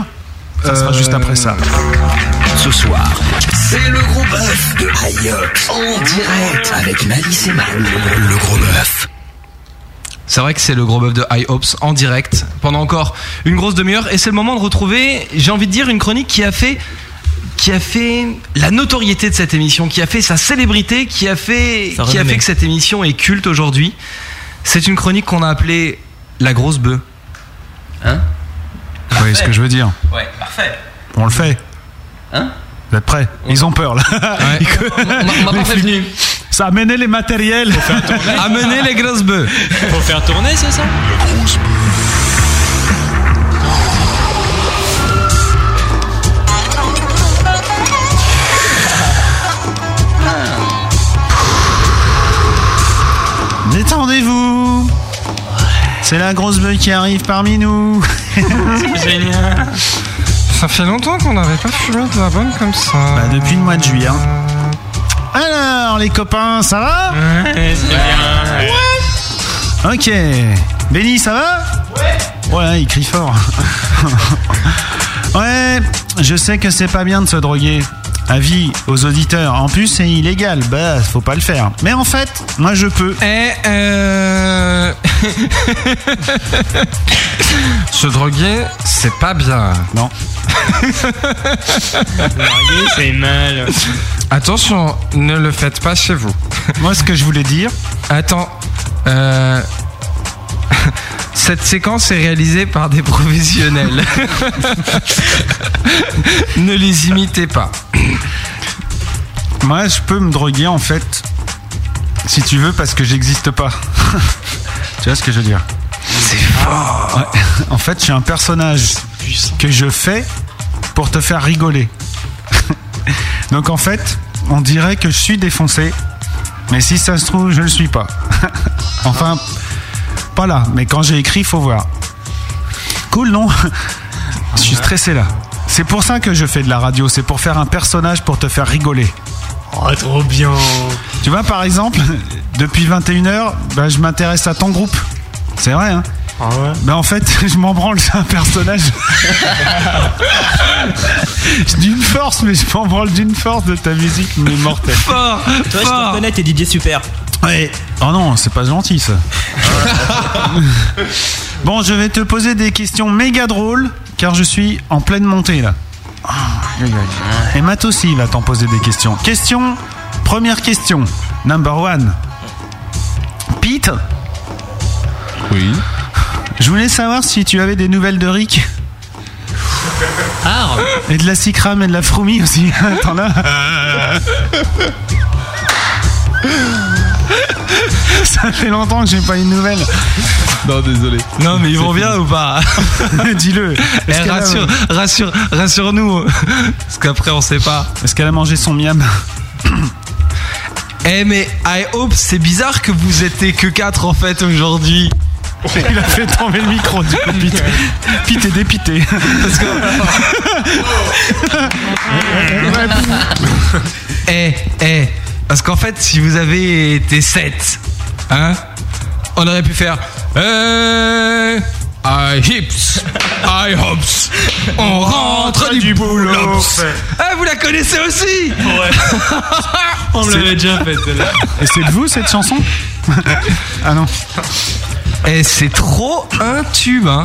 Ça sera Euh, juste après ça. Ce soir, c'est le gros bœuf de Ayox en direct avec Malice et Mal. Le gros bœuf. C'est vrai que c'est le gros bœuf de High Hopes en direct pendant encore une grosse demi-heure et c'est le moment de retrouver, j'ai envie de dire, une chronique qui a fait qui a fait la notoriété de cette émission, qui a fait sa célébrité, qui a fait qui a fait que cette émission est culte aujourd'hui. C'est une chronique qu'on a appelée la grosse bœuf. Hein? Vous voyez ce que je veux dire Ouais, parfait. On le fait. Hein Vous êtes prêts Ils ont peur là. Ouais. On m'a- on m'a pas prévenu. Ça amenez les matériels. Amenez les grosses bœufs. Faut faire tourner, c'est ça Détendez-vous. C'est la grosse bœuf qui arrive parmi nous. C'est génial. Ça fait longtemps qu'on n'avait pas fumé de la bonne comme ça. Bah, depuis le mois de juillet. hein. Alors, les copains, ça va Ouais, c'est bien. Ok. Benny, ça va Ouais. Ouais, il crie fort. ouais, je sais que c'est pas bien de se droguer. Avis aux auditeurs. En plus, c'est illégal. Bah, faut pas le faire. Mais en fait, moi, je peux. Eh, euh... Se droguer, c'est pas bien. Non. Marié, c'est mal. Attention, ne le faites pas chez vous. Moi, ce que je voulais dire. Attends. Euh... Cette séquence est réalisée par des professionnels. ne les imitez pas. Moi, je peux me droguer en fait, si tu veux, parce que j'existe pas. tu vois ce que je veux dire? C'est fort. En fait, je suis un personnage que je fais pour te faire rigoler. Donc en fait, on dirait que je suis défoncé, mais si ça se trouve, je le suis pas. enfin, pas là, mais quand j'ai écrit, faut voir. Cool, non Je suis stressé là. C'est pour ça que je fais de la radio, c'est pour faire un personnage pour te faire rigoler. Oh, trop bien. Tu vois, par exemple, depuis 21h, bah, je m'intéresse à ton groupe. C'est vrai, hein Ah ouais Bah en fait, je m'en branle, c'est un personnage. d'une force, mais je m'en branle d'une force de ta musique, mais mortelle. Fort, Toi, je te reconnais, t'es Didier Super. Ouais. Oh non, c'est pas gentil ça. bon, je vais te poser des questions méga drôles, car je suis en pleine montée là. Ah. Et Matt aussi va t'en poser des questions. Question, première question, number one. Pete? Oui. Je voulais savoir si tu avais des nouvelles de Rick. Ah Et de la Cicram et de la Froumi aussi. T'en as Ça fait longtemps que j'ai pas eu de nouvelles. Non, désolé. Non, mais ils vont bien ou pas Dis-le. Eh, Est-ce qu'elle a- rassure, rassure, rassure-nous. Parce qu'après, on sait pas. Est-ce qu'elle a mangé son miam Eh, mais I hope, c'est bizarre que vous étiez que 4 en fait aujourd'hui. Il a fait tomber le micro du coup, Pete. Pete est dépité. Parce que. Eh, eh. Parce qu'en fait, si vous avez été 7, hein, on aurait pu faire. Eh, I hips, I hops. On rentre du boulot. Ah, vous la connaissez aussi Ouais. On me l'avait déjà fait celle-là. Et c'est de vous cette chanson Ah non. Eh, c'est trop un tube, hein.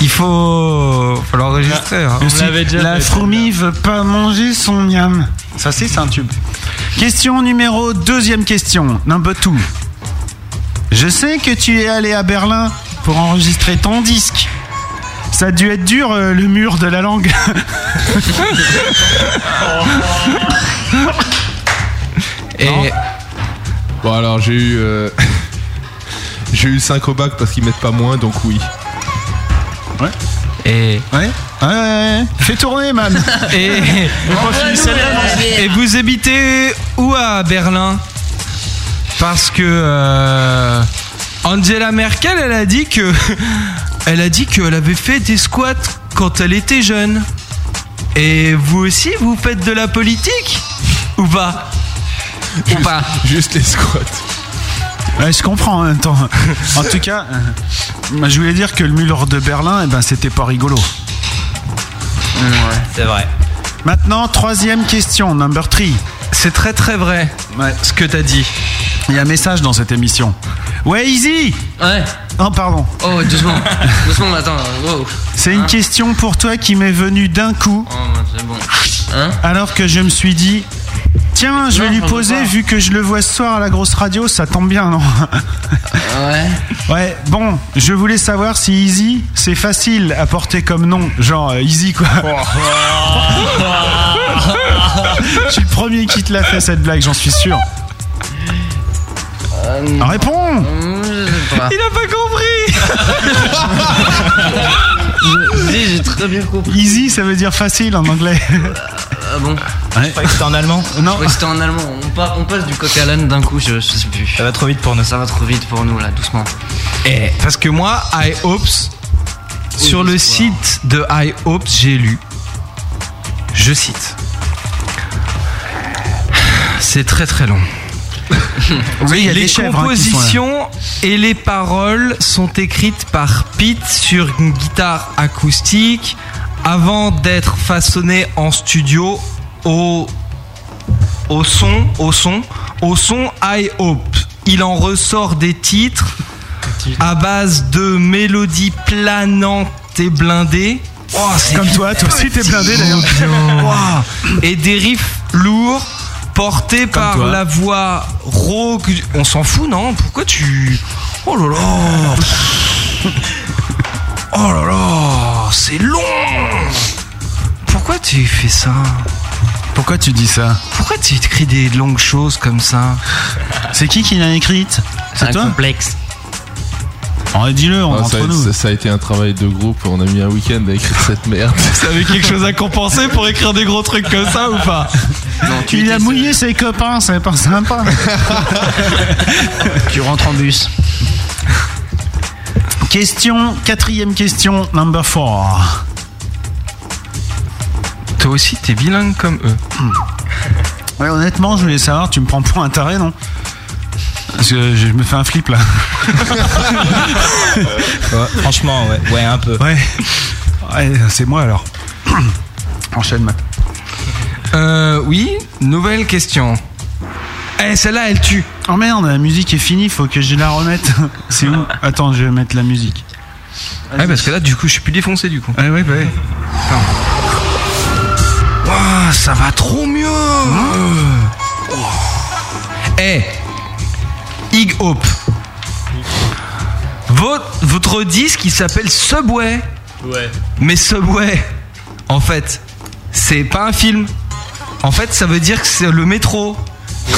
Il faut, faut l'enregistrer. hein. Aussi, la Froumi veut pas manger son miam. Ça c'est, c'est un tube. Question numéro deuxième question, number two. Je sais que tu es allé à Berlin pour enregistrer ton disque. Ça a dû être dur euh, le mur de la langue. Et Bon, alors j'ai eu. euh, j'ai eu 5 au bac parce qu'ils mettent pas moins, donc oui. Ouais. Et. Ouais. Ouais, ouais, ouais. Fais tourner, man. Et, et vous habitez où à Berlin? Parce que euh, Angela Merkel, elle a dit que elle a dit qu'elle avait fait des squats quand elle était jeune. Et vous aussi, vous faites de la politique? Ou pas? Ou pas? Juste les squats. Ouais, je comprends en même temps. En tout cas, euh, je voulais dire que le mur de Berlin, eh ben, c'était pas rigolo. C'est vrai. Maintenant, troisième question, number three. C'est très très vrai ce que t'as dit. Il y a un message dans cette émission. Ouais, Easy Ouais. Oh, pardon. Oh, doucement. doucement, attends. Wow. C'est une Hein question pour toi qui m'est venue d'un coup, Oh, c'est bon. Hein alors que je me suis dit, tiens, je vais Non, lui poser, vu que je le vois ce soir à la grosse radio, ça tombe bien, non Ouais. Ouais, bon, je voulais savoir si Easy, c'est facile à porter comme nom, genre euh, Easy quoi. je suis le premier qui te l'a fait cette blague, j'en suis sûr. Réponds Il a pas compris J'ai très bien compris. Easy, ça veut dire facile en anglais. Ah bon Ouais. c'était en allemand Non. Ouais, c'était en allemand. On, pa- on passe du coq à l'âne d'un coup, je, je sais plus. Ça va trop vite pour nous. Ça va trop vite pour nous là, doucement. Eh, parce que moi, iHopes, sur le site de iHopes, j'ai lu, je cite, c'est très très long. Oui, les hein, compositions et les paroles sont écrites par Pete sur une guitare acoustique avant d'être façonnées en studio au au son, au son, au son I Hope. Il en ressort des titres à base de mélodies planantes et blindées. Oh, c'est Comme toi, toi aussi t'es blindé d'ailleurs. Wow. Et des riffs lourds portés par toi. la voix rauque. On s'en fout, non? Pourquoi tu. Oh là là Oh là là C'est long Pourquoi tu fais ça? Pourquoi tu dis ça? Pourquoi tu écris des longues choses comme ça? C'est qui qui l'a écrite? C'est toi? complexe. Oh, Dis-le on- Ah, entre a, nous. ça- ça a été un travail de groupe. On a mis un week-end à écrire cette merde. Vous avez quelque chose à compenser pour écrire des gros trucs comme ça ou pas? Il a mouillé ses copains, c'est pas sympa. Tu rentres en bus. Question, quatrième question, number four. Toi aussi, t'es bilingue comme eux. Ouais, honnêtement, je voulais savoir, tu me prends pour un taré, non? Parce que je me fais un flip là. franchement, ouais, ouais, un peu. Ouais. Ouais, c'est moi alors. Enchaîne, Matt. Euh, oui, nouvelle question. Eh, celle-là, elle tue. Oh merde, la musique est finie, faut que je la remette. C'est où Attends, je vais mettre la musique. Ouais, parce que là, du coup, je suis plus défoncé, du coup. Ouais, ouais, ouais. Ouah, ça va trop mieux. Eh, Ig Hope. Votre, votre disque, il s'appelle Subway. Ouais. Mais Subway, en fait, c'est pas un film. En fait, ça veut dire que c'est le métro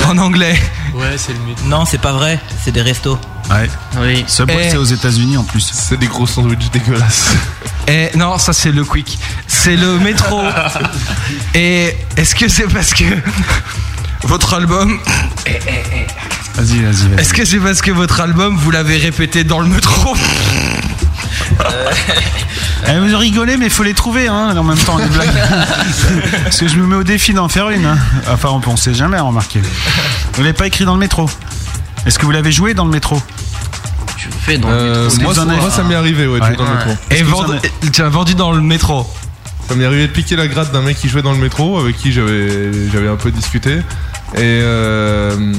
en anglais. Ouais, c'est le mythe. Non, c'est pas vrai, c'est des restos. Ouais. Oui. Subway, Eh. c'est aux États-Unis en plus. C'est des gros sandwichs dégueulasses. Et non, ça c'est le quick. C'est le métro. Et est-ce que c'est parce que votre album. Vas-y, vas-y, vas-y. Est-ce que c'est parce que votre album vous l'avez répété dans le métro? Eh, vous rigolez, mais faut les trouver, hein, en même temps, les blagues. Parce que je me mets au défi d'en faire une. hein. Enfin, on, on sait jamais, remarquez. Vous l'avez pas écrit dans le métro Est-ce que vous l'avez joué dans le métro Tu le fais dans le Euh, métro. moi, en avez- moi, ça m'est arrivé, ouais, de jouer dans le métro. Et vendu- avez- tu as vendu dans le métro. Ça m'est arrivé de piquer la gratte d'un mec qui jouait dans le métro, avec qui j'avais j'avais un peu discuté, et, euh,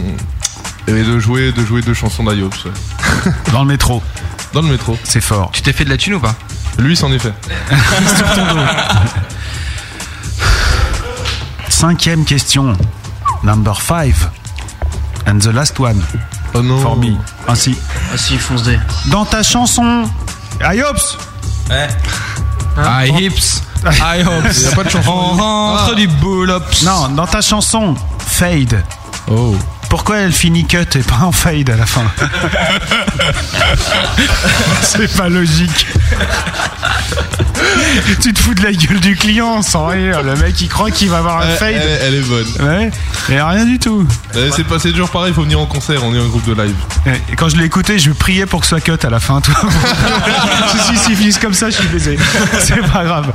et de jouer de jouer deux chansons d'Ayops. ouais. Dans le métro. Dans le métro. C'est fort. Tu t'es fait de la thune ou pas? Lui, c'en est fait. Cinquième question. Number five. And the last one. Oh non. For me. Ainsi. Ah si, fonce des. Dans ta chanson. Ayops Ouais. I hips, I hopes. Y a pas de chanson. On rentre Ah. du. Non, dans ta chanson. Fade. Oh. Pourquoi elle finit cut et pas en fade à la fin C'est pas logique. tu te fous de la gueule du client sans rire. Le mec il croit qu'il va avoir un Elle, fade. elle- elle est bonne. Ouais, et rien du tout. Euh, C'est passé toujours pareil, il faut venir en concert, on est un groupe de live. Et quand je l'ai écouté, je priais pour que ça cut à la fin. Toi. si, si, si, finissent comme ça, je suis baisé. C'est pas grave.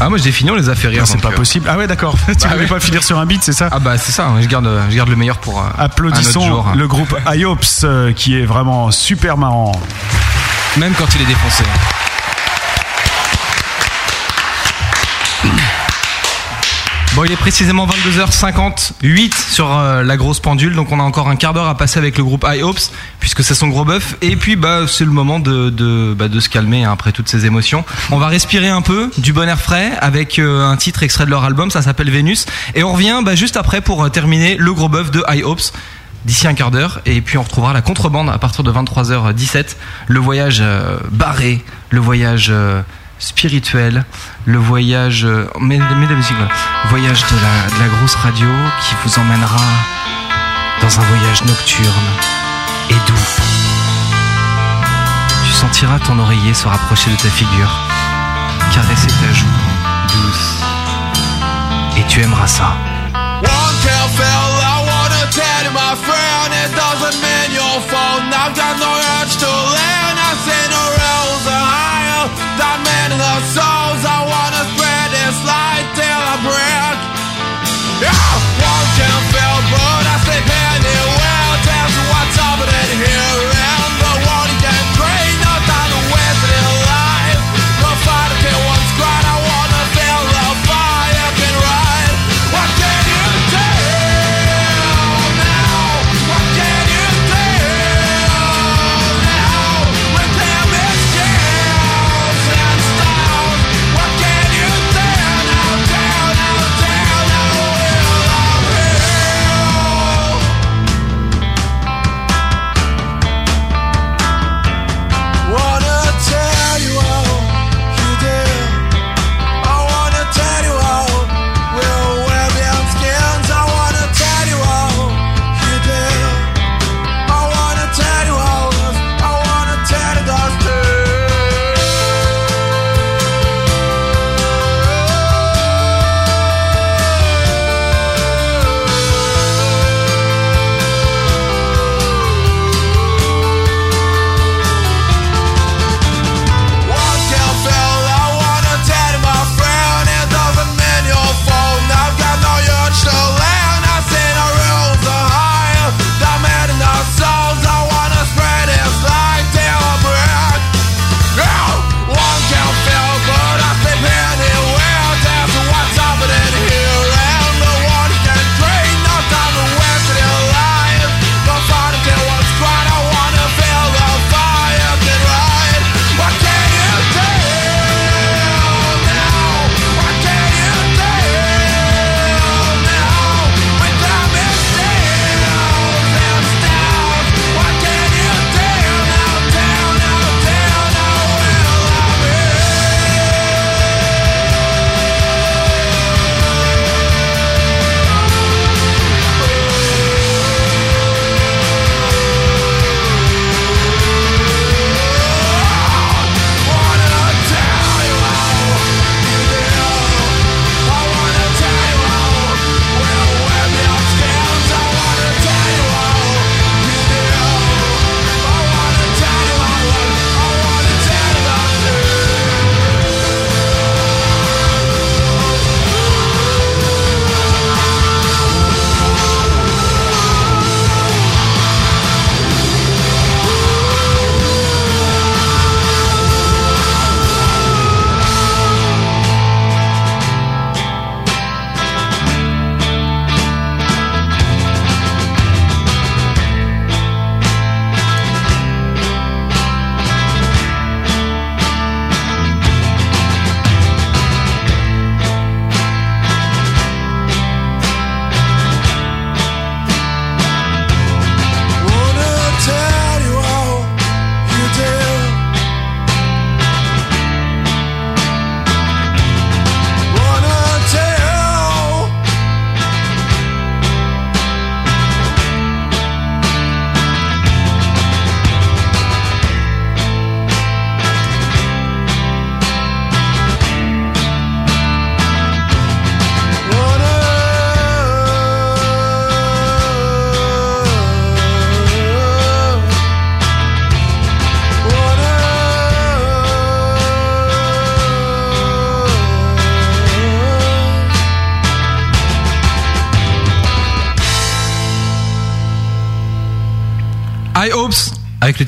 Ah, moi j'ai fini, on les a fait rire. C'est pas euh, possible. Ah ouais, d'accord. tu Bah voulais pas finir sur un beat, c'est ça Ah bah c'est ça, je garde, je garde le meilleur pour euh, un autre Applaudissons jour. le groupe IOPS euh, qui est vraiment super marrant. Même quand il est défoncé. Il est précisément 22h58 sur euh, la grosse pendule, donc on a encore un quart d'heure à passer avec le groupe iHopes, puisque c'est son gros bœuf. Et puis, bah, c'est le moment de, bah, se calmer hein, après toutes ces émotions. On va respirer un peu, du bon air frais, avec euh, un titre extrait de leur album, ça s'appelle Vénus. Et on revient bah, juste après pour euh, terminer le gros bœuf de iHopes d'ici un quart d'heure et puis on retrouvera la contrebande à partir de 23h17 le voyage barré le voyage spirituel le voyage, euh, voyage de la, grosse radio qui vous emmènera dans un voyage nocturne et doux. Tu sentiras ton oreiller se rapprocher de ta figure, caresser ta joue douce, et tu aimeras ça.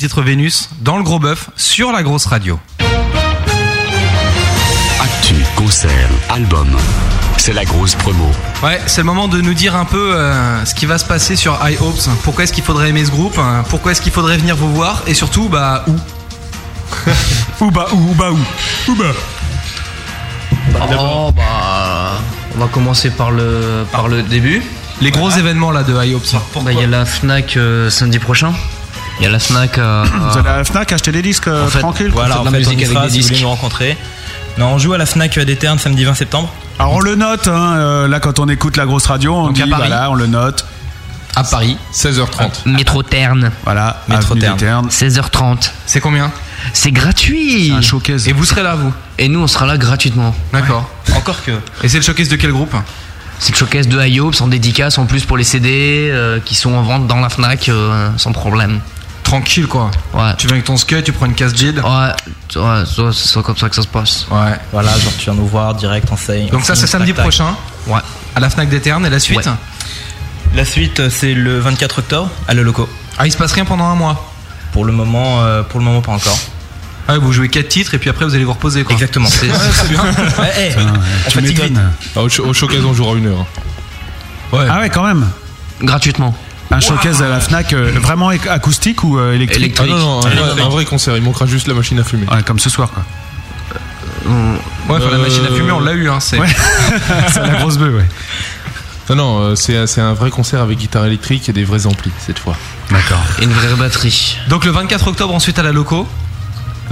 titre Vénus dans le gros bœuf sur la grosse radio. Actu, concert, album. C'est la grosse promo. Ouais, c'est le moment de nous dire un peu euh, ce qui va se passer sur I Pourquoi est-ce qu'il faudrait aimer ce groupe? Pourquoi est-ce qu'il faudrait venir vous voir? Et surtout, bah où? Où bah où Où bah où? Où bah oh, bah, on va commencer par le, par le début. Les gros événements là de IOPS. Bah, il bah, y a la FNAC euh, samedi prochain. Il y a la Fnac. Euh, vous allez à la euh, Fnac acheter des disques euh, en fait, tranquille. Voilà, musique on avec des disques. Vous voulez nous rencontrer. Non, on joue à la Fnac des Ternes samedi 20 septembre. Alors on le note, hein, là quand on écoute la grosse radio, on dit voilà, on le note. À Paris, 16h30. Métro Terne. Voilà, Métro Terne. 16h30. C'est combien? C'est gratuit. Un showcase. Et vous serez là, vous? Et nous, on sera là gratuitement. D'accord. Encore que. Et c'est le showcase de quel groupe? C'est le showcase de IOPS en dédicace en plus pour les CD qui sont en vente dans la Fnac sans problème. Tranquille, quoi. Ouais. Tu viens avec ton skate, tu prends une casse JID. Ouais, ouais, c'est comme ça que ça se passe. Ouais. Voilà, genre tu viens nous voir direct, on sait. Donc ça, c'est samedi prochain. Ouais. À la Fnac d'Eterne. Et la suite Ouais. La suite, euh, c'est le 24 octobre à le loco. Ah, il se passe rien pendant un mois Pour le moment, euh, pour le moment pas encore. Ah, vous jouez 4 titres et puis après vous allez vous reposer, quoi. Exactement. C'est Ouais, c'est bien. Ouais, hey, Tu m'étonnes. Ah, au, showcase, on jouera une heure. Ouais. Ah ouais, quand même. Gratuitement. Un showcase à la Fnac, euh, vraiment ac- acoustique ou euh, électrique Électrique. Ah non, non, un, vrai, un vrai concert. Il manquera juste la machine à fumer. Ouais, comme ce soir, quoi. Ouais, enfin, la Euh, machine à fumer, on l'a eu, hein. C'est. Ouais. C'est la grosse bœuf, ouais. Non, non, euh, c'est c'est un vrai concert avec guitare électrique et des vrais amplis cette fois. D'accord. Et une vraie batterie. Donc le 24 octobre, ensuite à la loco.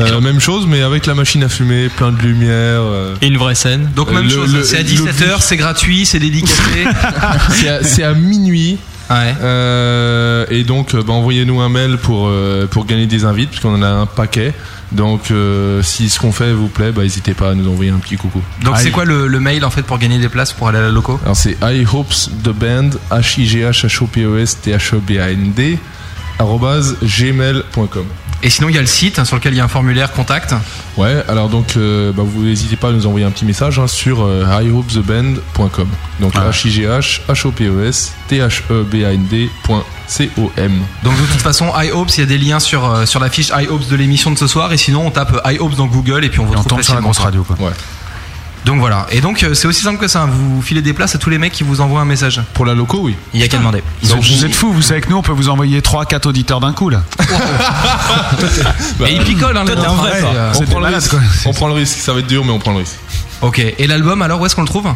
Euh, même chose, mais avec la machine à fumer, plein de lumière. euh. Et une vraie scène. Donc Euh, même chose, c'est à le 17h, c'est gratuit, c'est dédicacé. C'est à, c'est à minuit. Ouais. Euh, et donc, euh, bah, envoyez-nous un mail pour, euh, pour gagner des invites, puisqu'on en a un paquet. Donc, euh, si ce qu'on fait vous plaît, bah, n'hésitez pas à nous envoyer un petit coucou. Donc c'est quoi le, le mail en fait pour gagner des places pour aller à la loco Alors, c'est I hopes the band, h i g h h o p s t h b a n d arrobase gmail.com. Et sinon il y a le site hein, sur lequel il y a un formulaire contact. Ouais, alors donc, euh, bah, vous n'hésitez pas à nous envoyer un petit message hein, sur euh, ihopetheband.com. Donc, Ah. h i g h h o p e s t h e b a n d.com. Donc de toute façon, iHopes, il y a des liens sur, euh, sur la fiche iHopes de l'émission de ce soir. Et sinon, on tape euh, iHopes dans Google et puis on vous Et on trouve tombe sur la grosse quoi. radio, quoi. Ouais. Donc voilà. Et donc euh, c'est aussi simple que ça. Vous filez des places à tous les mecs qui vous envoient un message. Pour la loco, oui. Il y a qu'à demander. Vous, vous êtes fous, vous savez que nous, on peut vous envoyer 3-4 auditeurs d'un coup, là. et ils picolent, hein, les gars. Ouais, euh, On prend, le risque. quoi. on prend le risque, ça va être dur, mais on prend le risque. Ok. Et l'album, alors où est-ce qu'on le trouve?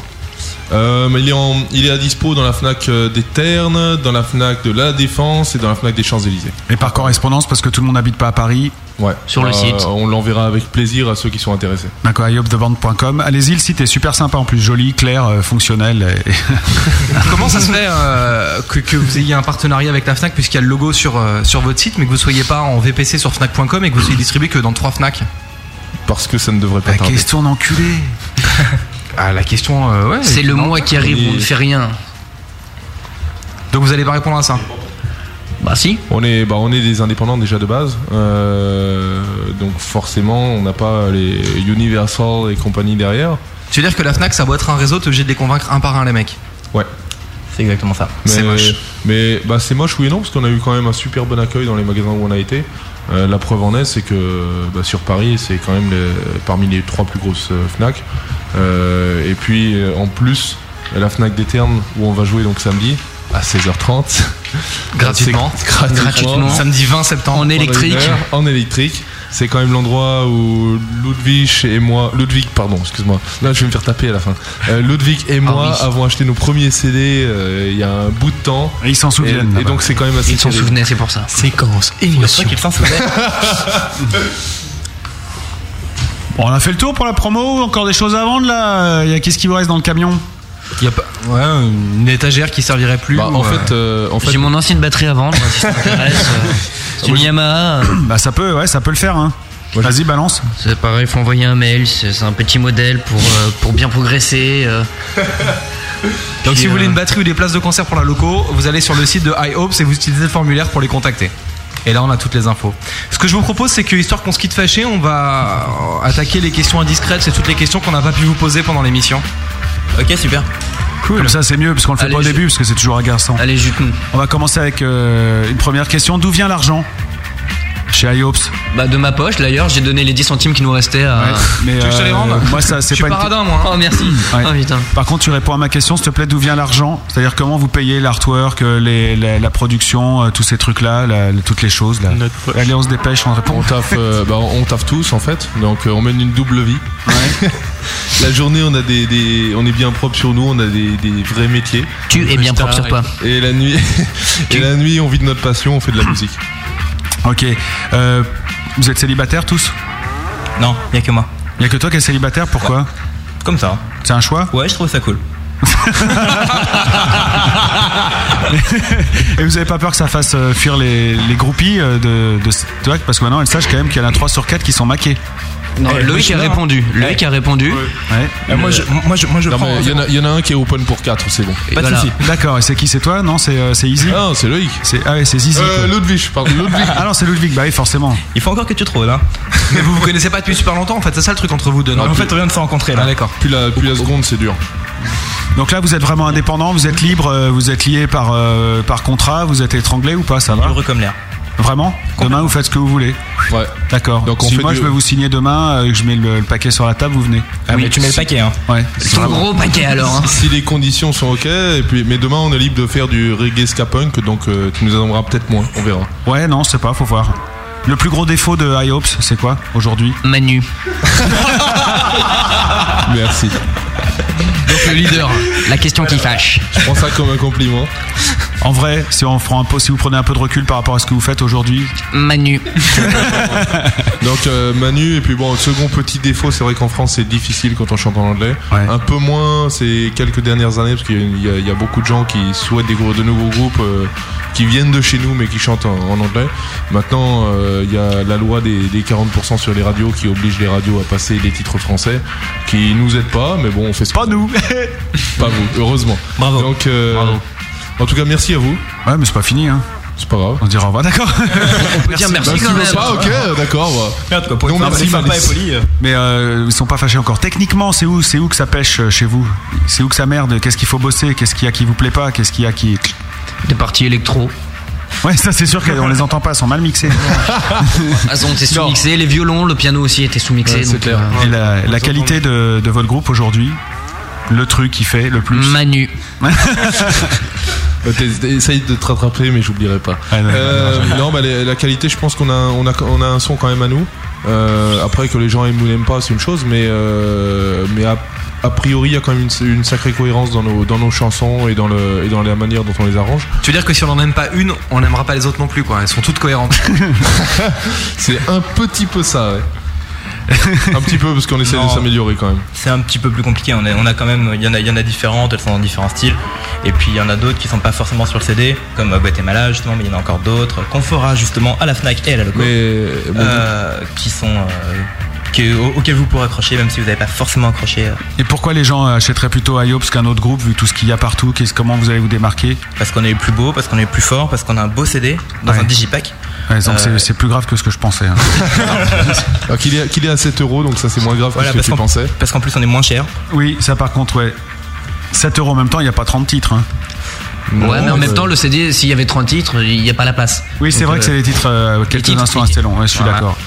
Euh, il, est en- il est à dispo dans la Fnac euh, des Ternes, dans la Fnac de la Défense et dans la Fnac des Champs-Élysées. Et par correspondance, parce que tout le monde n'habite pas à Paris. Ouais. Sur le Euh, site. On l'enverra avec plaisir à ceux qui sont intéressés. D'accord, iHopetheband.com. Allez-y, le site est super sympa en plus, joli, clair, euh, fonctionnel. et- Comment ça se fait euh, que, que vous ayez un partenariat avec la Fnac puisqu'il y a le logo sur, euh, sur votre site, mais que vous soyez pas en VPC sur Fnac.com et que vous soyez distribué que dans trois Fnac? Parce que ça ne devrait pas La tarder. question d'enculé. Ah, la question, euh, ouais. C'est le mois qui arrive on où on est- ne fait rien. Donc vous allez pas répondre à ça Bah si. On est, bah, on est des indépendants déjà de base, euh, donc forcément on n'a pas les Universal et compagnie derrière. Tu veux dire que la Fnac, ça doit être un réseau, t'es obligé de les convaincre un par un, les mecs Ouais. C'est exactement ça. Mais, C'est moche. Mais bah, c'est moche oui et non parce qu'on a eu quand même un super bon accueil dans les magasins où on a été. Euh, la preuve en est, c'est que bah, sur Paris, c'est quand même les- parmi les trois plus grosses euh, Fnac. Euh, et puis en plus, la Fnac des Ternes où on va jouer donc samedi à 16h30. Gratuitement. Gratuitement. Gratuitement. Samedi 20 septembre. En électrique. En électrique. C'est quand même l'endroit où Ludwig et moi, Ludwig, pardon, excuse-moi. Là, je vais me faire taper à la fin. Euh, Ludwig et moi oui. avons acheté nos premiers CD euh, il y a un bout de temps. Et ils s'en souviennent. Et, donc c'est quand même assez. Ils s'en souvenaient, c'est pour ça. Séquence, émotion. qu'il s'en. Bon, on a fait le tour pour la promo, encore des choses à vendre là? Il y a qu'est-ce qui vous reste dans le camion? Il y a pas. Ouais, une étagère qui servirait plus. Bah, en euh, fait, euh, en fait, J'ai mon ancienne batterie à vendre, si ça t'intéresse. C'est une Yamaha. Bah ça peut, ouais, ça peut le faire. Hein. Vas-y, balance. C'est pareil, faut envoyer un mail. C'est un petit modèle pour, euh, pour bien progresser. euh. Donc si vous voulez euh, une batterie ou des places de concert pour la loco, vous allez sur le site de iHopes et vous utilisez le formulaire pour les contacter. Et là, on a toutes les infos. Ce que je vous propose, c'est que, histoire qu'on se quitte fâché, on va euh, attaquer les questions indiscrètes. C'est toutes les questions qu'on n'a pas pu vous poser pendant l'émission. Ok, super. Comme ça, c'est mieux parce qu'on le fait Allez, pas au je- début parce que c'est toujours agaçant. Allez, jute On va commencer avec euh, une première question. D'où vient l'argent? Chez iHopes Bah, de ma poche, d'ailleurs, j'ai donné les 10 centimes qui nous restaient à. Ouais, mais Tu veux que je te les euh, rende moi ça c'est Je suis pas une- paradin, moi. hein. Oh, merci. Ouais. Oh, putain. Par contre, tu réponds à ma question, s'il te plaît, d'où vient l'argent? C'est-à-dire comment vous payez l'artwork, euh, les, la, la production, euh, tous ces trucs-là, la- toutes les choses là? Allez, on se dépêche, on répond. on taffe, euh, bah, on taffe tous en fait. Donc euh, on mène une double vie. La journée, on a des, des- on est bien propre sur nous, on a des, des vrais métiers. Tu es bien propre sur toi. Et la nuit, et la nuit, on vit de notre passion, on fait de la musique. Ok. Euh, vous êtes célibataires tous Non, il y a que moi. Il y a que toi qui es célibataire, pourquoi? Comme ça. C'est un choix? Ouais, je trouve ça cool. Et vous avez pas peur que ça fasse euh, fuir les, les groupies euh, de, de, vois, parce que maintenant elles sachent quand même qu'il y en a 3 sur 4 qui sont maqués. Non, Eh, Loïc a répondu. Loïc a répondu. Ouais. moi, je, moi, je, moi, je prends. Il y, en a- il y en a un qui est open pour 4, c'est bon. Pas de souci. D'accord, et c'est qui C'est toi? Non, c'est euh, c'est Easy? Ah, c'est Loïc. C'est ah ouais, c'est Zizi. Euh. Ludwig, pardon. Ludwig. Ah non, c'est Ludwig, bah oui, forcément. Il faut encore que tu trouves, hein. Mais vous vous connaissez pas depuis super longtemps en fait, c'est ça le truc entre vous deux. non en fait, on vient de se rencontrer là. Ah, d'accord. Puis la, puis la seconde, c'est dur. Donc là, vous êtes vraiment indépendant, vous êtes libre, euh, vous êtes lié par, euh, par contrat, vous êtes étranglé ou pas Ça va? Heureux comme l'air. Vraiment Demain, vous faites ce que vous voulez Ouais. D'accord. Donc, on si fait moi du- je veux vous signer demain, euh, que je mets le, le paquet sur la table, vous venez. Ah, mais tu mets le paquet, hein. Ouais. Paquet alors. hein. Si les conditions sont ok, et puis, mais demain on est libre de faire du reggae ska punk, donc euh, tu nous en donneras peut-être moins, on verra. Ouais, non, c'est pas, faut voir. Le plus gros défaut de High Hopes, c'est quoi aujourd'hui? Manu. Merci. Donc le leader. La question qui fâche. Je prends ça comme un compliment. En vrai, si, on prend un peu, si vous prenez un peu de recul par rapport à ce que vous faites aujourd'hui, Manu. Donc euh, Manu, et puis bon, second petit défaut, c'est vrai qu'en France c'est difficile quand on chante en anglais. Un peu moins ces quelques dernières années, parce qu'il y, a- il y a beaucoup de gens qui souhaitent découvrir de nouveaux groupes euh, qui viennent de chez nous mais qui chantent en, en anglais. Maintenant, euh, il y a la loi des, des 40% sur les radios qui oblige les radios à passer des titres français, qui nous aident pas, mais bon, on fait ce Pas nous Pas vous, heureusement. Bravo. Donc, euh, en tout cas, merci à vous. Ouais, mais c'est pas fini, hein. C'est pas grave. On se dira au revoir, d'accord On peut dire merci Bah, si quand même. pas, ok, d'accord. bah. Merde, quoi, pour Non, merci, Malice. poli. euh. Mais euh, ils sont pas fâchés encore. Techniquement, c'est où, c'est où que ça pêche euh, chez vous? C'est où que ça merde? Qu'est-ce qu'il faut bosser? Qu'est-ce qu'il y a qui vous plaît pas? Qu'est-ce qu'il y a qui Des parties électro. Ouais, ça c'est sûr qu'on les entend pas, elles sont mal mixés. Ah, on était sous-mixé, les violons, le piano aussi était sous-mixé. Ouais, c'est donc, clair. euh, Et la, la qualité de, de votre groupe aujourd'hui, le truc qui fait le plus. Manu. Euh, Essaye de te rattraper, mais j'oublierai pas. Ah, non, Euh, non, bah, la, la qualité, je pense qu'on a, on a, on a un son quand même à nous. Euh, après que les gens aiment ou n'aiment pas, c'est une chose, mais, euh, mais a, a priori, il y a quand même une, une sacrée cohérence dans nos, dans nos chansons et dans, le, et dans la manière dont on les arrange. Tu veux dire que si on en aime pas une, on n'aimera pas les autres non plus quoi. Elles sont toutes cohérentes. C'est un petit peu ça, ouais. Un petit peu parce qu'on essaie de s'améliorer quand même. C'est un petit peu plus compliqué. On, est- on a quand même, il y en a, il y en a différentes. Elles sont dans différents styles. Et puis il y en a d'autres qui sont pas forcément sur le CD, comme euh, Guatemala justement, mais il y en a encore d'autres qu'on fera justement à la Fnac et à la Loco, Mais bon, euh, qui sont euh, qui- au- auxquels vous pourrez accrocher, même si vous n'avez pas forcément accroché. euh, Et pourquoi les gens achèteraient plutôt IOPS qu'un autre groupe, vu tout ce qu'il y a partout? Comment vous allez vous démarquer? Parce qu'on est le plus beau, parce qu'on est le plus fort, parce qu'on a un beau CD dans Ouais. un digipack. Ouais, donc Euh, c'est- plus grave que ce que je pensais. hein. alors qu'il est, à 7 euros, donc ça c'est moins grave Voilà, que ce parce que tu qu'en pensais. parce qu'en plus on est moins cher. Oui, ça par contre, ouais. 7 euros en même temps, il n'y a pas 30 titres. hein. Ouais, mais en même euh, temps, le CD, s'il y avait 30 titres, il n'y a pas la place. Oui, c'est vrai que euh, c'est des titres, euh, quelques titres, instants assez longs, ouais, je suis Voilà. d'accord.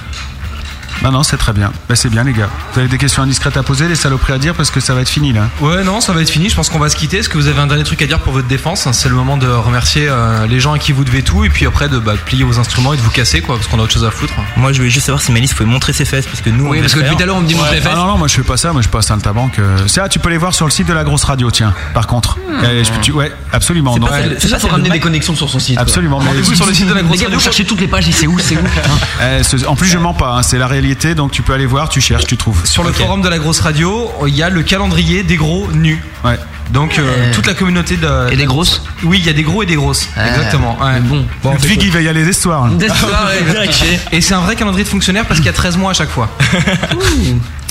Non, non, c'est très bien. Bah, c'est bien, les gars. Vous avez des questions indiscrètes à poser, des saloperies à dire, parce que ça va être fini là. Ouais, non, ça va être fini. Je pense qu'on va se quitter. Est-ce que vous avez un dernier truc à dire pour votre défense? C'est le moment de remercier euh, les gens à qui vous devez tout et puis après de bah, plier vos instruments et de vous casser quoi, parce qu'on a autre chose à foutre. Moi je voulais juste savoir si Malice pouvait montrer ses fesses, parce que nous on Oui, veut parce que depuis tout à l'heure, on me dit montre les Ah fesses. non, non, moi je fais pas ça, moi je passe à Altabank. Euh... Ça, tu peux les voir sur le site de la grosse radio, tiens, par contre. Euh, je peux- tu- Ouais, absolument. C'est pas C'est ça, faut ramener des connexions sur son site. Absolument. mais- Rendez-vous sur le site de la grosse radio. vous cherchez toutes les pages et c'est où, c'est où ce- en plus, je mens pas, hein, c'est la réalité, donc tu peux aller voir, tu cherches, tu trouves. Sur le forum de la grosse radio, il y a le calendrier des gros nus. Ouais. Donc euh, Euh. toute la communauté de. Et des grosses Oui, il y a des gros et des grosses. Ah, Exactement. ouais. Bon. Ludwig, il va y aller des soirs. hein. Et c'est un vrai calendrier de fonctionnaire parce qu'il y a 13 mois à chaque fois.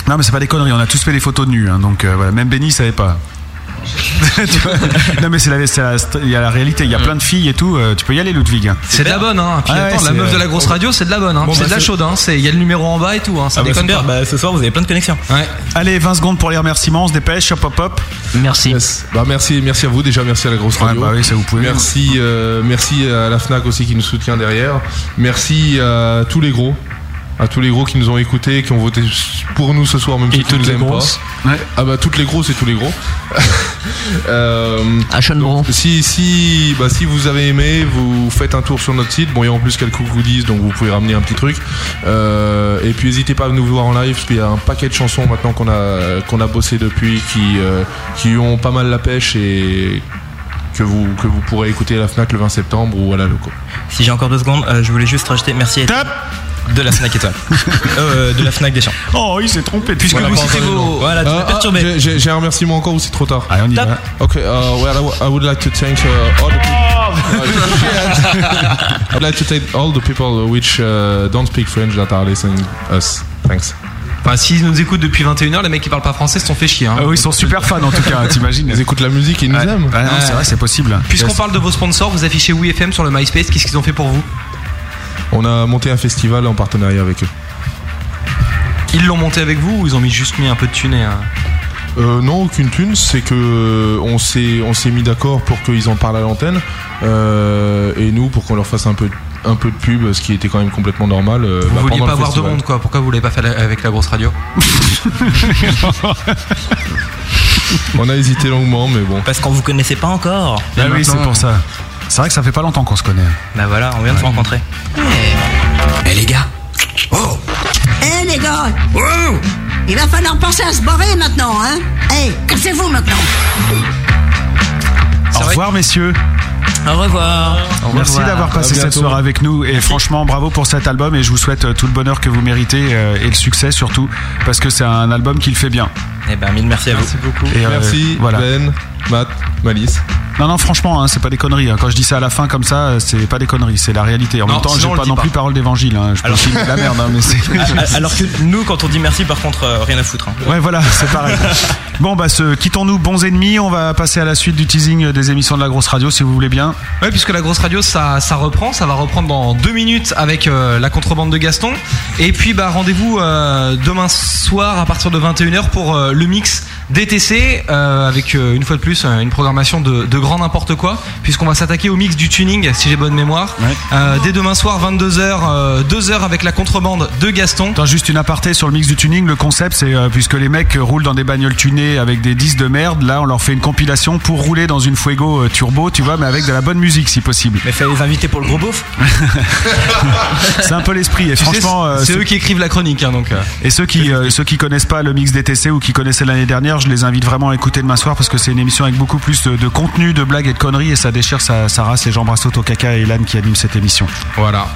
Non, mais c'est pas des conneries, on a tous fait des photos de nus, hein, donc euh, voilà, même Benny savait pas. Non, mais c'est la, il y a la réalité, il y a plein de filles et tout, euh, tu peux y aller, Ludwig. C'est de la bonne, hein. Puis Ah ouais, attends, la meuf de la euh, grosse radio, c'est de la bonne, hein. Bon, c'est bah, de la chaude, hein. Il y a le numéro en bas et tout, hein. Ça Ah bah, déconne pas. bah, ce soir vous avez plein de connexions. Ouais. Allez, 20 secondes pour les remerciements, on se dépêche, hop hop hop. Merci. Yes. Bah, merci, merci à vous déjà, merci à la grosse Ouais, radio. bah oui, ça vous pouvez. Merci, euh, merci à la Fnac aussi qui nous soutient derrière. Merci à tous les gros, à tous les gros qui nous ont écoutés, qui ont voté pour nous ce soir, même si tu nous aimes pas. Ouais. Ah bah toutes les grosses et tous les gros. euh, À Schönbrunn. si si bah si vous avez aimé, vous faites un tour sur notre site. Bon, il y a en plus quelques goodies, donc vous pouvez ramener un petit truc. Euh, et puis n'hésitez pas à nous voir en live, parce qu'il y a un paquet de chansons maintenant qu'on a qu'on a bossé depuis, qui euh, qui ont pas mal la pêche et que vous que vous pourrez écouter à la Fnac le 20 septembre ou à la loco. Si j'ai encore deux secondes, euh, je voulais juste rajouter merci à Top de la Fnac Étoile. Euh, de la Fnac des Champs. Oh, il s'est trompé. Puisque Voilà, vous citez vos. non. Voilà, tu Ah, m'as ah, perturbé. j'ai- J'ai j'ai un remerciement encore ou c'est trop tard Allez, on y va. Okay, uh, well, I would like to thank uh, all the people. I'd like to thank all the people which uh, don't speak French that are listening us. Thanks. Enfin, s'ils nous écoutent depuis 21h, les mecs qui parlent pas français se sont fait chier. Hein. Ah oui, ils sont super fans en tout cas, t'imagines Ils écoutent la musique et ils nous Ouais. aiment. Ouais, non, c'est vrai, c'est possible. Puisqu'on Yes. parle de vos sponsors, vous affichez WeFM sur le MySpace. Qu'est-ce qu'ils ont fait pour vous? On a monté un festival en partenariat avec eux. Ils l'ont monté avec vous ou ils ont mis juste mis un peu de thune et un... Euh, non, aucune thune. C'est que euh, on s'est on s'est mis d'accord pour qu'ils en parlent à l'antenne euh, et nous pour qu'on leur fasse un peu un peu de pub, ce qui était quand même complètement normal. euh, Vous bah, vouliez pas avoir de monde quoi Pourquoi vous l'avez pas fait avec la grosse radio On a hésité longuement, mais bon. Parce qu'on vous connaissait pas encore. Ah oui, c'est pour ça. C'est vrai que ça fait pas longtemps qu'on se connaît. Bah voilà, on vient de se rencontrer. Eh les gars Oh Eh les gars Wow Il va falloir penser à se barrer maintenant, hein Eh, cassez-vous maintenant Au revoir, messieurs. Au revoir. Merci d'avoir passé cette soirée avec nous et franchement bravo pour cet album et je vous souhaite euh, tout le bonheur que vous méritez euh, et le succès surtout parce que c'est un album qui le fait bien. Eh ben, mille merci à vous. Merci beaucoup. Et, euh, Merci, voilà. Ben, Matt, Malice. Non non franchement hein, c'est pas des conneries. hein. Quand je dis ça à la fin comme ça euh, c'est pas des conneries c'est la réalité. En Non, même temps j'ai pas non pas. plus parole d'évangile. Hein. Je peux Alors- filmer de la merde hein, mais c'est. Alors que nous, quand on dit merci, par contre, euh, rien à foutre. hein. Ouais voilà c'est pareil. Bon bah ce, quittons-nous bons ennemis. On va passer à la suite du teasing des émissions de la grosse radio si vous voulez bien. Ouais, puisque la grosse radio, ça, ça reprend, ça va reprendre dans deux minutes avec euh, la contrebande de Gaston. Et puis, bah, rendez-vous euh, demain soir à partir de 21h pour euh, le mix DTC euh, avec euh, une fois de plus euh, une programmation de, de grand n'importe quoi, puisqu'on va s'attaquer au mix du tuning, si j'ai bonne mémoire. Euh, dès demain soir, 22h, euh, 2h avec la contrebande de Gaston. Attends, juste une aparté sur le mix du tuning. Le concept, c'est euh, puisque les mecs roulent dans des bagnoles tunées avec des disques de merde, là, on leur fait une compilation pour rouler dans une Fuego euh, turbo, tu vois, mais avec de la bonne musique si possible. Mais fallait les inviter pour le gros beauf. C'est un peu l'esprit. Et Tu franchement, euh, c'est ceux- eux qui écrivent la chronique, hein, donc. euh. et ceux qui euh, ceux qui connaissent pas le mix DTC ou qui connaissaient l'année dernière, je les invite vraiment à écouter demain soir parce que c'est une émission avec beaucoup plus de, contenu, de blagues et de conneries et ça déchire sa, race. Et j'embrasse Auto Caca et Elan qui animent cette émission. Voilà.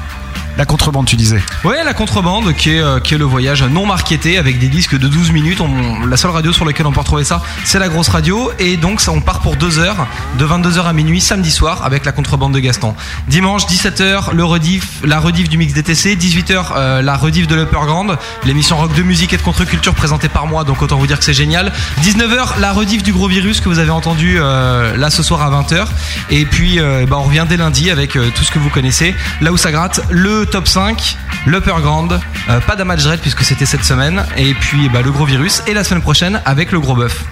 La contrebande, tu disais. Ouais, la contrebande, qui est, euh, qui est le voyage non marketé avec des disques de 12 minutes. La seule radio sur laquelle on peut retrouver ça, c'est la grosse radio. Et donc, ça, on part pour 2 heures, de 22h à minuit, samedi soir, avec la contrebande de Gaston. Dimanche, 17h, le rediff, la rediff du mix DTC. 18h, euh, la rediff de l'Upper Grand, l'émission rock de musique et de contre-culture présentée par moi. Donc, autant vous dire que c'est génial. 19h, la rediff du gros virus que vous avez entendu euh, là ce soir à 20h. Et puis, euh, bah, on revient dès lundi avec tout ce que vous connaissez. Là où ça gratte, le top 5, l'Upper Grand, euh, pas d'Amatch Dread puisque c'était cette semaine, et puis bah, le gros virus, et la semaine prochaine avec le gros bœuf.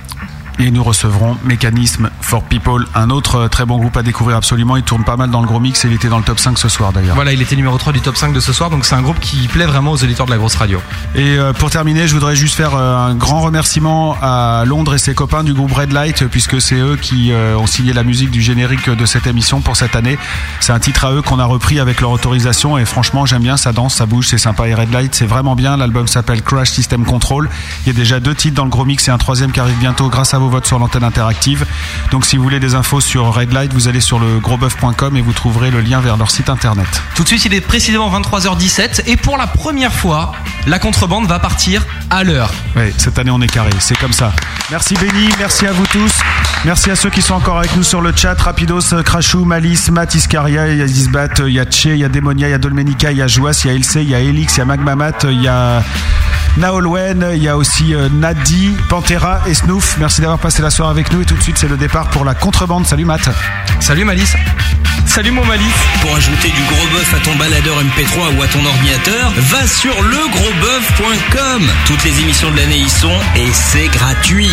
Et nous recevrons Mécanisme for People, un autre euh, très bon groupe à découvrir absolument. Il tourne pas mal dans le gros mix et il était dans le top 5 ce soir d'ailleurs. Voilà, il était numéro 3 du top 5 de ce soir, donc c'est un groupe qui plaît vraiment aux auditeurs de la grosse radio. Et euh, pour terminer, je voudrais juste faire euh, un grand remerciement à Londres et ses copains du groupe Red Light, puisque c'est eux qui ont signé la musique du générique de cette émission pour cette année. C'est un titre à eux qu'on a repris avec leur autorisation et franchement j'aime bien, ça danse, ça bouge, c'est sympa. Et Red Light, c'est vraiment bien. L'album s'appelle Crash System Control. Il y a déjà deux titres dans le gros mix et un troisième qui arrive bientôt grâce à vos votes sur l'antenne interactive. Donc si vous voulez des infos sur Red Light, vous allez sur le grosboeuf.com et vous trouverez le lien vers leur site internet. Tout de suite, il est précisément 23h17, et pour la première fois, la contrebande va partir à l'heure. Oui, cette année on est carré, c'est comme ça. Merci Benny, merci à vous tous. Merci à ceux qui sont encore avec nous sur le chat. Rapidos, Crashou, Malice, Matt, Iscaria, il y a Zizbat, il y a Tché, il y a Demonia, il y a Dolmenica, il y a Joas, il y a Ilse, il y a Elix, il y a Magmamat, il y a Naolwen, il y a aussi euh, Nadi, Pantera et Snoof. Merci d'avoir passé la soirée avec nous et tout de suite c'est le départ pour la contrebande. Salut Matt. Salut Malice. Salut mon Malice. Pour ajouter du gros bœuf à ton baladeur MP3 ou à ton ordinateur, va sur legrosboeuf.com. Toutes les émissions de l'année y sont et c'est gratuit.